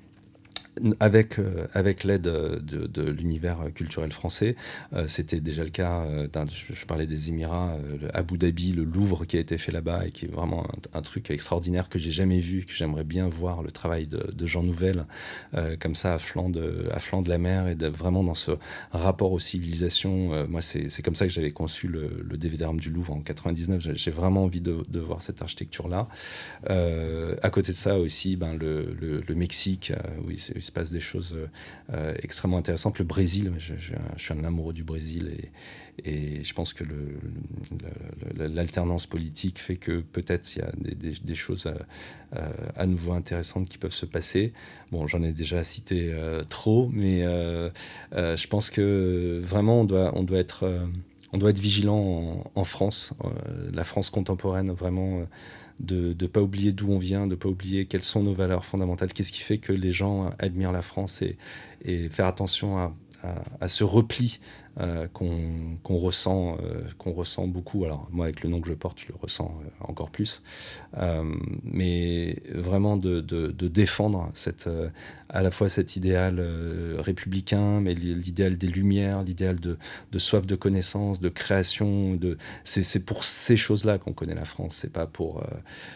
S2: avec, euh, avec l'aide de, de l'univers culturel français. Euh, c'était déjà le cas, euh, je, parlais des Émirats, Abu Dhabi, le Louvre qui a été fait là-bas et qui est vraiment un, truc extraordinaire que j'ai jamais vu, que j'aimerais bien voir le travail de, Jean Nouvel comme ça à flanc, de, à flanc de la mer et vraiment dans ce rapport aux civilisations. moi, c'est comme ça que j'avais conçu le, le DVD du Louvre en 99. J'ai vraiment envie de, voir cette architecture-là. à côté de ça aussi, ben, le, le, Mexique, oui, il se passe des choses euh, euh, extrêmement intéressantes. Le Brésil, je, suis un amoureux du Brésil et, je pense que l'alternance politique fait que peut-être il y a des, choses euh, à, nouveau intéressantes qui peuvent se passer. Bon, j'en ai déjà cité trop, mais je pense que vraiment on doit être vigilant en, France, la France contemporaine, vraiment de ne pas oublier d'où on vient, de ne pas oublier quelles sont nos valeurs fondamentales, qu'est-ce qui fait que les gens admirent la France et, faire attention à, ce repli euh, qu'on ressent, euh, qu'on ressent beaucoup. Alors moi, avec le nom que je porte, je le ressens euh, encore plus. mais vraiment de, défendre cette, à la fois cet idéal républicain, mais l'idéal des Lumières, l'idéal de, de, soif de connaissance, de création. De... C'est pour ces choses-là qu'on connaît la France. C'est pas pour,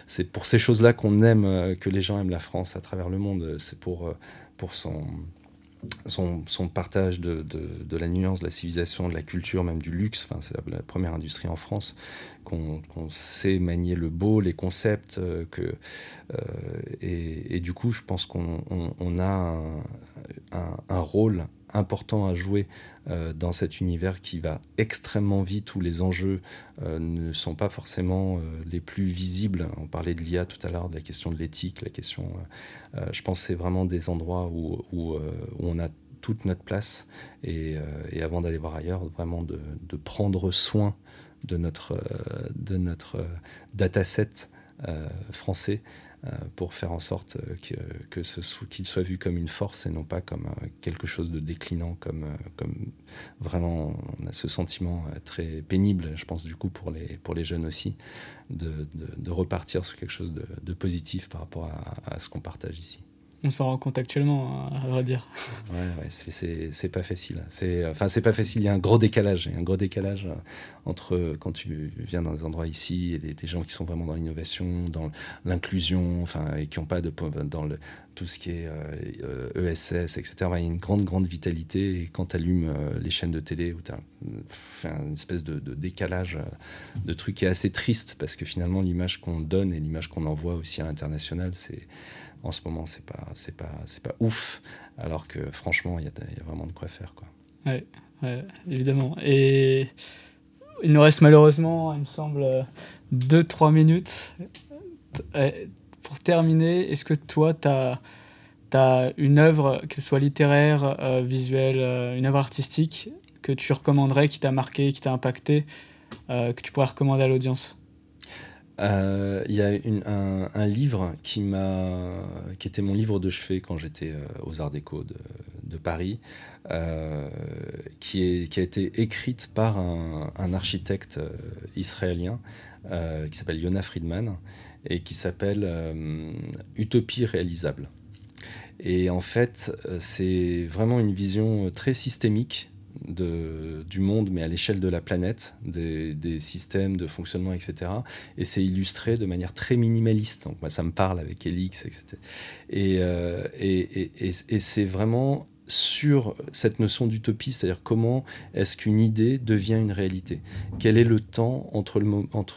S2: c'est pour ces choses-là qu'on aime, que les gens aiment la France à travers le monde. C'est pour, pour son son, partage de, la nuance, de la civilisation, de la culture, même du luxe. Enfin, c'est la, première industrie en France qu'on sait manier le beau, les concepts. Euh, euh, et, du coup, je pense qu'on a un, rôle important à jouer euh, dans cet univers qui va extrêmement vite, où les enjeux euh, ne sont pas forcément euh, les plus visibles. On parlait de l'IA tout à l'heure, de la question de l'éthique, la question. je pense que c'est vraiment des endroits où, on a toute notre place et, avant d'aller voir ailleurs, vraiment de, prendre soin de notre, de notre dataset français pour faire en sorte euh, que, qu'il soit vu comme une force et non pas comme euh, quelque chose de déclinant, comme, vraiment on a ce sentiment très pénible, je pense du coup pour les, pour les jeunes aussi, de, repartir sur quelque chose de, positif par rapport à ce qu'on partage ici
S1: on s'en rend compte actuellement, à vrai dire.
S2: Ouais, ouais c'est pas facile. Enfin c'est pas facile. Il y a un gros décalage, il y a un gros décalage euh, entre quand tu viens dans des endroits ici et des, des gens qui sont vraiment dans l'innovation, dans l'inclusion, enfin et qui n'ont pas de dans tout ce qui est euh, ESS, etc. Il y a une grande grande vitalité et quand tu allumes euh, les chaînes de télé où tu as une espèce de, de, décalage de trucs qui est assez triste parce que finalement l'image qu'on donne et l'image qu'on envoie aussi à l'international, c'est en ce moment, c'est pas, c'est pas, c'est pas ouf. Alors que franchement, il y, a vraiment de quoi faire, quoi.
S1: Ouais, évidemment. Et il nous reste malheureusement, il me semble, 2-3 minutes. Pour terminer, est-ce que toi, tu as, une œuvre, qu'elle soit littéraire, euh, visuelle, euh, une œuvre artistique, que tu recommanderais, qui t'a marqué, qui t'a impacté, euh, que tu pourrais recommander à l'audience?
S2: Euh, il y a un, livre qui, m'a, qui était mon livre de chevet quand j'étais euh, aux Arts Déco de, Paris, euh, qui a été écrite par un, architecte israélien qui s'appelle Yona Friedman et qui s'appelle Utopie réalisable. Et en fait, c'est vraiment une vision très systémique du monde, mais à l'échelle de la planète, des, systèmes de fonctionnement, etc. Et c'est illustré de manière très minimaliste. Donc moi, ça me parle avec Elix, etc. Et, euh, et c'est vraiment sur cette notion d'utopie, c'est-à-dire comment est-ce qu'une idée devient une réalité? Quel est le temps entre le,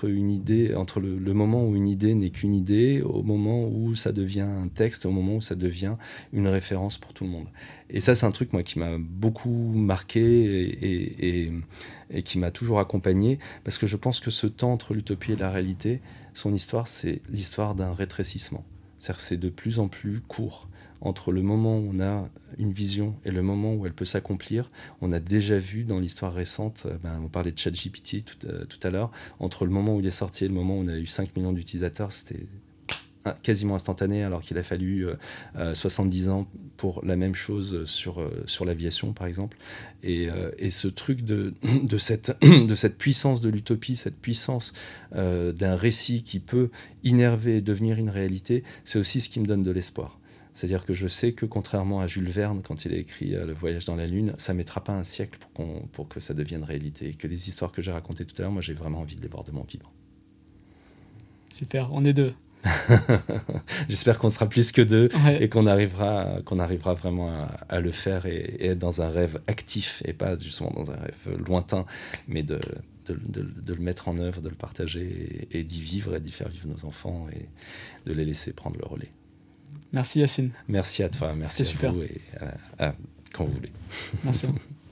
S2: une idée, entre le, moment où une idée n'est qu'une idée, au moment où ça devient un texte, au moment où ça devient une référence pour tout le monde? Et ça, c'est un truc moi qui m'a beaucoup marqué et, et, et qui m'a toujours accompagné, parce que je pense que ce temps entre l'utopie et la réalité, son histoire, c'est l'histoire d'un rétrécissement. C'est-à-dire c'est de plus en plus court entre le moment où on a une vision et le moment où elle peut s'accomplir. On a déjà vu dans l'histoire récente, euh, ben, on parlait de ChatGPT tout, euh, tout à l'heure, entre le moment où il est sorti et le moment où on a eu 5 millions d'utilisateurs, c'était quasiment instantané alors qu'il a fallu 70 euh, ans pour la même chose sur, sur l'aviation par exemple. Et, et, ce truc de, de, cette, de cette puissance de l'utopie, cette puissance d'un récit qui peut innerver et devenir une réalité, c'est aussi ce qui me donne de l'espoir. C'est-à-dire que je sais que contrairement à Jules Verne, quand il a écrit euh, Le voyage dans la Lune, ça ne mettra pas un siècle pour, pour que ça devienne réalité. Et que les histoires que j'ai racontées tout à l'heure, moi j'ai vraiment envie de les voir de mon vivre.
S1: Super, on est deux.
S2: J'espère qu'on sera plus que deux et qu'on arrivera, qu'on arrivera vraiment à, le faire et, être dans un rêve actif et pas justement dans un rêve lointain, mais de, de, de, le mettre en œuvre, de le partager et, et d'y vivre et d'y faire vivre nos enfants et de les laisser prendre le relais.
S1: Merci Yacine.
S2: Merci à toi, merci à
S1: super.
S2: vous et quand vous voulez.
S1: Merci.